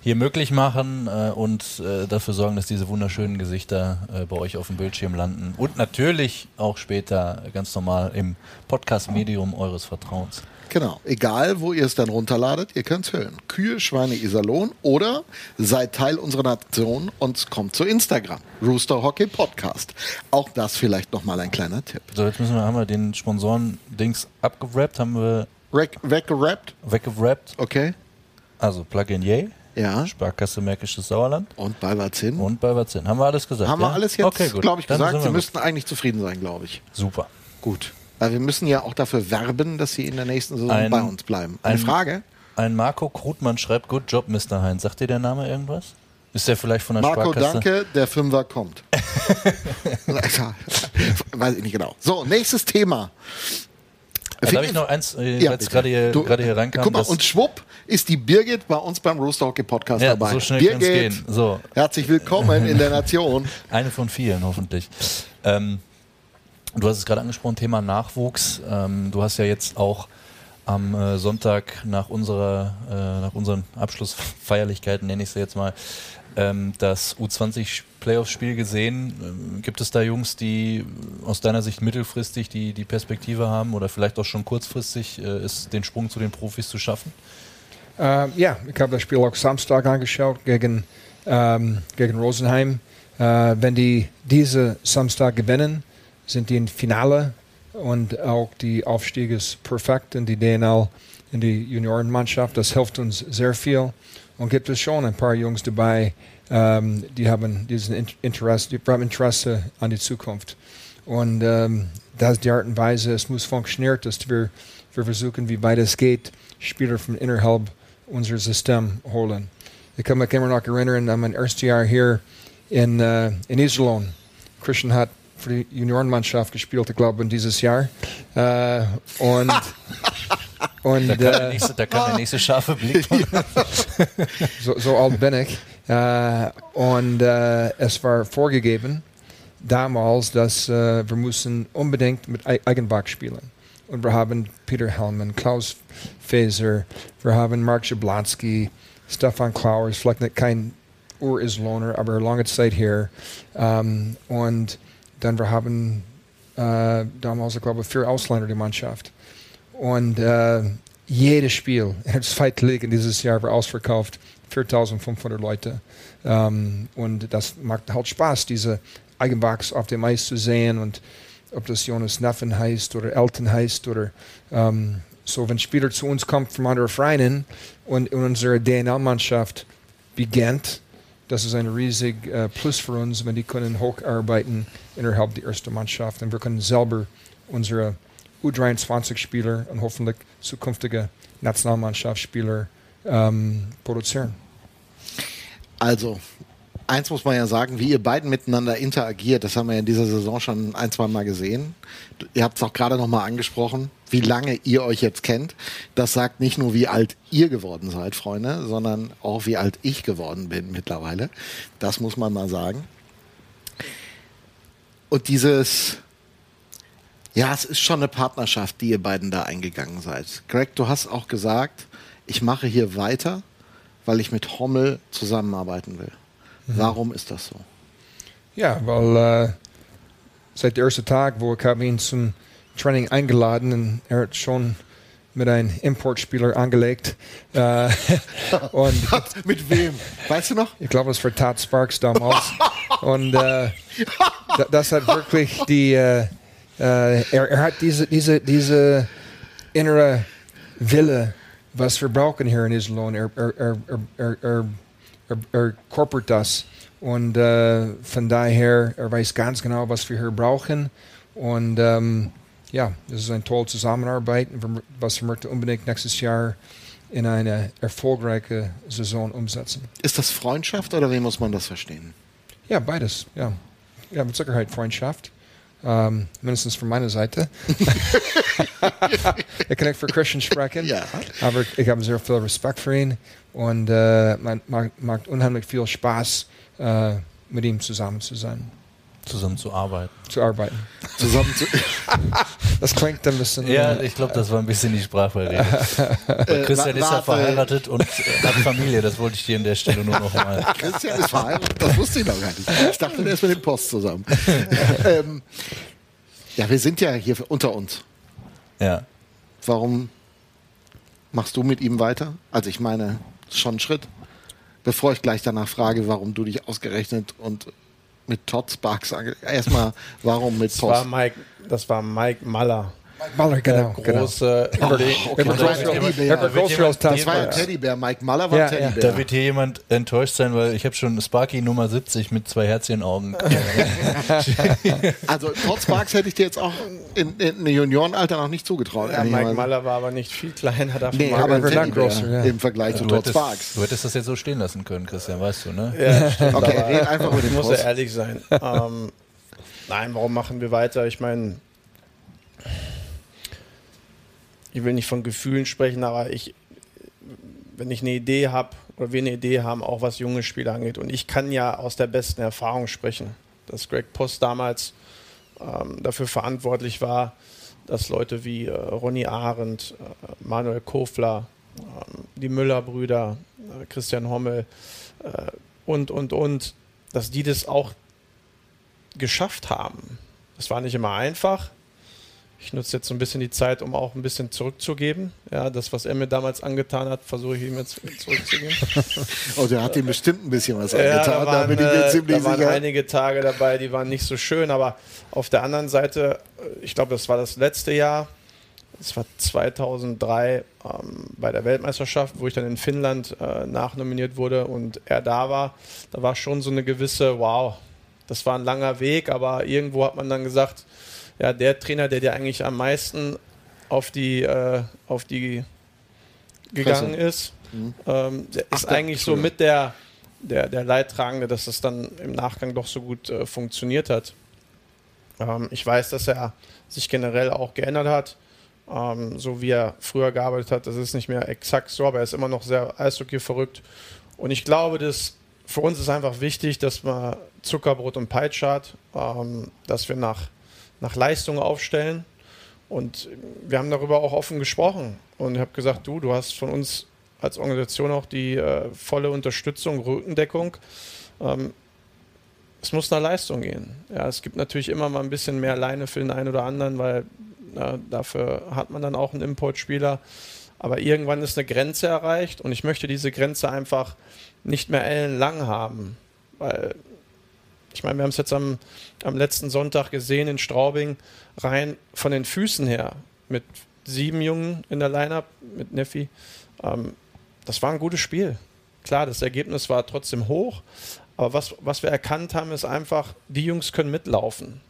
hier möglich machen äh, und äh, dafür sorgen, dass diese wunderschönen Gesichter äh, bei euch auf dem Bildschirm landen und natürlich auch später ganz normal im Podcast-Medium eures Vertrauens. Genau, egal wo ihr es dann runterladet, ihr könnt es hören. Kühe, Schweine, Iserlohn oder seid Teil unserer Nation und kommt zu Instagram. Rooster Hockey Podcast. Auch das vielleicht nochmal ein kleiner Tipp. So, jetzt müssen wir, haben wir den Sponsoren-Dings abgerappt, haben wir Weg, weggerappt, weggerappt. okay. Also Plug and Yay, Ja. Sparkasse Märkisches Sauerland Und bei Watzin. und bei Watzin. Haben wir alles gesagt? Haben ja? wir alles jetzt, okay, glaube ich, Dann gesagt. Sie wir müssten eigentlich zufrieden sein, glaube ich. Super. Gut. Weil wir müssen ja auch dafür werben, dass sie in der nächsten Saison Ein- bei uns bleiben. Eine ein- Frage? Ein Marco Krutmann schreibt, Good Job, Mr. Heinz. Sagt dir der Name irgendwas? Ist der vielleicht von der Marco, Sparkasse? danke, der Fünfer kommt. [laughs] Weiß ich nicht genau. So, nächstes Thema. Ja, darf ich noch eins, äh, Ja, jetzt gerade hier, Du, gerade hier reinkam? Guck mal, und schwupp ist die Birgit bei uns beim Rooster Hockey Podcast Ja, dabei. so schnell Birgit, gehen. So. herzlich willkommen in der Nation. [laughs] Eine von vielen, hoffentlich. Ähm, du hast es gerade angesprochen, Thema Nachwuchs. Ähm, du hast ja jetzt auch am äh, Sonntag nach unserer, äh, nach unseren Abschlussfeierlichkeiten, nenne ich sie jetzt mal, ähm, das U20 Playoff-Spiel gesehen. Ähm, gibt es da Jungs, die aus deiner Sicht mittelfristig die, die Perspektive haben oder vielleicht auch schon kurzfristig äh, ist, den Sprung zu den Profis zu schaffen? Äh, ja, ich habe das Spiel auch Samstag angeschaut gegen, ähm, gegen Rosenheim. Äh, wenn die diese Samstag gewinnen, sind die im Finale und auch die Aufstieg ist perfekt in die DNL, in die Juniorenmannschaft. Das hilft uns sehr viel und gibt es schon ein paar Jungs dabei, ähm, die haben diesen In- Interesse, die haben Interesse an die Zukunft. Und ähm, das ist die Art und Weise, es muss funktionieren, dass wir, wir versuchen, wie weit es geht, Spieler von innerhalb unser System holen. Ich kann mich immer noch erinnern an mein erstes Jahr hier in, äh, in Iserlohn. Christian hat für die Juniorenmannschaft gespielt, ich glaube, in dieses Jahr. Äh, und [laughs] Und, Da kann, der äh, nächste, da kann der nächste scharfe Blick [laughs] so, so alt bin ich. Äh, und äh, es war vorgegeben damals, dass äh, wir müssen unbedingt mit Ei- Eigenbach spielen. Und wir haben Peter Hellman, Klaus Faeser, wir haben Mark Jablonski, Stefan Klauers, vielleicht nicht kein Ur-Islohner, aber lange Zeit hier. Ähm, und dann wir haben äh, damals, ich glaube, vier Ausländer die Mannschaft. Und äh, jedes Spiel [laughs] in der zweiten Liga dieses Jahr war ausverkauft. 4500 Leute. Ähm, und das macht halt Spaß, diese Eigenbachs auf dem Eis zu sehen. Und ob das Jonas Neffen heißt oder Elton heißt oder ähm, so, wenn Spieler zu uns kommen von anderen Vereinen und, und unsere DNL-Mannschaft beginnt, das ist ein riesig äh, Plus für uns, wenn die können hocharbeiten innerhalb der ersten Mannschaft und wir können selber unsere U23-Spieler und hoffentlich zukünftige Nationalmannschaftsspieler ähm, produzieren. Also, eins muss man ja sagen, wie ihr beiden miteinander interagiert, das haben wir ja in dieser Saison schon ein, zwei Mal gesehen. Ihr habt es auch gerade nochmal angesprochen, wie lange ihr euch jetzt kennt. Das sagt nicht nur, wie alt ihr geworden seid, Freunde, sondern auch, wie alt ich geworden bin mittlerweile. Das muss man mal sagen. Und dieses, ja, es ist schon eine Partnerschaft, die ihr beiden da eingegangen seid. Greg, du hast auch gesagt, ich mache hier weiter, weil ich mit Hommel zusammenarbeiten will. Warum ist das so? Ja, weil äh, seit der ersten Tag, wo ich habe ihn zum Training eingeladen und er hat schon mit einem Importspieler angelegt. Äh, [laughs] und mit wem? Weißt du noch? ich glaube, es war Todd Sparks damals. und äh, da- das hat wirklich die, äh, äh, er, er hat diese, diese, diese innere Wille, was wir brauchen hier in Iserlohn. Er, er, er, er, er, er, er, er korpert das. Und äh, von daher, er weiß ganz genau, was wir hier brauchen. Und ähm, ja, das ist eine tolle Zusammenarbeit, was wir möchten unbedingt nächstes Jahr in eine erfolgreiche Saison umsetzen. Ist das Freundschaft oder wie muss man das verstehen? Ja, beides. Ja, ja mit Sicherheit Freundschaft. Ähm, mindestens von meiner Seite. [laughs] ich kann nicht für Christian sprechen, Ja. aber ich habe sehr viel Respekt für ihn und äh, man macht, macht unheimlich viel Spaß, äh, mit ihm zusammen zu sein, zusammen zu arbeiten. zu arbeiten. Zusammen zu, [laughs] Das klingt ein bisschen. Ja, äh, ich glaube, das war ein bisschen die Sprachbarriere. [laughs] Christian wa- ist ja verheiratet und äh, hat Familie, das wollte ich dir an der Stelle nur noch mal. [laughs] Christian ist verheiratet, das wusste ich noch gar nicht. Ich dachte, der ist mit dem Post zusammen. ähm, ja, wir sind ja hier unter uns. Ja. Warum machst du mit ihm weiter? Also ich meine, schon ein Schritt. Bevor ich gleich danach frage, warum du dich ausgerechnet und mit Todd Sparks ange Erstmal, warum mit Das war Post? Mike, das war Mike Maller. Baller, genau. der genau. große okay. Ever Das war Grocery- ein Teddybär. Ever Grocery als Das war ja ein. Teddybär. Mike Maller war Ja. Teddybär. Da wird hier jemand enttäuscht sein, weil ich habe schon Sparky Nummer 70 mit zwei Herzchenaugen. [laughs] Also Todd Sparks hätte ich dir jetzt auch in, in im Juniorenalter noch nicht zugetraut. Ja. Mike Maller war aber nicht viel kleiner. Davon Nee, aber Teddybär Grosser, ja. im Vergleich zu Todd Sparks. du hättest das jetzt so stehen lassen können, Christian, weißt du, ne? Ja, [laughs] stimmt, Okay, aber red einfach über ich den muss ja ehrlich sein. ähm, nein, warum machen wir weiter? Ich meine, ich will nicht von Gefühlen sprechen, aber ich, wenn ich eine Idee habe oder wir eine Idee haben, auch was junge Spieler angeht, und ich kann ja aus der besten Erfahrung sprechen, dass Greg Post damals ähm, dafür verantwortlich war, dass Leute wie äh, Ronny Arendt, äh, Manuel Kofler, ähm, die Müller-Brüder, äh, Christian Hommel äh, und, und, und, dass die das auch geschafft haben. Das war nicht immer einfach. Ich nutze jetzt so ein bisschen die Zeit, um auch ein bisschen zurückzugeben. Ja, das, was er mir damals angetan hat, versuche ich ihm jetzt zurückzugeben. [laughs] Oh, der hat ihm bestimmt ein bisschen was Ja, angetan. da, da, waren, bin ich mir äh, ziemlich da waren sicher. einige Tage dabei, die waren nicht so schön, aber auf der anderen Seite, äh, ich glaube, das war das letzte Jahr, das war 2003 ähm, bei der Weltmeisterschaft, wo ich dann in Finnland äh, nachnominiert wurde und er da war. Da war schon so eine gewisse, wow, das war ein langer Weg, aber irgendwo hat man dann gesagt, ja, der Trainer, der dir eigentlich am meisten auf die, äh, auf die gegangen ist, ähm, der ist da- eigentlich so mit der, der, der Leidtragende, dass es dann im Nachgang doch so gut äh, funktioniert hat. Ähm, ich weiß, dass er sich generell auch geändert hat. ähm, so wie er früher gearbeitet hat. Das ist nicht mehr exakt so, aber er ist immer noch sehr Eishockey verrückt. Und ich glaube, dass für uns ist einfach wichtig, dass man Zuckerbrot und Peitsche hat, ähm, dass wir nach, nach Leistung aufstellen. Und wir haben darüber auch offen gesprochen. Und ich habe gesagt, du, du hast von uns als Organisation auch die äh, volle Unterstützung, Rückendeckung. Ähm, es muss nach Leistung gehen. Ja, es gibt natürlich immer mal ein bisschen mehr Leine für den einen oder anderen, weil na, dafür hat man dann auch einen Importspieler. Aber irgendwann ist eine Grenze erreicht und ich möchte diese Grenze einfach nicht mehr ellenlang haben. Weil, ich meine, wir haben es jetzt am, am letzten Sonntag gesehen in Straubing, rein von den Füßen her, mit sieben Jungen in der Line-Up, mit Neffi. Ähm, das war ein gutes Spiel. Klar, das Ergebnis war trotzdem hoch, aber was, was wir erkannt haben, ist einfach, die Jungs können mitlaufen.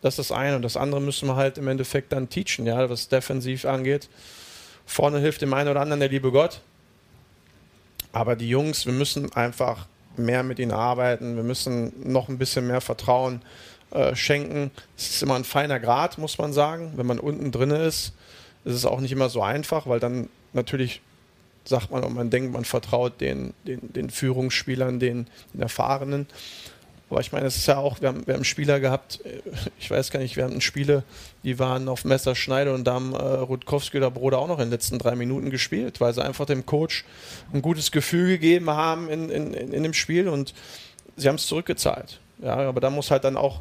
Das ist das eine. Und das andere müssen wir halt im Endeffekt dann teachen, ja, was defensiv angeht. Vorne hilft dem einen oder anderen der liebe Gott. Aber die Jungs, wir müssen einfach mehr mit ihnen arbeiten. Wir müssen noch ein bisschen mehr Vertrauen äh, schenken. Es ist immer ein feiner Grad, muss man sagen. Wenn man unten drin ist, ist es auch nicht immer so einfach, weil dann natürlich sagt man und man denkt, man vertraut den, den, den Führungsspielern, den, den Erfahrenen. Aber ich meine, es ist ja auch, wir haben, wir haben Spieler gehabt, äh, ich weiß gar nicht, wir hatten Spiele, die waren auf Messerschneide und da haben äh, Rutkowski oder Broder auch noch in den letzten drei Minuten gespielt, weil sie einfach dem Coach ein gutes Gefühl gegeben haben in, in, in dem Spiel und sie haben es zurückgezahlt. Ja, aber da muss halt dann auch,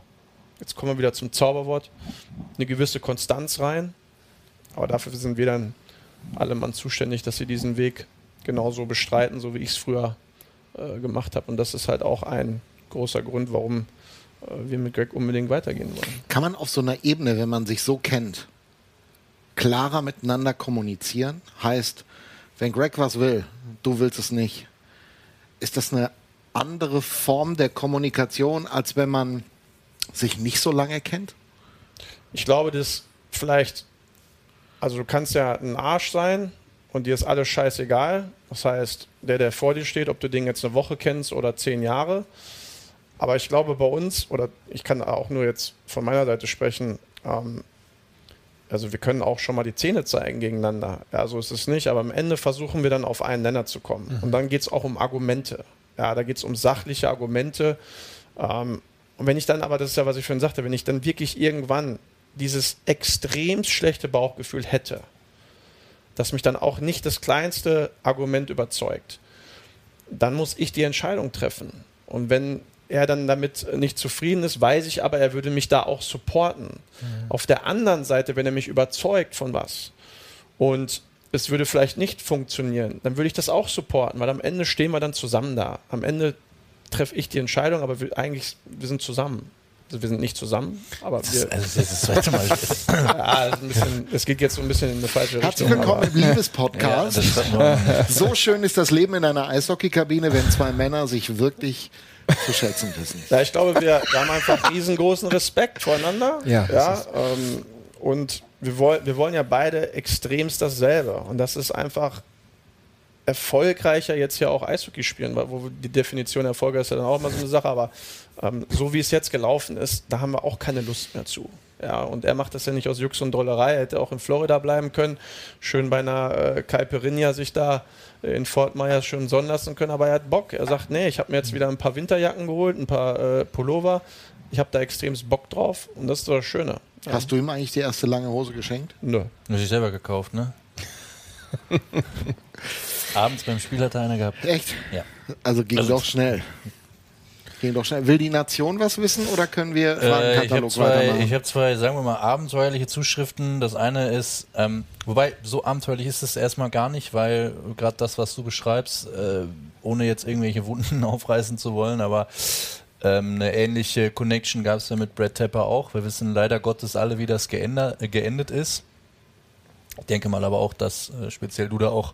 jetzt kommen wir wieder zum Zauberwort, eine gewisse Konstanz rein. Aber dafür sind wir dann alle Mann zuständig, dass sie diesen Weg genauso bestreiten, so wie ich es früher äh, gemacht habe. Und das ist halt auch ein großer Grund, warum äh, wir mit Greg unbedingt weitergehen wollen. Kann man auf so einer Ebene, wenn man sich so kennt, klarer miteinander kommunizieren? Heißt, wenn Greg was will, du willst es nicht. Ist das eine andere Form der Kommunikation, als wenn man sich nicht so lange kennt? Ich glaube, dass vielleicht, also du kannst ja ein Arsch sein und dir ist alles scheißegal. Das heißt, der, der vor dir steht, ob du den jetzt eine Woche kennst oder zehn Jahre, aber ich glaube, bei uns, oder ich kann auch nur jetzt von meiner Seite sprechen, ähm, also wir können auch schon mal die Zähne zeigen gegeneinander. Ja, so ist es nicht, aber am Ende versuchen wir dann auf einen Nenner zu kommen. Mhm. Und dann geht es auch um Argumente. Ja, da geht es um sachliche Argumente. Ähm, und wenn ich dann, aber das ist ja, was ich vorhin sagte, wenn ich dann wirklich irgendwann dieses extrem schlechte Bauchgefühl hätte, dass mich dann auch nicht das kleinste Argument überzeugt, dann muss ich die Entscheidung treffen. Und wenn er dann damit nicht zufrieden ist, weiß ich aber, er würde mich da auch supporten. Mhm. Auf der anderen Seite, wenn er mich überzeugt von was und es würde vielleicht nicht funktionieren, dann würde ich das auch supporten, weil am Ende stehen wir dann zusammen da. Am Ende treffe ich die Entscheidung, aber wir, eigentlich, wir sind zusammen. Also wir sind nicht zusammen, aber das, wir. Also das ist das zweite Mal. [laughs] ja, bisschen, es geht jetzt so ein bisschen in eine falsche Richtung. Herzlich willkommen im Liebespodcast. Ja, so schön ist das Leben in einer Eishockeykabine, wenn zwei Männer sich wirklich zu schätzen wissen. Ja, ich glaube, wir, wir haben einfach riesengroßen Respekt voreinander. Ja. ja ähm, und wir, woll, wir wollen ja beide extremst dasselbe. Und das ist einfach erfolgreicher jetzt ja auch Eishockey spielen, weil wo die Definition Erfolg ist ja dann auch immer so eine Sache, aber ähm, so wie es jetzt gelaufen ist, da haben wir auch keine Lust mehr zu. Ja, und er macht das ja nicht aus Jux und Drollerei, er hätte auch in Florida bleiben können, schön bei einer äh, Caipirinha sich da in Fort Myers schön sonnen lassen können, aber er hat Bock. Er sagt, nee, ich habe mir jetzt wieder ein paar Winterjacken geholt, ein paar äh, Pullover. Ich habe da extremst Bock drauf und das ist das Schöne. Ja. Hast du ihm eigentlich die erste lange Hose geschenkt? Nö. Muss ich selber gekauft, ne? [laughs] Abends beim Spiel hat er eine gehabt. Echt? Ja. Also ging also doch schnell. Ging doch schnell. Will die Nation was wissen oder können wir äh, weitermachen? Ich habe zwei, sagen wir mal, abenteuerliche Zuschriften. Das eine ist, ähm, wobei so abenteuerlich ist es erstmal gar nicht, weil gerade das, was du beschreibst, äh, ohne jetzt irgendwelche Wunden [laughs] aufreißen zu wollen, aber ähm, eine ähnliche Connection gab es ja mit Brad Tepper auch. Wir wissen leider Gottes alle, wie das geändert, äh, geendet ist. Ich denke mal aber auch, dass äh, speziell du da auch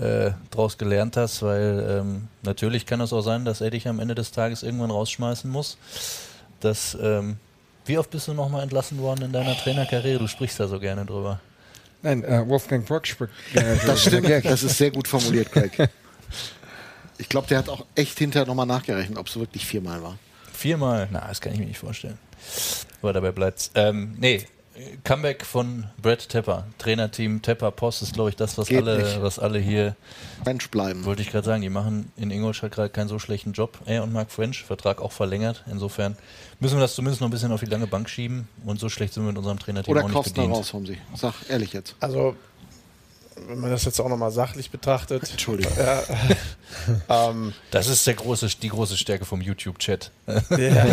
äh, draus gelernt hast, weil ähm, natürlich kann es auch sein, dass er dich am Ende des Tages irgendwann rausschmeißen muss. Das, ähm, wie oft bist du nochmal entlassen worden in deiner Trainerkarriere? Du sprichst da so gerne drüber. Nein, äh, Wolfgang Brock spricht [laughs] gerne drüber. Das stimmt, das ist sehr gut formuliert, Craig. [laughs] Ich glaube, der hat auch echt hinterher nochmal nachgerechnet, ob es wirklich viermal war. Viermal? Na, das kann ich mir nicht vorstellen. Aber dabei bleibt Ähm, nee, Comeback von Brad Tepper, Trainerteam Tepper Post ist, glaube ich, das, was alle, was alle hier. Mensch bleiben. Wollte ich gerade sagen, die machen in Ingolstadt gerade keinen so schlechten Job. Er und Mark French, Vertrag auch verlängert. Insofern müssen wir das zumindest noch ein bisschen auf die lange Bank schieben. Und so schlecht sind wir mit unserem Trainerteam Oder auch nicht kaufst bedient. raus, Homsi? Sag ehrlich jetzt. Also, wenn man das jetzt auch nochmal sachlich betrachtet. Entschuldigung. Ja, [laughs] ähm, Das ist der große, die große Stärke vom YouTube-Chat. Ja.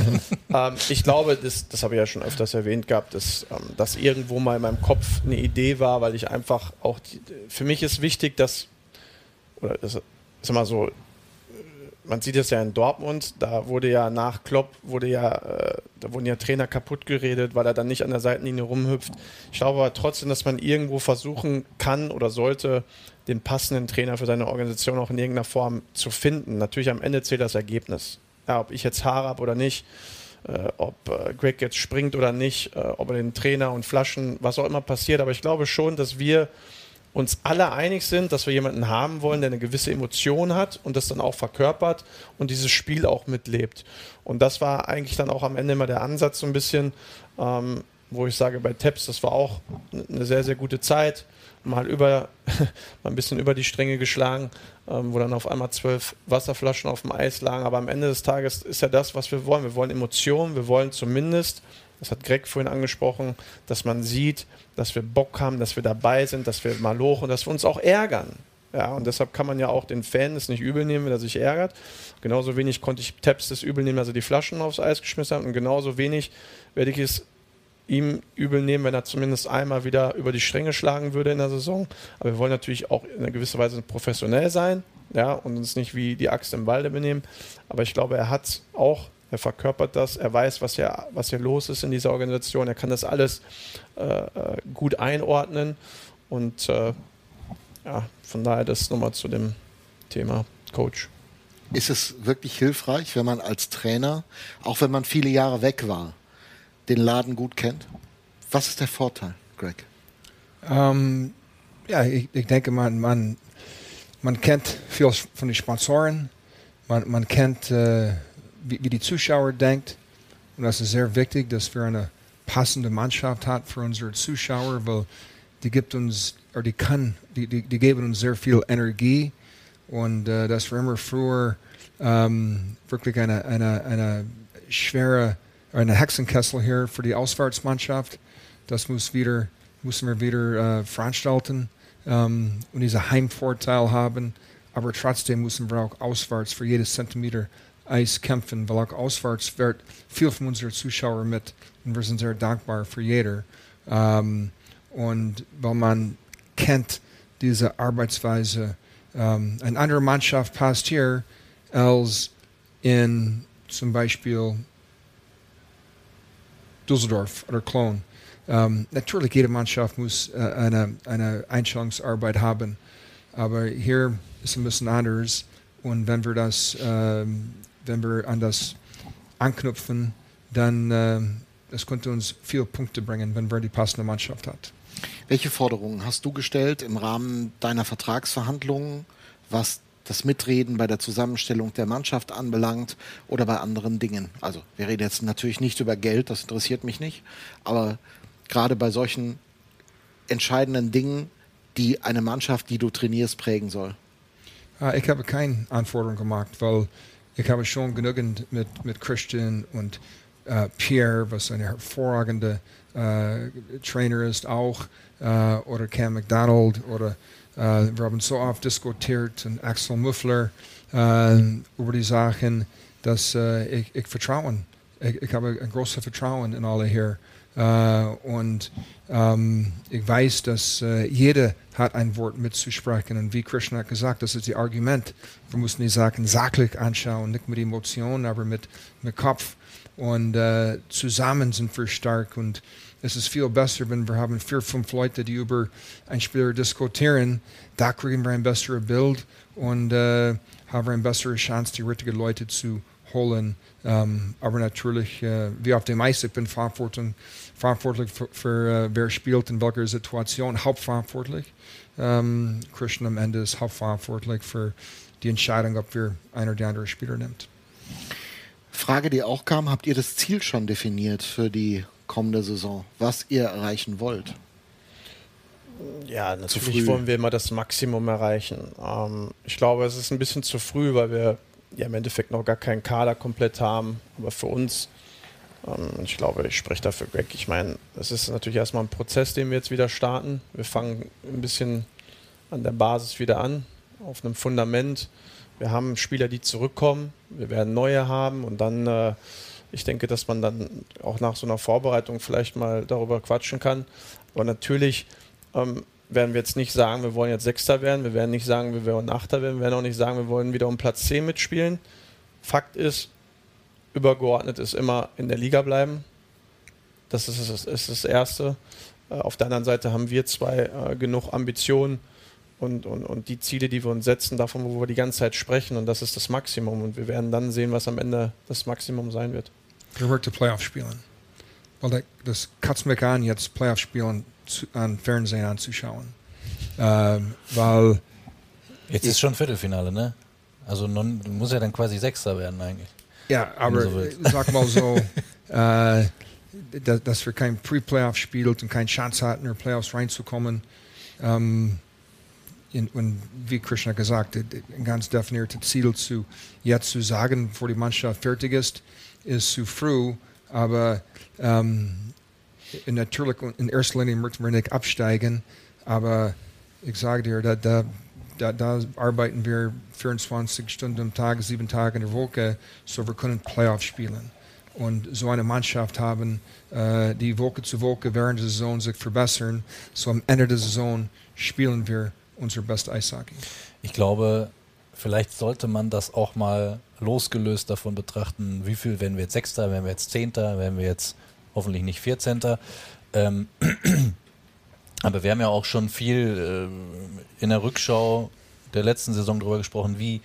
[laughs] ähm, ich glaube, das, das habe ich ja schon öfters erwähnt gehabt, dass ähm, das irgendwo mal in meinem Kopf eine Idee war, weil ich einfach auch, die, für mich ist wichtig, dass, oder das ist immer so, man sieht es ja in Dortmund, da wurde ja nach Klopp, wurde ja, äh, da wurden ja Trainer kaputt geredet, weil er dann nicht an der Seitenlinie rumhüpft. Ich glaube aber trotzdem, dass man irgendwo versuchen kann oder sollte, den passenden Trainer für seine Organisation auch in irgendeiner Form zu finden. Natürlich am Ende zählt das Ergebnis. Ja, ob ich jetzt Haare habe oder nicht, äh, ob äh, Greg jetzt springt oder nicht, äh, ob er den Trainer und Flaschen, was auch immer passiert. Aber ich glaube schon, dass wir uns alle einig sind, dass wir jemanden haben wollen, der eine gewisse Emotion hat und das dann auch verkörpert und dieses Spiel auch mitlebt. Und das war eigentlich dann auch am Ende immer der Ansatz so ein bisschen, ähm, wo ich sage, bei Teps, das war auch eine sehr, sehr gute Zeit. Mal über, [laughs] mal ein bisschen über die Stränge geschlagen, ähm, wo dann auf einmal zwölf Wasserflaschen auf dem Eis lagen. Aber am Ende des Tages ist ja das, was wir wollen. Wir wollen Emotionen, wir wollen zumindest, das hat Greg vorhin angesprochen, dass man sieht, dass wir Bock haben, dass wir dabei sind, dass wir mal lochen, dass wir uns auch ärgern. Ja, und deshalb kann man ja auch den Fan es nicht übel nehmen, wenn er sich ärgert. Genauso wenig konnte ich Taps das übel nehmen, dass er die Flaschen aufs Eis geschmissen hat. Und genauso wenig werde ich es ihm übel nehmen, wenn er zumindest einmal wieder über die Stränge schlagen würde in der Saison. Aber wir wollen natürlich auch in gewisser Weise professionell sein ja, und uns nicht wie die Axt im Walde benehmen. Aber ich glaube, er hat auch, er verkörpert das, er weiß, was hier, was hier los ist in dieser Organisation, er kann das alles äh, äh, gut einordnen und äh, ja, von daher das nochmal zu dem Thema Coach. Ist es wirklich hilfreich, wenn man als Trainer, auch wenn man viele Jahre weg war, den Laden gut kennt? Was ist der Vorteil, Greg? Ähm, ja, ich, ich denke, man, man, man kennt viel von den Sponsoren, man, man kennt, äh, wie, wie die Zuschauer denkt. Und das ist sehr wichtig, dass wir eine passende Mannschaft haben für unsere Zuschauer, weil die gibt uns, oder die kann, die, die, die geben uns sehr viel Energie. Und äh, dass wir immer früher ähm, wirklich eine, eine, eine schwere, eine Hexenkessel hier für die Auswärtsmannschaft, das muss wieder, müssen wir wieder äh, veranstalten ähm, und diesen Heimvorteil haben. Aber trotzdem müssen wir auch auswärts für jedes Zentimeter Eis kämpfen, weil auch auswärts wird viel von unseren Zuschauern mit und wir sind sehr dankbar für jeder. Ähm, und weil man kennt diese Arbeitsweise, ähm, eine andere Mannschaft passt hier als in zum Beispiel Düsseldorf oder Cologne. Ähm, natürlich, jede Mannschaft muss äh, eine, eine Einstellungsarbeit haben, aber hier ist es ein bisschen anders. Und wenn wir das, ähm, wenn wir an das anknüpfen, dann ähm, das könnte uns viele Punkte bringen, wenn wir die passende Mannschaft hat. Welche Forderungen hast du gestellt im Rahmen deiner Vertragsverhandlungen, was das Mitreden bei der Zusammenstellung der Mannschaft anbelangt oder bei anderen Dingen? Also, wir reden jetzt natürlich nicht über Geld, das interessiert mich nicht, aber gerade bei solchen entscheidenden Dingen, die eine Mannschaft, die du trainierst, prägen soll. Äh, ich habe keine Anforderungen gemacht, weil ich habe schon genügend mit, mit Christian und äh, Pierre, was ein hervorragender äh, Trainer ist, auch, äh, oder Cam McDonald, oder äh, wir haben so oft diskutiert und Axel Muffler äh, über die Sachen, dass äh, ich, ich vertraue. Ich, ich habe ein großes Vertrauen in alle hier. Uh, und ähm, ich weiß, dass äh, jeder hat ein Wort mitzusprechen. Und wie Krishna hat gesagt, das ist das Argument. Wir müssen die Sachen sachlich anschauen, nicht mit Emotionen, aber mit, mit Kopf. Und äh, zusammen sind wir stark. Und es ist viel besser, wenn wir haben vier, fünf Leute, die über einen Spieler diskutieren. Da kriegen wir ein besseres Bild und äh, haben eine bessere Chance, die richtigen Leute zu holen. Um, aber natürlich, uh, wie auf dem Eis, ich bin verantwortlich, verantwortlich für, für uh, wer spielt in welcher Situation, hauptverantwortlich. Um, Christian am Ende ist hauptverantwortlich für die Entscheidung, ob wir ein oder andere Spieler nimmt. Frage, die auch kam, habt ihr das Ziel schon definiert für die kommende Saison, was ihr erreichen wollt? Ja, natürlich wollen wir immer das Maximum erreichen. Ähm, ich glaube, es ist ein bisschen zu früh, weil wir ja im Endeffekt noch gar keinen Kader komplett haben. Aber für uns, ähm, ich glaube, ich spreche dafür Greg. Ich meine, es ist natürlich erstmal ein Prozess, den wir jetzt wieder starten. Wir fangen ein bisschen an der Basis wieder an, auf einem Fundament. Wir haben Spieler, die zurückkommen. Wir werden neue haben und dann, äh, ich denke, dass man dann auch nach so einer Vorbereitung vielleicht mal darüber quatschen kann. Aber natürlich ähm, werden wir jetzt nicht sagen, wir wollen jetzt Sechster werden, wir werden nicht sagen, wir wollen Achter werden, wir werden auch nicht sagen, wir wollen wieder um Platz 10 mitspielen. Fakt ist, übergeordnet ist immer in der Liga bleiben. Das ist das, ist das Erste. Äh, auf der anderen Seite haben wir zwei äh, genug Ambitionen und, und, und die Ziele, die wir uns setzen, davon, wo wir die ganze Zeit sprechen, und das ist das Maximum. Und wir werden dann sehen, was am Ende das Maximum sein wird. Wir möchten Playoff spielen. Weil das, das kotzt mich an, jetzt Playoff spielen zu, an Fernsehen anzuschauen. Ähm, weil Jetzt ist schon Viertelfinale, ne? Also non, du musst ja dann quasi Sechster werden eigentlich. Ja, aber so [laughs] sag mal so, [laughs] äh, dass, dass wir kein Pre-Playoff spielt und keine Chance hatten, in die Playoffs reinzukommen. Ähm, in, und wie Krishna gesagt hat, ein ganz definiertes Ziel zu jetzt zu sagen, bevor die Mannschaft fertig ist, ist zu früh. Aber ähm, natürlich in erster Linie möchten wir nicht absteigen. Aber ich sage dir, da, da, da, da arbeiten wir 24 Stunden am Tag, sieben Tage in der Woche, so wir können Playoff spielen. Und so eine Mannschaft haben, äh, die Woche zu Woche während der Saison sich verbessern. So am Ende der Saison spielen wir unser best Eishockey. Ich glaube, vielleicht sollte man das auch mal losgelöst davon betrachten, wie viel werden wir jetzt Sechster, werden wir jetzt Zehnter, werden wir jetzt hoffentlich nicht Vierzehnter. Ähm, [clears throat] aber wir haben ja auch schon viel äh, in der Rückschau der letzten Saison darüber gesprochen, wie,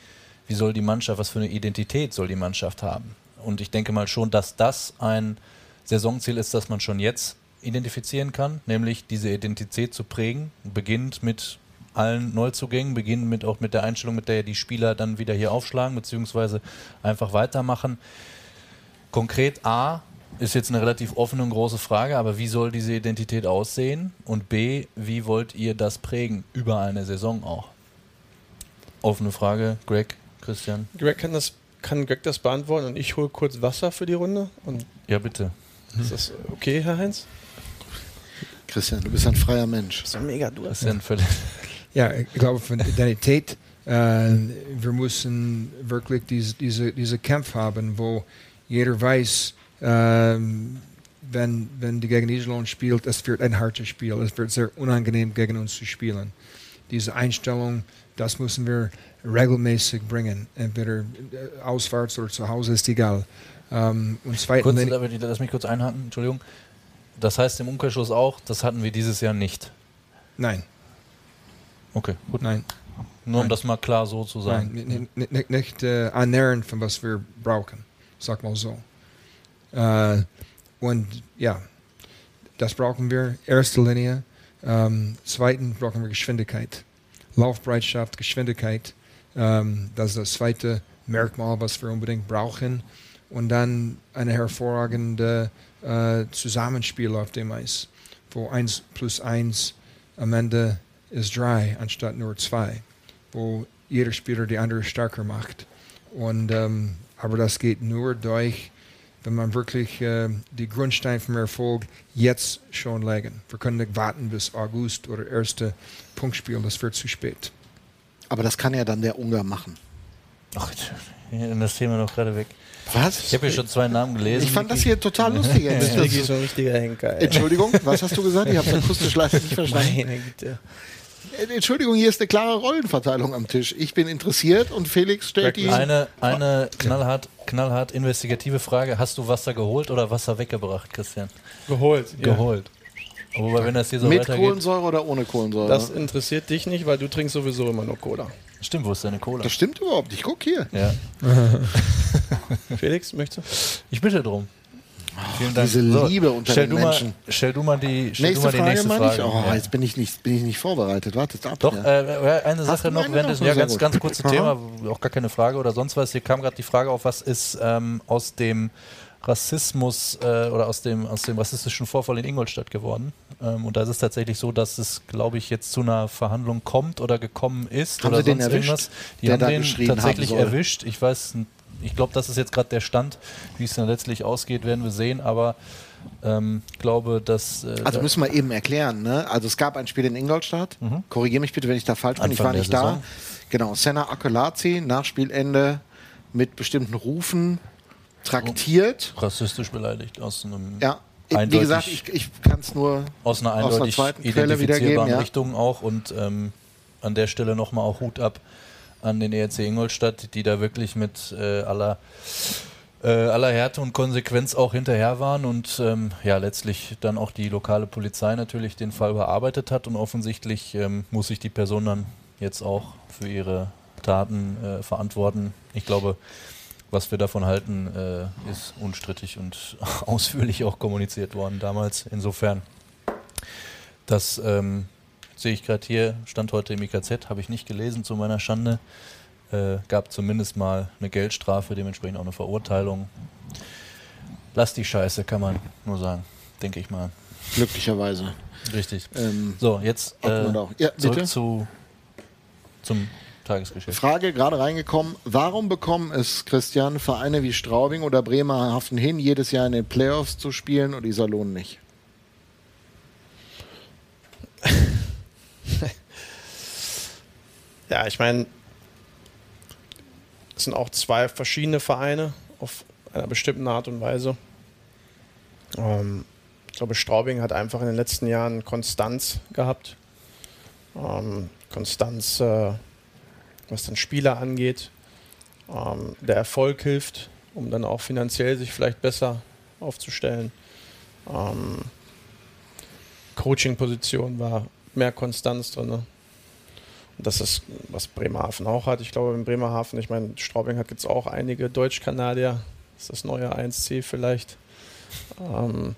wie soll die Mannschaft, was für eine Identität soll die Mannschaft haben. Und ich denke mal schon, dass das ein Saisonziel ist, das man schon jetzt identifizieren kann, nämlich diese Identität zu prägen, beginnt mit allen Neuzugängen, beginnen mit auch mit der Einstellung, mit der die Spieler dann wieder hier aufschlagen, beziehungsweise einfach weitermachen. Konkret A ist jetzt eine relativ offene und große Frage, aber wie soll diese Identität aussehen? Und B, wie wollt ihr das prägen über eine Saison auch? Offene Frage, Greg, Christian. Greg kann das, kann Greg das beantworten und ich hole kurz Wasser für die Runde. Und Ja, bitte. ist das okay, Herr Heinz? Christian, du bist ein freier Mensch. Das ist mega, du hast Christian, völlig. [laughs] Ja, ich glaube, von Identität, äh, wir müssen wirklich diese, diese, diese Kampf haben, wo jeder weiß, ähm, wenn, wenn die gegen Iserlohn spielt, es wird ein hartes Spiel, es wird sehr unangenehm gegen uns zu spielen. Diese Einstellung, das müssen wir regelmäßig bringen, entweder äh, auswärts oder zu Hause, ist egal. Ähm, und zweitens, Kurz, lass mich kurz einhaken, Entschuldigung. Das heißt im Umkehrschluss auch, das hatten wir dieses Jahr nicht. nein, Okay, gut. nein. Nur um Nein. das mal klar so zu sagen. Nein, nicht, nicht, nicht äh, annähernd von was wir brauchen, sag mal so. Äh, und ja, das brauchen wir. Erste Linie. Ähm, zweitens brauchen wir Geschwindigkeit. Laufbereitschaft, Geschwindigkeit. Ähm, das ist das zweite Merkmal, was wir unbedingt brauchen. Und dann eine hervorragende äh, Zusammenspiel auf dem Eis, wo 1 plus 1 am Ende ist 3 anstatt nur 2 wo jeder Spieler die andere stärker macht. Und, ähm, aber das geht nur durch, wenn man wirklich äh, die Grundsteine vom Erfolg jetzt schon legen. Wir können nicht warten bis August oder erste Punktspiel, das wird zu spät. Aber das kann ja dann der Ungar machen. Ach, das Thema noch gerade weg. Was? Ich habe hier schon zwei Namen gelesen. Ich fand das hier total lustig. [laughs] Das ist so ein richtiger Henker. ey. Entschuldigung, was hast du gesagt? Ich habe es akustisch leider nicht verstanden. Meine Güte. Äh, Entschuldigung, hier ist eine klare Rollenverteilung am Tisch. Ich bin interessiert und Felix stellt die. Eine, eine knallhart, knallhart investigative Frage. Hast du Wasser geholt oder Wasser weggebracht, Christian? Geholt. Ja. Geholt. Aber wenn das hier so mit weitergeht. Kohlensäure oder ohne Kohlensäure? Das interessiert dich nicht, weil du trinkst sowieso immer nur Cola. Stimmt, wo ist deine Cola? das stimmt überhaupt. Ich guck hier. Ja. [laughs] [laughs] Felix, möchtest du? Ich bitte drum. Vielen Dank. diese Liebe unter stell den du mal, Menschen. Stell du mal die, stell Nächste du mal die Frage, nächste ich. Frage. Oh, Ja. jetzt bin ich nicht, bin ich nicht vorbereitet. Wartet ab. Doch, ja. äh, eine Sache noch, wenn das, ja, ganz, ganz kurzes. Thema, auch gar keine Frage oder sonst was. Hier kam gerade die Frage auf, was ist ähm, aus dem Rassismus äh, oder aus dem, aus dem rassistischen Vorfall in Ingolstadt geworden. Ähm, und da ist es tatsächlich so, dass es, glaube ich, jetzt zu einer Verhandlung kommt oder gekommen ist. Haben oder Sie den sonst erwischt, irgendwas. Die haben den tatsächlich erwischt. Ich weiß, ich glaube, das ist jetzt gerade der Stand. Wie es dann letztlich ausgeht, werden wir sehen. Aber ähm, glaube, dass. Äh, Also da- müssen wir eben erklären, ne? Also es gab ein Spiel in Ingolstadt. Korrigiere mich bitte, wenn ich da falsch bin. ich Mhm. War nicht da. Saison. Genau, Senna Akolazi nach Spielende mit bestimmten Rufen traktiert. rassistisch beleidigt aus einem Ja, wie eindeutig- gesagt, ich, ich kann es nur aus einer aus einer eindeutig zweiten Quelle identifizierbaren wiedergeben. Ja. Richtung auch und ähm, an der Stelle nochmal auch Hut ab an den ERC Ingolstadt, die da wirklich mit äh, aller äh, aller Härte und Konsequenz auch hinterher waren und ähm, ja letztlich dann auch die lokale Polizei natürlich den Fall bearbeitet hat und offensichtlich ähm, muss sich die Person dann jetzt auch für ihre Taten äh, verantworten. Ich glaube, was wir davon halten, äh, ist unstrittig und [laughs] ausführlich auch kommuniziert worden damals. Insofern, das ähm, sehe ich gerade hier, stand heute im IKZ, habe ich nicht gelesen zu meiner Schande. Äh, gab zumindest mal eine Geldstrafe, dementsprechend auch eine Verurteilung. Lass die Scheiße, kann man nur sagen, denke ich mal. Glücklicherweise. Richtig. Ähm, So, jetzt äh, ja, zurück zu, zum Tagesgeschäft. Frage gerade reingekommen. Warum bekommen es, Christian, Vereine wie Straubing oder Bremerhaven hin, jedes Jahr in den Playoffs zu spielen und Iserlohn nicht? Ja, ich meine, es sind auch zwei verschiedene Vereine auf einer bestimmten Art und Weise. Ähm, ich glaube, Straubing hat einfach in den letzten Jahren Konstanz gehabt. Ähm, Konstanz, äh, was den Spieler angeht. Ähm, der Erfolg hilft, um dann auch finanziell sich vielleicht besser aufzustellen. Ähm, Coaching-Position war mehr Konstanz drin. Und das ist, was Bremerhaven auch hat. Ich glaube, in Bremerhaven, ich meine, Straubing hat jetzt auch einige Deutsch-Kanadier. Das ist das neue 1C vielleicht. Ähm,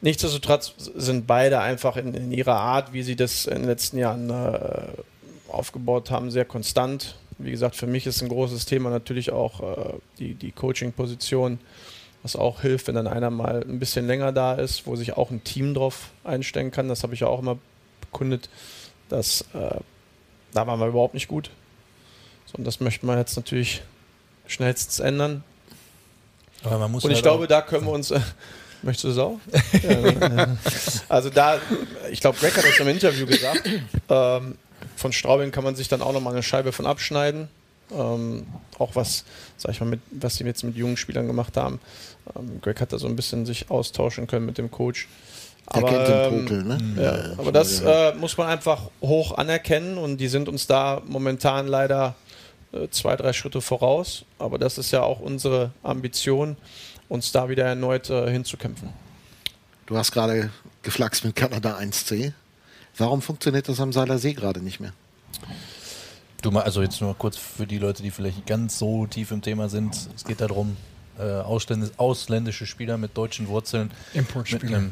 nichtsdestotrotz sind beide einfach in, in ihrer Art, wie sie das in den letzten Jahren äh, aufgebaut haben, sehr konstant. Wie gesagt, für mich ist ein großes Thema natürlich auch äh, die, die Coaching-Position, was auch hilft, wenn dann einer mal ein bisschen länger da ist, wo sich auch ein Team drauf einstellen kann. Das habe ich ja auch immer bekundet, dass äh, da waren wir überhaupt nicht gut. So, und das möchten wir jetzt natürlich schnellstens ändern. Aber man muss Und ich halt glaube, da können wir uns. Äh, [laughs] möchtest du es auch? ja, also da, ich glaube, Greg hat das im Interview gesagt. Ähm, von Straubing kann man sich dann auch nochmal eine Scheibe von abschneiden. Ähm, auch was, sag ich mal, mit, was sie jetzt mit jungen Spielern gemacht haben. Ähm, Greg hat da so ein bisschen sich austauschen können mit dem Coach. Der kennt den ähm, Pokel, ne? ja, aber das äh, muss man einfach hoch anerkennen und die sind uns da momentan leider äh, zwei, drei Schritte voraus. Aber das ist ja auch unsere Ambition, uns da wieder erneut äh, hinzukämpfen. Du hast gerade geflaxt mit Kanada 1C. Warum funktioniert das am Seiler See gerade nicht mehr? Du mal, also jetzt nur kurz für die Leute, die vielleicht nicht ganz so tief im Thema sind. Es geht darum, äh, ausländ ausländische Spieler mit deutschen Wurzeln mit Importspieler.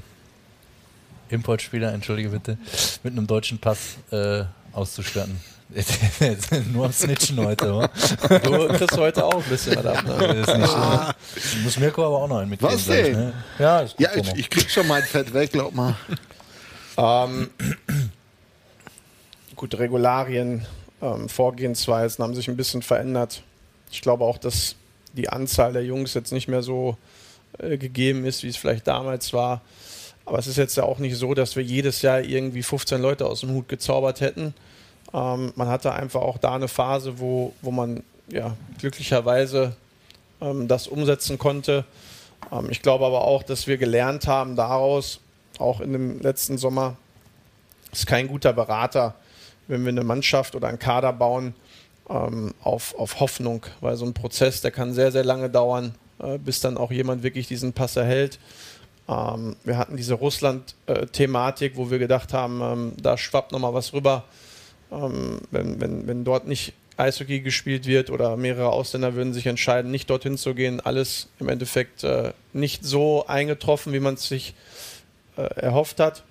Importspieler, entschuldige bitte, mit einem deutschen Pass äh, auszustatten. [laughs] nur am Snitchen heute, oder? Du kriegst heute auch ein bisschen was ab. Ne? Das ist nicht schlimm. Muss Mirko aber auch noch einen mitgeben. Was denn? Ne? Ja, ist gut Ja, ich, ich krieg schon mein Fett weg, glaub mal. Ähm, [clears throat] gut, Regularien, ähm, Vorgehensweisen haben sich ein bisschen verändert. Ich glaube auch, dass die Anzahl der Jungs jetzt nicht mehr so äh, gegeben ist, wie es vielleicht damals war. Aber es ist jetzt ja auch nicht so, dass wir jedes Jahr irgendwie 15 Leute aus dem Hut gezaubert hätten. Ähm, man hatte einfach auch da eine Phase, wo, wo man ja, glücklicherweise ähm, das umsetzen konnte. Ähm, ich glaube aber auch, dass wir gelernt haben daraus, auch in dem letzten Sommer, ist kein guter Berater, wenn wir eine Mannschaft oder einen Kader bauen ähm, auf, auf Hoffnung, weil so ein Prozess, der kann sehr, sehr lange dauern, äh, bis dann auch jemand wirklich diesen Pass erhält. Ähm, wir hatten diese Russland-Thematik, wo wir gedacht haben, ähm, da schwappt nochmal was rüber. Ähm, wenn, wenn, wenn dort nicht Eishockey gespielt wird oder mehrere Ausländer würden sich entscheiden, nicht dorthin zu gehen, alles im Endeffekt äh, nicht so eingetroffen, wie man es sich äh, erhofft hat.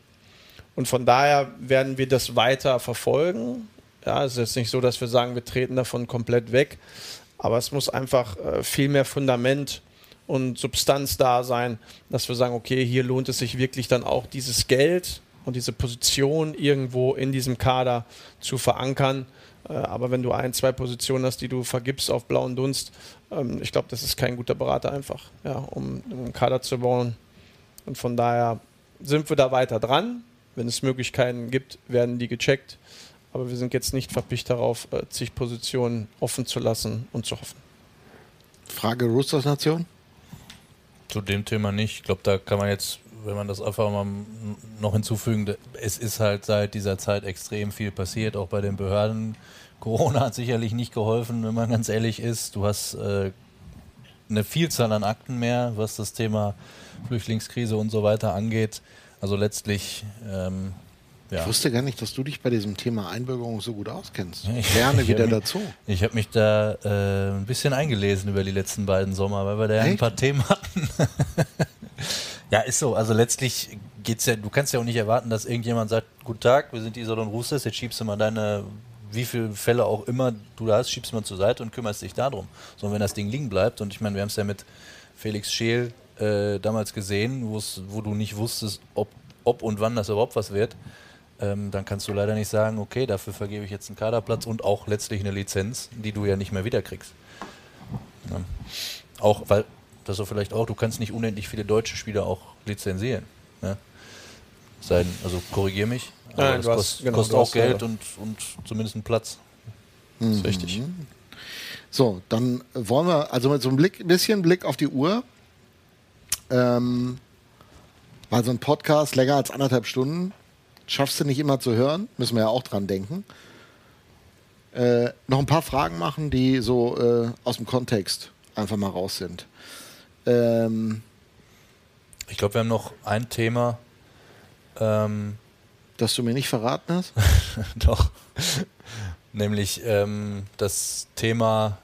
Und von daher werden wir das weiter verfolgen. Ja, es ist jetzt nicht so, dass wir sagen, wir treten davon komplett weg, aber es muss einfach äh, viel mehr Fundament und Substanz da sein, dass wir sagen, okay, hier lohnt es sich wirklich dann auch dieses Geld und diese Position irgendwo in diesem Kader zu verankern. Äh, aber wenn du ein, zwei Positionen hast, die du vergibst auf blauen Dunst, ähm, ich glaube, das ist kein guter Berater einfach, ja, um, einen Kader zu bauen. Und von daher sind wir da weiter dran. Wenn es Möglichkeiten gibt, werden die gecheckt. Aber wir sind jetzt nicht verpicht darauf, äh, zig Positionen offen zu lassen und zu hoffen. Frage Roosters Nation? Zu dem Thema nicht. Ich glaube, da kann man jetzt, wenn man das einfach mal noch hinzufügen, es ist halt seit dieser Zeit extrem viel passiert, auch bei den Behörden. Corona hat sicherlich nicht geholfen, wenn man ganz ehrlich ist. Du hast äh, eine Vielzahl an Akten mehr, was das Thema Flüchtlingskrise und so weiter angeht. Also letztlich ähm, ja. Ich wusste gar nicht, dass du dich bei diesem Thema Einbürgerung so gut auskennst. Ich lerne ich wieder mich, dazu. Ich habe mich da äh, ein bisschen eingelesen über die letzten beiden Sommer, weil wir da Echt? ein paar Themen hatten. [laughs] ja, ist so. Also letztlich geht's ja, du kannst ja auch nicht erwarten, dass irgendjemand sagt, guten Tag, wir sind die Isolon Roosters, jetzt schiebst du mal deine, wie viele Fälle auch immer du da hast, schiebst du mal zur Seite und kümmerst dich darum. Sondern wenn das Ding liegen bleibt, und ich meine, wir haben es ja mit Felix Scheel äh, damals gesehen, wo du nicht wusstest, ob, ob und wann das überhaupt was wird, ähm, dann kannst du leider nicht sagen, okay, dafür vergebe ich jetzt einen Kaderplatz und auch letztlich eine Lizenz, die du ja nicht mehr wiederkriegst. Ja. Auch, weil, das so vielleicht auch, du kannst nicht unendlich viele deutsche Spieler auch lizenzieren. Ne? Sein, also korrigier mich. Aber Nein, das kost, genau, kostet auch Geld und, und zumindest einen Platz. Das ist mhm. richtig. So, dann wollen wir, also mit so einem Blick, bisschen Blick auf die Uhr. Ähm, weil so ein Podcast länger als anderthalb Stunden schaffst du nicht immer zu hören, müssen wir ja auch dran denken. Äh, noch ein paar Fragen machen, die so äh, aus dem Kontext einfach mal raus sind. Ähm, ich glaube, wir haben noch ein Thema. Ähm, das du mir nicht verraten hast? [laughs] Doch. Nämlich ähm, das Thema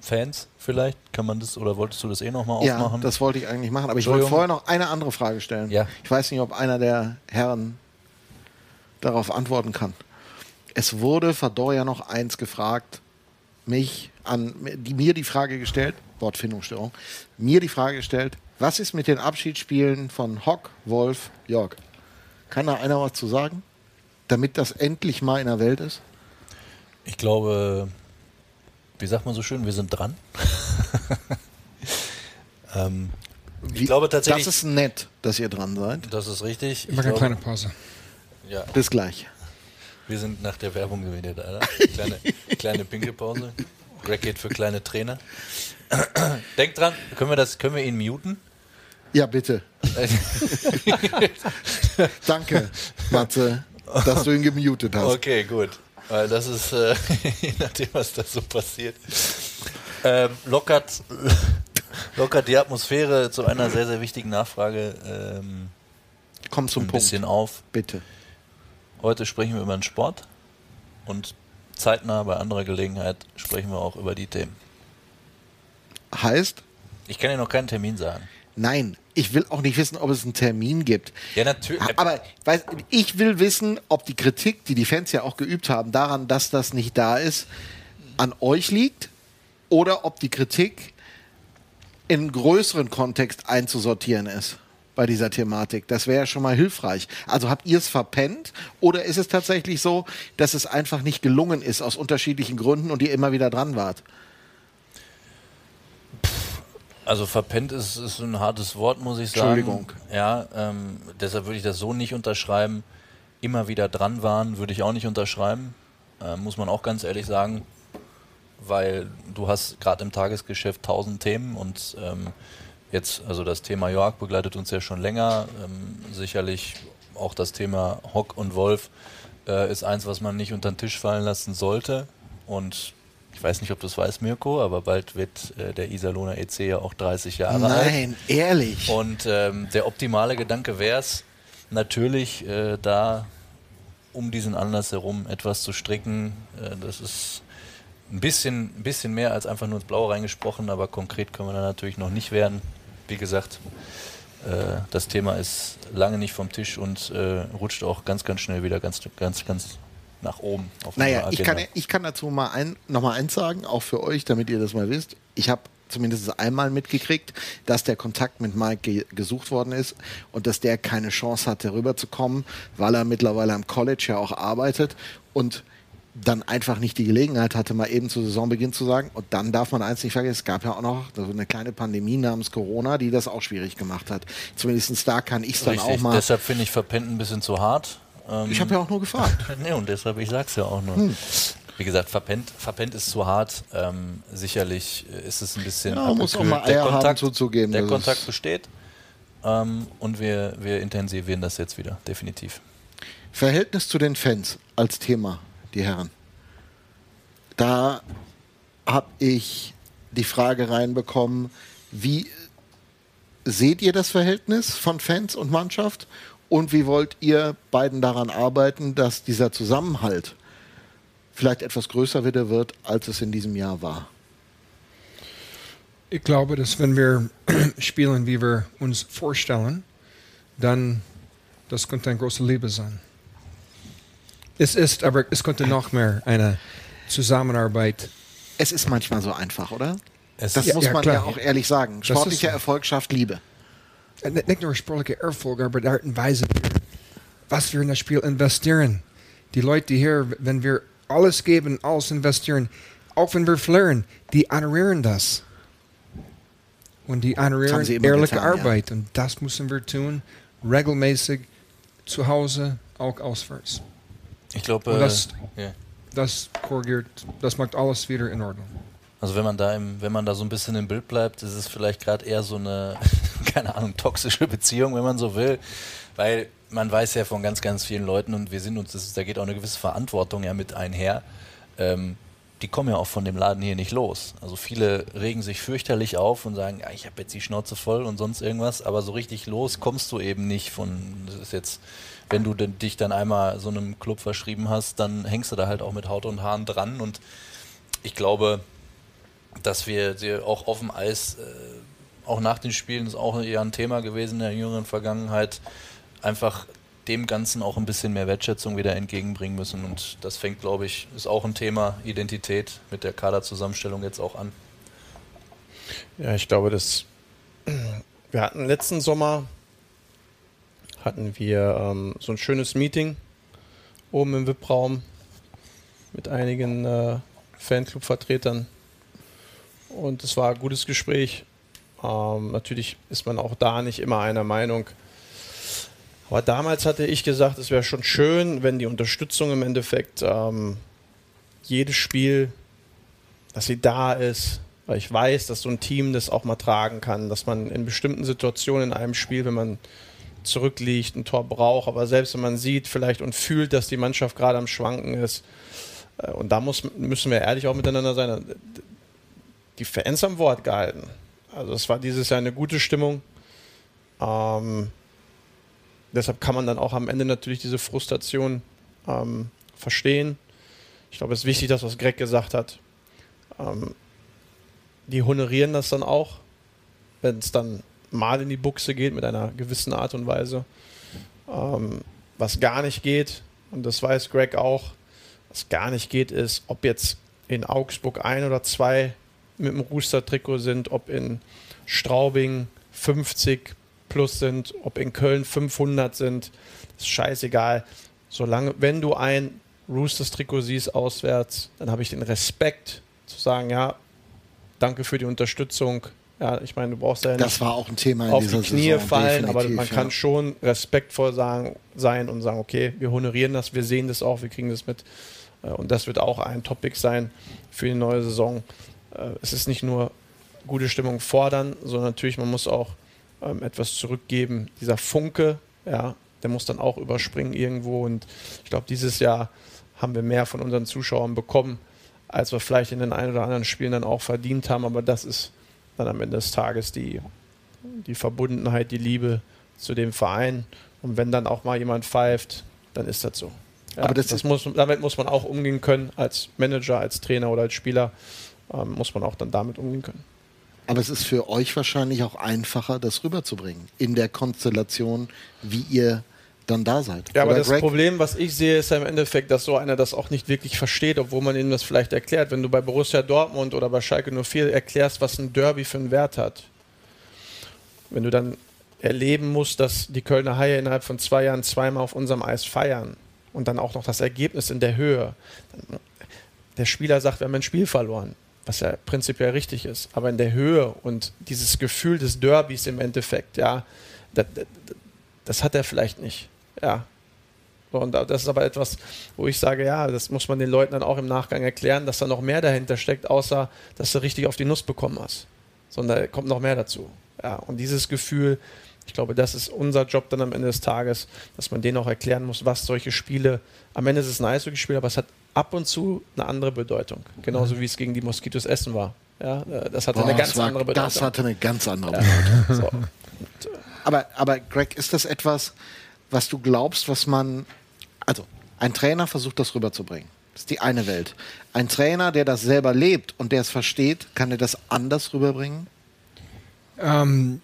Fans vielleicht? Kann man das oder wolltest du das eh nochmal aufmachen? Ja, das wollte ich eigentlich machen, aber ich wollte vorher noch eine andere Frage stellen. Ja. Ich weiß nicht, ob einer der Herren darauf antworten kann. Es wurde Fador ja noch eins gefragt, mich an die, mir die Frage gestellt, Wortfindungsstörung, mir die Frage gestellt, was ist mit den Abschiedsspielen von Hock, Wolf, Jörg? Kann da einer was zu sagen? Damit das endlich mal in der Welt ist? Ich glaube, wie sagt man so schön, wir sind dran. [laughs] ähm, ich wie, glaube tatsächlich. Das ist nett, dass ihr dran seid. Das ist richtig. Ich mache eine kleine Pause. Ja. Bis gleich. Wir sind nach der Werbung wieder da. [laughs] Kleine, kleine Pinkelpause. Greg geht für kleine Trainer. [clears throat] Denkt dran, können wir, das, können wir ihn muten? Ja, bitte. [laughs] Danke, Matze, dass du ihn gemutet hast. Okay, gut. Weil das ist, äh, [laughs] je nachdem, was da so passiert, ähm, lockert, lockert die Atmosphäre zu einer sehr, sehr wichtigen Nachfrage ähm, Komm zum ein Punkt. bisschen auf. Bitte. Heute sprechen wir über den Sport und zeitnah bei anderer Gelegenheit sprechen wir auch über die Themen. Heißt? Ich kann dir noch keinen Termin sagen. Nein, ich will auch nicht wissen, ob es einen Termin gibt. Ja, natürlich. Aber weiß, ich will wissen, ob die Kritik, die die Fans ja auch geübt haben, daran, dass das nicht da ist, an euch liegt oder ob die Kritik in größeren Kontext einzusortieren ist bei dieser Thematik. Das wäre ja schon mal hilfreich. Also habt ihr es verpennt oder ist es tatsächlich so, dass es einfach nicht gelungen ist aus unterschiedlichen Gründen und ihr immer wieder dran wart? Also verpennt ist, ist ein hartes Wort, muss ich sagen. Entschuldigung. Ja, ähm, deshalb würde ich das so nicht unterschreiben. Immer wieder dran waren, würde ich auch nicht unterschreiben. Äh, muss man auch ganz ehrlich sagen. Weil du hast gerade im Tagesgeschäft tausend Themen und ähm, Jetzt, also das Thema Jörg begleitet uns ja schon länger. Ähm, sicherlich auch das Thema Hock und Wolf äh, ist eins, was man nicht unter den Tisch fallen lassen sollte. Und ich weiß nicht, ob du es weißt, Mirko, aber bald wird äh, der Iserlohner EC ja auch 30 Jahre Nein, alt. Nein, ehrlich. Und ähm, der optimale Gedanke wäre es, natürlich äh, da um diesen Anlass herum etwas zu stricken. Äh, das ist ein bisschen, ein bisschen mehr als einfach nur ins Blaue reingesprochen, aber konkret können wir da natürlich noch nicht werden wie gesagt, äh, das Thema ist lange nicht vom Tisch und äh, rutscht auch ganz, ganz schnell wieder ganz, ganz, ganz nach oben. Auf naja, ich kann, ich kann dazu mal ein, noch mal eins sagen, auch für euch, damit ihr das mal wisst. Ich habe zumindest einmal mitgekriegt, dass der Kontakt mit Mike ge gesucht worden ist und dass der keine Chance hatte, rüberzukommen, weil er mittlerweile am College ja auch arbeitet und dann einfach nicht die Gelegenheit hatte, mal eben zu Saisonbeginn zu sagen. Und dann darf man eins nicht vergessen, es gab ja auch noch so eine kleine Pandemie namens Corona, die das auch schwierig gemacht hat. Zumindest da kann ich es dann auch mal. Deshalb finde ich Verpennt ein bisschen zu hart. Ähm ich habe ja auch nur gefragt. [laughs] nee, und deshalb, ich sag's ja auch nur. Hm. Wie gesagt, verpennt, verpennt ist zu hart. Ähm, sicherlich ist es ein bisschen. Ja, muss auch mal Eier der Kontakt, zuzugeben. Der Kontakt besteht. Ähm, und wir, wir intensivieren das jetzt wieder, definitiv. Verhältnis zu den Fans als Thema die Herren. Da habe ich die Frage reinbekommen, wie seht ihr das Verhältnis von Fans und Mannschaft und wie wollt ihr beiden daran arbeiten, dass dieser Zusammenhalt vielleicht etwas größer wieder wird, als es in diesem Jahr war? Ich glaube, dass wenn wir [clears throat] spielen, wie wir uns vorstellen, dann das könnte eine große Liebe sein. Es ist, aber es könnte noch mehr eine Zusammenarbeit. Es ist manchmal so einfach, oder? Es das muss ja, man klar. ja auch ehrlich sagen. Sportlicher Erfolg schafft Liebe. Äh, nicht nur sportlicher Erfolg, aber die Art und Weise, was wir in das Spiel investieren. Die Leute hier, wenn wir alles geben, alles investieren, auch wenn wir verlieren, die honorieren das. Und die honorieren ehrliche getan, Arbeit. Ja. Und das müssen wir tun, regelmäßig zu Hause, auch auswärts. Ich glaube, das, yeah. das korrigiert, das macht alles wieder in Ordnung. Also wenn man da im, wenn man da so ein bisschen im Bild bleibt, ist es vielleicht gerade eher so eine, [laughs] keine Ahnung, toxische Beziehung, wenn man so will. Weil man weiß ja von ganz, ganz vielen Leuten und wir sind uns, ist, da geht auch eine gewisse Verantwortung ja mit einher. Ähm, die kommen ja auch von dem Laden hier nicht los. Also viele regen sich fürchterlich auf und sagen, ja, ich habe jetzt die Schnauze voll und sonst irgendwas, aber so richtig los kommst du eben nicht von, das ist jetzt wenn du dich dann einmal so einem Club verschrieben hast, dann hängst du da halt auch mit Haut und Haaren dran. Und ich glaube, dass wir sie auch auf dem Eis, äh, auch nach den Spielen, ist auch eher ein Thema gewesen in der jüngeren Vergangenheit, einfach dem Ganzen auch ein bisschen mehr Wertschätzung wieder entgegenbringen müssen. Und das fängt, glaube ich, ist auch ein Thema Identität mit der Kaderzusammenstellung jetzt auch an. Ja, ich glaube, dass [clears throat] wir hatten letzten Sommer hatten wir ähm, so ein schönes Meeting oben im VIP-Raum mit einigen äh, Fanclub-Vertretern. Und es war ein gutes Gespräch. Ähm, natürlich ist man auch da nicht immer einer Meinung. Aber damals hatte ich gesagt, es wäre schon schön, wenn die Unterstützung im Endeffekt ähm, jedes Spiel, dass sie da ist, weil ich weiß, dass so ein Team das auch mal tragen kann, dass man in bestimmten Situationen in einem Spiel, wenn man zurückliegt, ein Tor braucht. Aber selbst wenn man sieht vielleicht und fühlt, dass die Mannschaft gerade am Schwanken ist, äh, und da muss, müssen wir ehrlich auch miteinander sein, die Fans am Wort gehalten. Also es war dieses Jahr eine gute Stimmung. Ähm, deshalb kann man dann auch am Ende natürlich diese Frustration ähm, verstehen. Ich glaube, es ist wichtig, das, was Greg gesagt hat. Ähm, die honorieren das dann auch, wenn es dann mal in die Buchse geht mit einer gewissen Art und Weise. Ähm, was gar nicht geht, und das weiß Greg auch, was gar nicht geht, ist, ob jetzt in Augsburg ein oder zwei mit dem Rooster-Trikot sind, ob in Straubing 50 plus sind, ob in Köln 500 sind, ist scheißegal. Solange, wenn du ein Roosters-Trikot siehst auswärts, dann habe ich den Respekt zu sagen, ja, danke für die Unterstützung, ja, ich meine, du brauchst ja das war auch ein Thema in auf die Knie Saison, fallen, aber man ja. kann schon respektvoll sagen, sein und sagen, okay, wir honorieren das, wir sehen das auch, wir kriegen das mit. Äh, und das wird auch ein Topic sein für die neue Saison. Äh, es ist nicht nur gute Stimmung fordern, sondern natürlich, man muss auch ähm, etwas zurückgeben. Dieser Funke, ja, der muss dann auch überspringen irgendwo. Und ich glaube, dieses Jahr haben wir mehr von unseren Zuschauern bekommen, als wir vielleicht in den ein oder anderen Spielen dann auch verdient haben. Aber das ist dann am Ende des Tages die, die Verbundenheit, die Liebe zu dem Verein. Und wenn dann auch mal jemand pfeift, dann ist das so. Ja, Aber das, das muss, damit muss man auch umgehen können, als Manager, als Trainer oder als Spieler ähm, muss man auch dann damit umgehen können. Aber es ist für euch wahrscheinlich auch einfacher, das rüberzubringen in der Konstellation, wie ihr dann da seid. Ja, aber Oder das Greg? Problem, was ich sehe, ist ja im Endeffekt, dass so einer das auch nicht wirklich versteht, obwohl man ihm das vielleicht erklärt. Wenn du bei Borussia Dortmund oder bei Schalke 04 erklärst, was ein Derby für einen Wert hat, wenn du dann erleben musst, dass die Kölner Haie innerhalb von zwei Jahren zweimal auf unserem Eis feiern und dann auch noch das Ergebnis in der Höhe, dann, der Spieler sagt, wir haben ein Spiel verloren, was ja prinzipiell richtig ist, aber in der Höhe und dieses Gefühl des Derbys im Endeffekt, ja, das, das, das hat er vielleicht nicht. Ja. So, Und das ist aber etwas, wo ich sage, ja, das muss man den Leuten dann auch im Nachgang erklären, dass da noch mehr dahinter steckt, außer dass du richtig auf die Nuss bekommen hast. Sondern da kommt noch mehr dazu. Ja, und dieses Gefühl, ich glaube, das ist unser Job dann am Ende des Tages, dass man denen auch erklären muss, was solche Spiele, am Ende ist es ein Eishockeyspiel, aber es hat ab und zu eine andere Bedeutung. Genauso wie es gegen die Moskitos Essen war. Ja, das hatte Boah, eine ganz war, andere Bedeutung. Das hatte eine ganz andere Bedeutung. so. Aber, aber Greg, ist das etwas, was du glaubst, was man. Also, ein Trainer versucht das rüberzubringen. Das ist die eine Welt. Ein Trainer, der das selber lebt und der es versteht, kann er das anders rüberbringen? Ähm,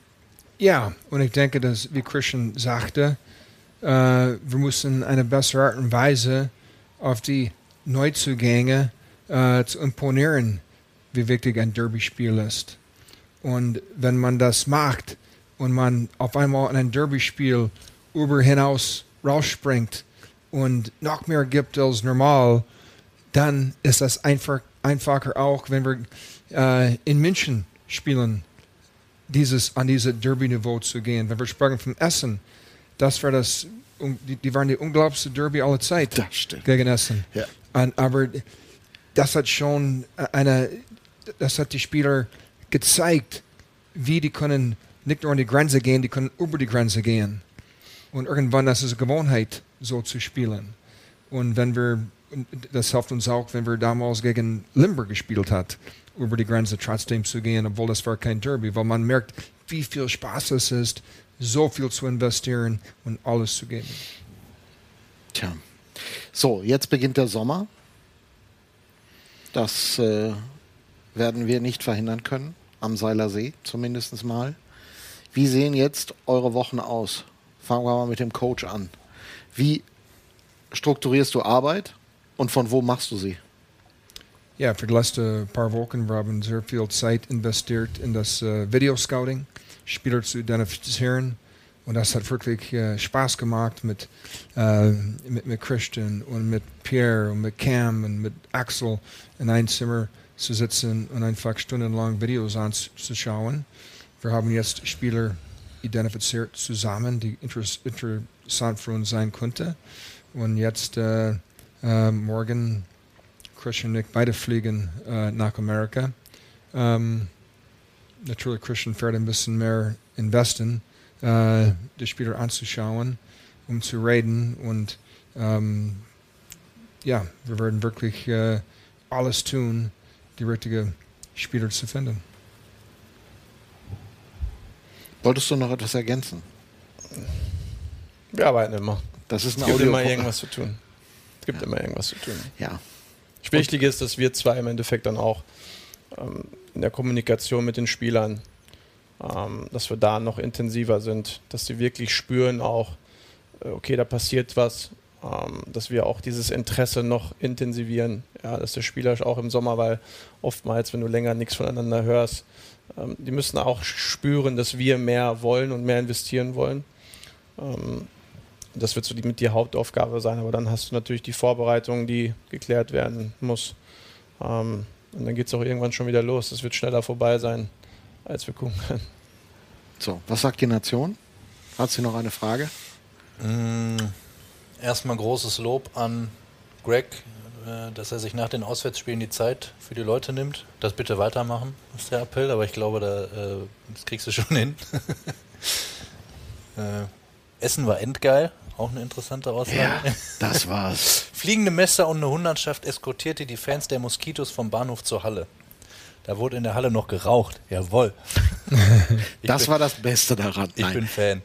ja, und ich denke, dass, wie Christian sagte, äh, wir müssen eine bessere Art und Weise auf die Neuzugänge äh, zu imponieren, wie wichtig ein Derby-Spiel ist. Und wenn man das macht und man auf einmal in ein Derby-Spiel über hinaus rausspringt und noch mehr gibt als normal, dann ist das einfach, einfacher auch, wenn wir äh, in München spielen dieses, an dieses Derby-Niveau zu gehen. Wenn wir sprechen vom Essen, das war das, die, die waren die unglaublichste Derby aller Zeit gegen Essen. Ja. Und, aber das hat schon eine, das hat die Spieler gezeigt, wie die können nicht nur an die Grenze gehen, die können über die Grenze gehen. Und irgendwann, ist eine Gewohnheit, so zu spielen. Und wenn wir, das hilft uns auch, wenn wir damals gegen Limburg gespielt hat, über die Grenze trotzdem zu gehen, obwohl das war kein Derby, weil man merkt, wie viel Spaß es ist, so viel zu investieren und alles zu geben. Tja. So, jetzt beginnt der Sommer. Das äh, werden wir nicht verhindern können, am Seiler See zumindest mal. Wie sehen jetzt eure Wochen aus? Fangen wir mal mit dem Coach an. Wie strukturierst du Arbeit und von wo machst du sie? Ja, für die letzten paar Wochen wir haben sehr viel Zeit investiert in das äh, Video-Scouting, Spieler zu identifizieren. Und das hat wirklich äh, Spaß gemacht mit, äh, mit, mit Christian und mit Pierre und mit Cam und mit Axel in ein Zimmer zu sitzen und einfach stundenlang Videos anzuschauen. Wir haben jetzt Spieler identifiziert zusammen, die interess interessant für uns sein könnten. Und jetzt äh, äh, morgen Christian und ich beide fliegen äh, nach Amerika. Ähm, natürlich Christian fährt ein bisschen mehr investen, äh, die Spieler anzuschauen, um zu reden und ähm, ja, wir werden wirklich äh, alles tun, die richtigen Spieler zu finden. Wolltest du noch etwas ergänzen? Wir arbeiten immer. Das ist Es ein gibt immer Audio. irgendwas zu tun. Es gibt immer irgendwas zu tun. Ja. Wichtig ist, dass wir zwei im Endeffekt dann auch ähm, in der Kommunikation mit den Spielern, ähm, dass wir da noch intensiver sind, dass sie wirklich spüren auch, äh, okay, da passiert was, ähm, dass wir auch dieses Interesse noch intensivieren, ja, dass der Spieler auch im Sommer, weil oftmals, wenn du länger nichts voneinander hörst, ähm, die müssen auch spüren, dass wir mehr wollen und mehr investieren wollen. Ähm, das wird so die, mit die Hauptaufgabe sein, aber dann hast du natürlich die Vorbereitung, die geklärt werden muss. Ähm, und dann geht es auch irgendwann schon wieder los. Es wird schneller vorbei sein, als wir gucken können. So, was sagt die Nation? Hat sie noch eine Frage? Mm, Erstmal großes Lob an Greg, dass er sich nach den Auswärtsspielen die Zeit für die Leute nimmt. Das bitte weitermachen, ist der Appell, aber ich glaube, da, äh, das kriegst du schon [laughs] hin. äh, Essen war endgeil, auch eine interessante Aussage. das war's. [laughs] Fliegende Messer und eine Hundertschaft eskortierte die Fans der Moskitos vom Bahnhof zur Halle. Da wurde in der Halle noch geraucht. Jawohl. [laughs] Das bin- war das Beste daran. ich bin Fan.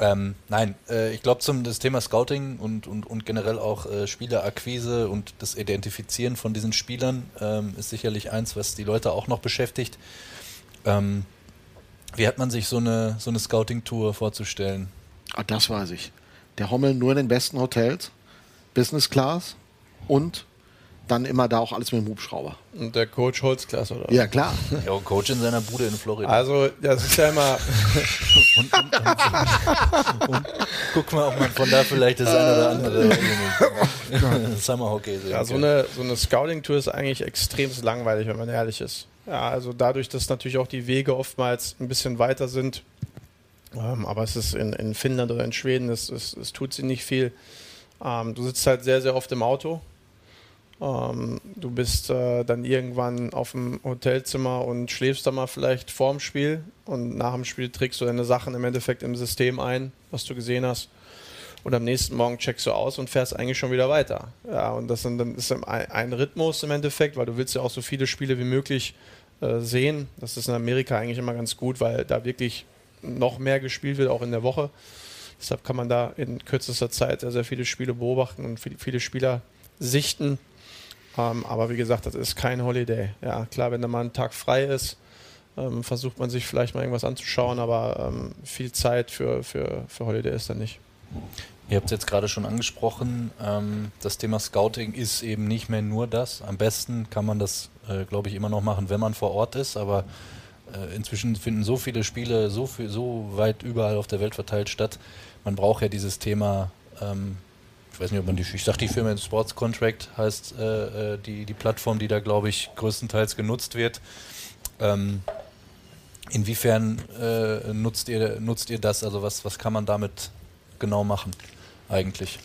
Ähm, nein, äh, ich glaube zum das Thema Scouting und, und, und generell auch äh, Spielerakquise und das Identifizieren von diesen Spielern ähm, ist sicherlich eins, was die Leute auch noch beschäftigt. Ähm, Wie hat man sich so eine, so eine Scouting-Tour vorzustellen? Ah, das weiß ich. Der Hommel nur in den besten Hotels, Business Class und dann immer da auch alles mit dem Hubschrauber. Und der Coach Holzklasse, oder? Ja, klar. [laughs] Ja, und Coach in seiner Bude in Florida. Also, das ist ja immer. [laughs] und, und, und, guck mal, ob man von da vielleicht das eine oder andere [laughs] Summer Hockey sehen Ja, so eine, so eine Scouting-Tour ist eigentlich extrem langweilig, wenn man ehrlich ist. Ja, also dadurch, dass natürlich auch die Wege oftmals ein bisschen weiter sind, ähm, aber es ist in, in Finnland oder in Schweden, es, es, es tut sie nicht viel. Ähm, du sitzt halt sehr, sehr oft im Auto. Ähm, du bist äh, dann irgendwann auf dem Hotelzimmer und schläfst da mal vielleicht vorm Spiel und nach dem Spiel trägst du deine Sachen im Endeffekt im System ein, was du gesehen hast. Und am nächsten Morgen checkst du aus und fährst eigentlich schon wieder weiter. Ja, und das dann ist ein, ein Rhythmus im Endeffekt, weil du willst ja auch so viele Spiele wie möglich äh, sehen. Das ist in Amerika eigentlich immer ganz gut, weil da wirklich noch mehr gespielt wird, auch in der Woche. Deshalb kann man da in kürzester Zeit sehr, sehr viele Spiele beobachten und viele Spieler sichten. Ähm, aber wie gesagt, das ist kein Holiday. Ja, klar, wenn da mal ein Tag frei ist, ähm, versucht man sich vielleicht mal irgendwas anzuschauen, aber ähm, viel Zeit für, für, für Holiday ist da nicht. Ihr habt es jetzt gerade schon angesprochen, ähm, das Thema Scouting ist eben nicht mehr nur das. Am besten kann man das, äh, glaube ich, immer noch machen, wenn man vor Ort ist, aber äh, inzwischen finden so viele Spiele so, viel, so weit überall auf der Welt verteilt statt. Man braucht ja dieses Thema ähm, ich weiß nicht, ob man die, ich sag die Firma Sports Contract heißt äh, äh, die, die Plattform, die da, glaube ich, größtenteils genutzt wird. Ähm, inwiefern äh, nutzt, ihr, nutzt ihr das? Also was, was kann man damit genau machen eigentlich?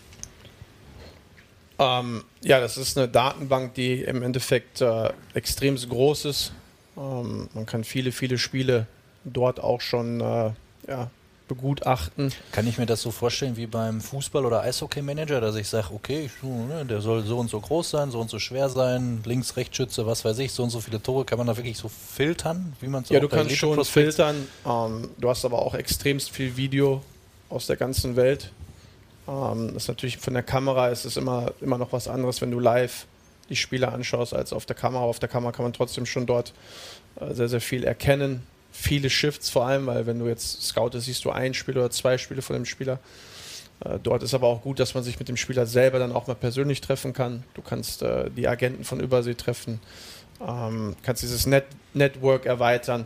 Ähm, ja, das ist eine Datenbank, die im Endeffekt äh, extrem groß ist. Ähm, man kann viele, viele Spiele dort auch schon äh, ja, begutachten. Kann ich mir das so vorstellen wie beim Fußball- oder Eishockey-Manager, dass ich sage, okay, ne, der soll so und so groß sein, so und so schwer sein, links, Rechtsschütze, was weiß ich, so und so viele Tore, kann man da wirklich so filtern, wie man so Ja, du kannst schon filtern. Ähm, du hast aber auch extremst viel Video aus der ganzen Welt. Ähm, das ist natürlich von der Kamera ist es immer, immer noch was anderes, wenn du live die Spiele anschaust, als auf der Kamera. Auf der Kamera kann man trotzdem schon dort äh, sehr, sehr viel erkennen viele Shifts vor allem, weil wenn du jetzt scoutest, siehst du ein Spiel oder zwei Spiele von dem Spieler. Äh, dort ist aber auch gut, dass man sich mit dem Spieler selber dann auch mal persönlich treffen kann. Du kannst äh, die Agenten von Übersee treffen, ähm, kannst dieses Net Network erweitern.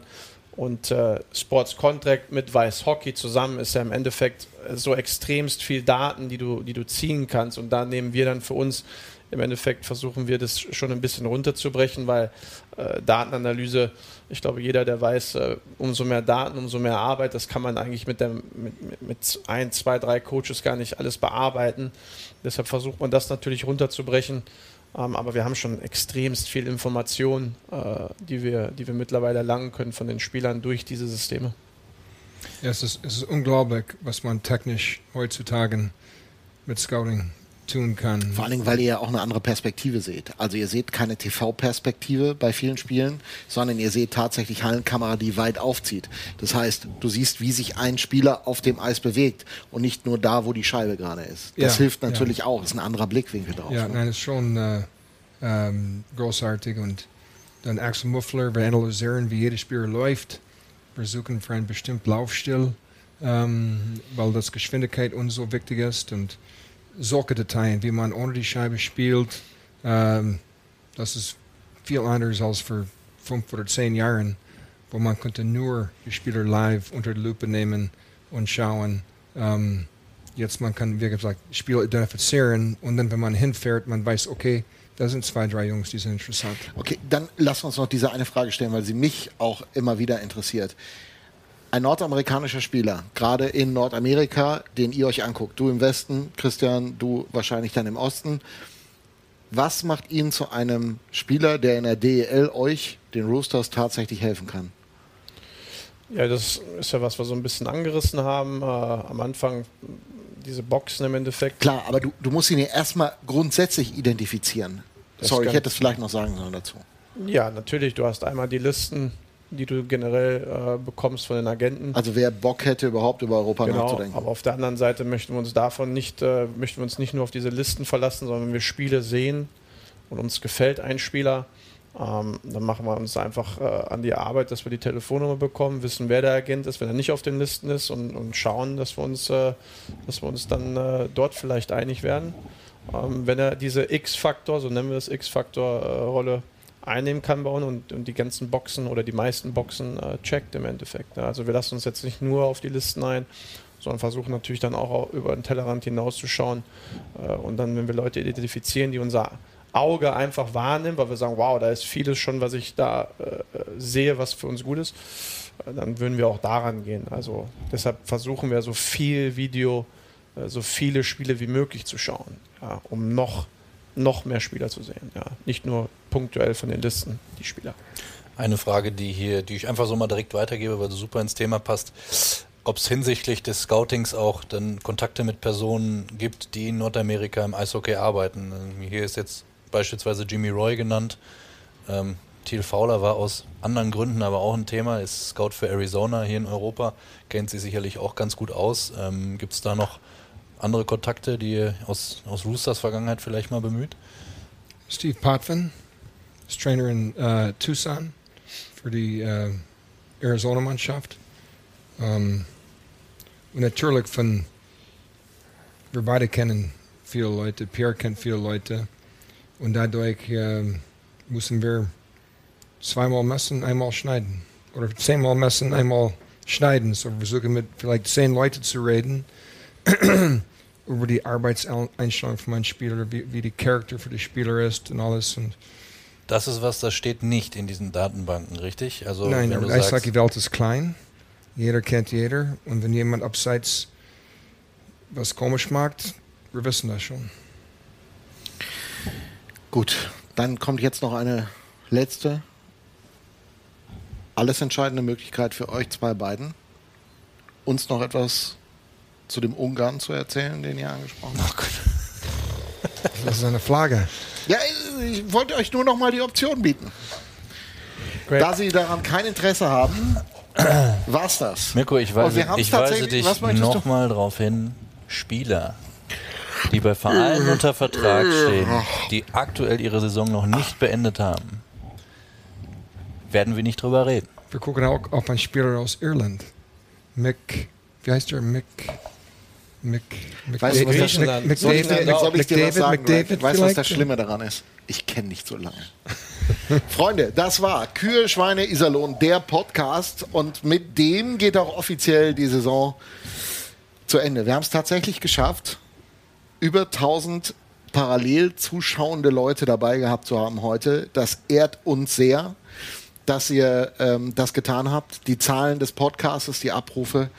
Und äh, Sports Contract mit Weiß Hockey zusammen ist ja im Endeffekt so extremst viel Daten, die du, die du ziehen kannst. Und da nehmen wir dann für uns im Endeffekt versuchen wir das schon ein bisschen runterzubrechen, weil äh, Datenanalyse, ich glaube, jeder, der weiß, äh, umso mehr Daten, umso mehr Arbeit, das kann man eigentlich mit, der, mit, mit ein, zwei, drei Coaches gar nicht alles bearbeiten. Deshalb versucht man das natürlich runterzubrechen. Ähm, aber wir haben schon extremst viel Information, äh, die, wir, die wir mittlerweile erlangen können von den Spielern durch diese Systeme. Ja, es ist, es ist unglaublich, was man technisch heutzutage mit Scouting tun kann. Vor allen Dingen, weil ihr ja auch eine andere Perspektive seht. Also ihr seht keine TV-Perspektive bei vielen Spielen, sondern ihr seht tatsächlich Hallenkamera, die weit aufzieht. Das heißt, du siehst, wie sich ein Spieler auf dem Eis bewegt und nicht nur da, wo die Scheibe gerade ist. Das ja, hilft natürlich ja. auch. Das ist ein anderer Blickwinkel drauf. Ja, ne? nein, ist schon äh, ähm, großartig und dann Axel Muffler, wir analysieren, wie jedes Spiel läuft. Wir suchen für einen bestimmten Laufstil, ähm, weil das Geschwindigkeit uns so wichtig ist und solche Details, wie man ohne die Scheibe spielt, ähm, das ist viel anders als vor fünf oder zehn Jahren, wo man konnte nur die Spieler live unter die Lupe nehmen und schauen. Ähm, jetzt man kann, wie gesagt, Spiel identifizieren und dann, wenn man hinfährt, man weiß, okay, da sind zwei, drei Jungs, die sind interessant. Okay, dann lass uns noch diese eine Frage stellen, weil sie mich auch immer wieder interessiert ein nordamerikanischer Spieler, gerade in Nordamerika, den ihr euch anguckt, du im Westen, Christian, du wahrscheinlich dann im Osten. Was macht ihn zu einem Spieler, der in der DEL euch, den Roosters, tatsächlich helfen kann? Ja, das ist ja was wir so ein bisschen angerissen haben. Äh, am Anfang diese Boxen im Endeffekt. Klar, aber du, du musst ihn ja erstmal grundsätzlich identifizieren. Das Sorry, ich hätte es vielleicht noch sagen sollen dazu. Ja, natürlich. Du hast einmal die Listen, die du generell äh, bekommst von den Agenten. Also wer Bock hätte, überhaupt über Europa genau, nachzudenken. Aber auf der anderen Seite möchten wir uns davon nicht, äh, möchten wir uns nicht nur auf diese Listen verlassen, sondern wenn wir Spiele sehen und uns gefällt ein Spieler, Ähm, dann machen wir uns einfach äh, an die Arbeit, dass wir die Telefonnummer bekommen, wissen, wer der Agent ist, wenn er nicht auf den Listen ist und, und schauen, dass wir uns, äh, dass wir uns dann äh, dort vielleicht einig werden. Ähm, wenn er diese X-Faktor, so nennen wir es X-Faktor-Rolle, einnehmen kann bei uns und, und, die ganzen Boxen oder die meisten Boxen äh, checkt im Endeffekt. Ne? Also wir lassen uns jetzt nicht nur auf die Listen ein, sondern versuchen natürlich dann auch über den Tellerrand hinauszuschauen äh, und dann, wenn wir Leute identifizieren, die unser Auge einfach wahrnimmt, weil wir sagen, wow, da ist vieles schon, was ich da äh, sehe, was für uns gut ist, äh, dann würden wir auch daran gehen. Also deshalb versuchen wir so viel Video, äh, so viele Spiele wie möglich zu schauen, ja, um noch, noch mehr Spieler zu sehen. Ja. Nicht nur punktuell von den Listen, die Spieler. Eine Frage, die hier, die ich einfach so mal direkt weitergebe, weil du super ins Thema passt ob es hinsichtlich des Scoutings auch dann Kontakte mit Personen gibt, die in Nordamerika im Eishockey arbeiten. Hier ist jetzt beispielsweise Jimmy Roy genannt. Ähm, Thiel Fowler war aus anderen Gründen aber auch ein Thema, ist Scout für Arizona hier in Europa, kennt sie sicherlich auch ganz gut aus. Ähm, Gibt es da noch andere Kontakte, die ihr aus, aus Roosters Vergangenheit vielleicht mal bemüht? Steve Potvin ist Trainer in uh, Tucson für die uh, Arizona-Mannschaft. Um, ähm, und natürlich von, wir beide kennen viele Leute, Pierre kennt viele Leute. Und dadurch äh, müssen wir zweimal messen, einmal schneiden. Oder zehnmal messen, einmal schneiden. So wir versuchen mit vielleicht zehn Leuten zu reden [clears throat] über die Arbeitseinstellung von meinem Spieler, wie, wie die Charakter für den Spieler ist und alles. Und das ist was, das steht nicht in diesen Datenbanken, richtig? Also, Nein, die Eishockey-Welt ist klein. Jeder kennt jeder. Und wenn jemand abseits was komisch macht, wir wissen das schon. Gut, dann kommt jetzt noch eine letzte, alles entscheidende Möglichkeit für euch zwei beiden, uns noch etwas zu dem Ungarn zu erzählen, den ihr angesprochen habt. Oh [laughs] das ist eine Flagge. Ja, ich wollte euch nur noch mal die Option bieten. Great. Da Sie daran kein Interesse haben, [clears throat] war's das. Mirko, ich weise, ich weise dich nochmal darauf hin, Spieler die bei Vereinen unter Vertrag stehen, die aktuell ihre Saison noch nicht beendet haben, werden wir nicht drüber reden. Wir gucken auch auf einen Spieler aus Irland. Mick, wie heißt der? Mick. Mick, Mick, weißt du, was das, Mick, Mick, soll ich, David, soll ich dir was sagen? David weißt du, was das Schlimme daran ist? Ich kenne nicht so lange. [laughs] Freunde, das war Kühe, Schweine, Iserlohn, der Podcast. Und mit dem geht auch offiziell die Saison zu Ende. Wir haben es tatsächlich geschafft über 1000 parallel zuschauende Leute dabei gehabt zu haben heute. Das ehrt uns sehr, dass ihr ähm, das getan habt. Die Zahlen des Podcasts, die Abrufe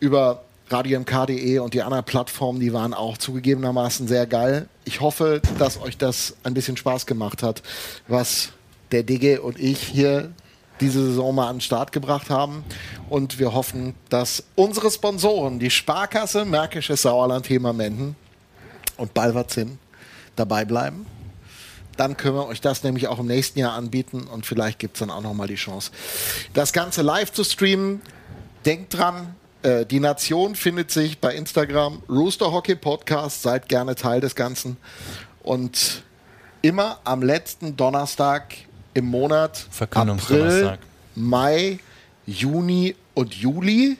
über radiomk.de und die anderen Plattformen, die waren auch zugegebenermaßen sehr geil. Ich hoffe, dass euch das ein bisschen Spaß gemacht hat, was der Digge und ich hier diese Saison mal an den Start gebracht haben. Und wir hoffen, dass unsere Sponsoren, die Sparkasse Märkisches Sauerland Hemamenden, und Balverzin dabei bleiben. Dann können wir euch das nämlich auch im nächsten Jahr anbieten und vielleicht gibt es dann auch nochmal die Chance, das Ganze live zu streamen. Denkt dran, äh, die Nation findet sich bei Instagram, Rooster Hockey Podcast, seid gerne Teil des Ganzen. Und immer am letzten Donnerstag im Monat, April, Mai, Juni und Juli,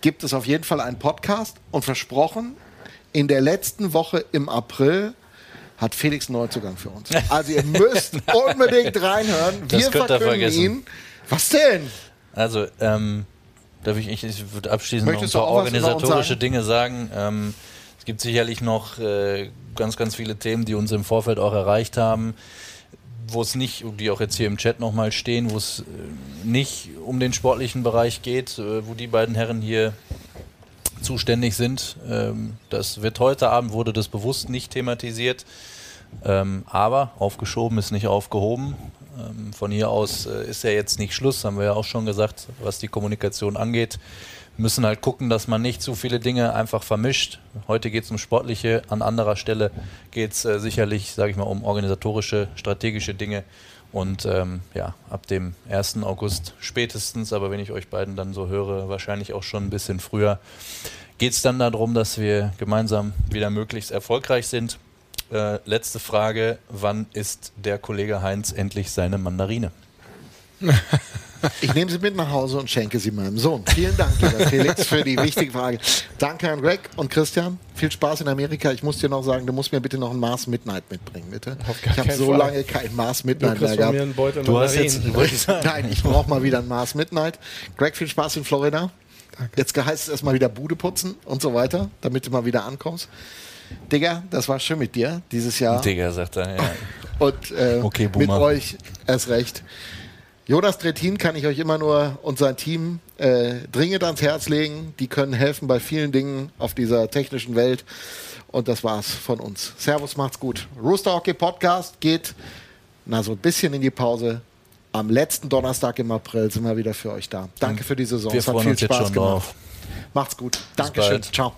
gibt es auf jeden Fall einen Podcast und versprochen, in der letzten Woche im April hat Felix einen Neuzugang für uns. [laughs] Also ihr müsst unbedingt reinhören. Wir verkünden ihn. Was denn? Also, ähm, darf ich, ich, würde abschließend Möchtest noch ein paar organisatorische Dinge sagen. Ähm, es gibt sicherlich noch äh, ganz, ganz viele Themen, die uns im Vorfeld auch erreicht haben, wo es nicht, die auch jetzt hier im Chat nochmal stehen, wo es äh, nicht um den sportlichen Bereich geht, äh, wo die beiden Herren hier zuständig sind. Ähm, das wird heute Abend, wurde das bewusst nicht thematisiert. Ähm, aber aufgeschoben ist nicht aufgehoben. Ähm, von hier aus äh, ist ja jetzt nicht Schluss, haben wir ja auch schon gesagt, was die Kommunikation angeht. Wir müssen halt gucken, dass man nicht zu viele Dinge einfach vermischt. Heute geht es um sportliche, an anderer Stelle geht es äh, sicherlich, sage ich mal, um organisatorische, strategische Dinge. Und ähm, ja, ab dem 1. August spätestens, aber wenn ich euch beiden dann so höre, wahrscheinlich auch schon ein bisschen früher, geht es dann darum, dass wir gemeinsam wieder möglichst erfolgreich sind. Äh, letzte Frage: Wann isst der Kollege Heinz endlich seine Mandarine? [laughs] Ich nehme sie mit nach Hause und schenke sie meinem Sohn. Vielen Dank, lieber Felix, für die wichtige Frage. Danke an Greg und Christian. Viel Spaß in Amerika. Ich muss dir noch sagen, du musst mir bitte noch ein Mars Midnight mitbringen, bitte. Auf gar Ich habe so Fall. lange kein Mars Du Midnight mehr gehabt. mir einen Beutel Du hast jetzt. Nein, ich brauche mal wieder ein Mars Midnight. Greg, viel Spaß in Florida. Jetzt heißt es erstmal wieder Bude putzen und so weiter, damit du mal wieder ankommst. Digga, das war schön mit dir dieses Jahr. Digga, sagt er. Ja. [laughs] Und äh, Okay, mit euch erst recht. Jonas Trettin kann ich euch immer nur und sein Team äh, dringend ans Herz legen. Die können helfen bei vielen Dingen auf dieser technischen Welt. Und das war's von uns. Servus, macht's gut. Rooster Hockey Podcast geht na so ein bisschen in die Pause. Am letzten Donnerstag im April sind wir wieder für euch da. Danke für die Saison. Wir es hat viel Spaß gemacht. drauf. Macht's gut. Dankeschön. Ciao.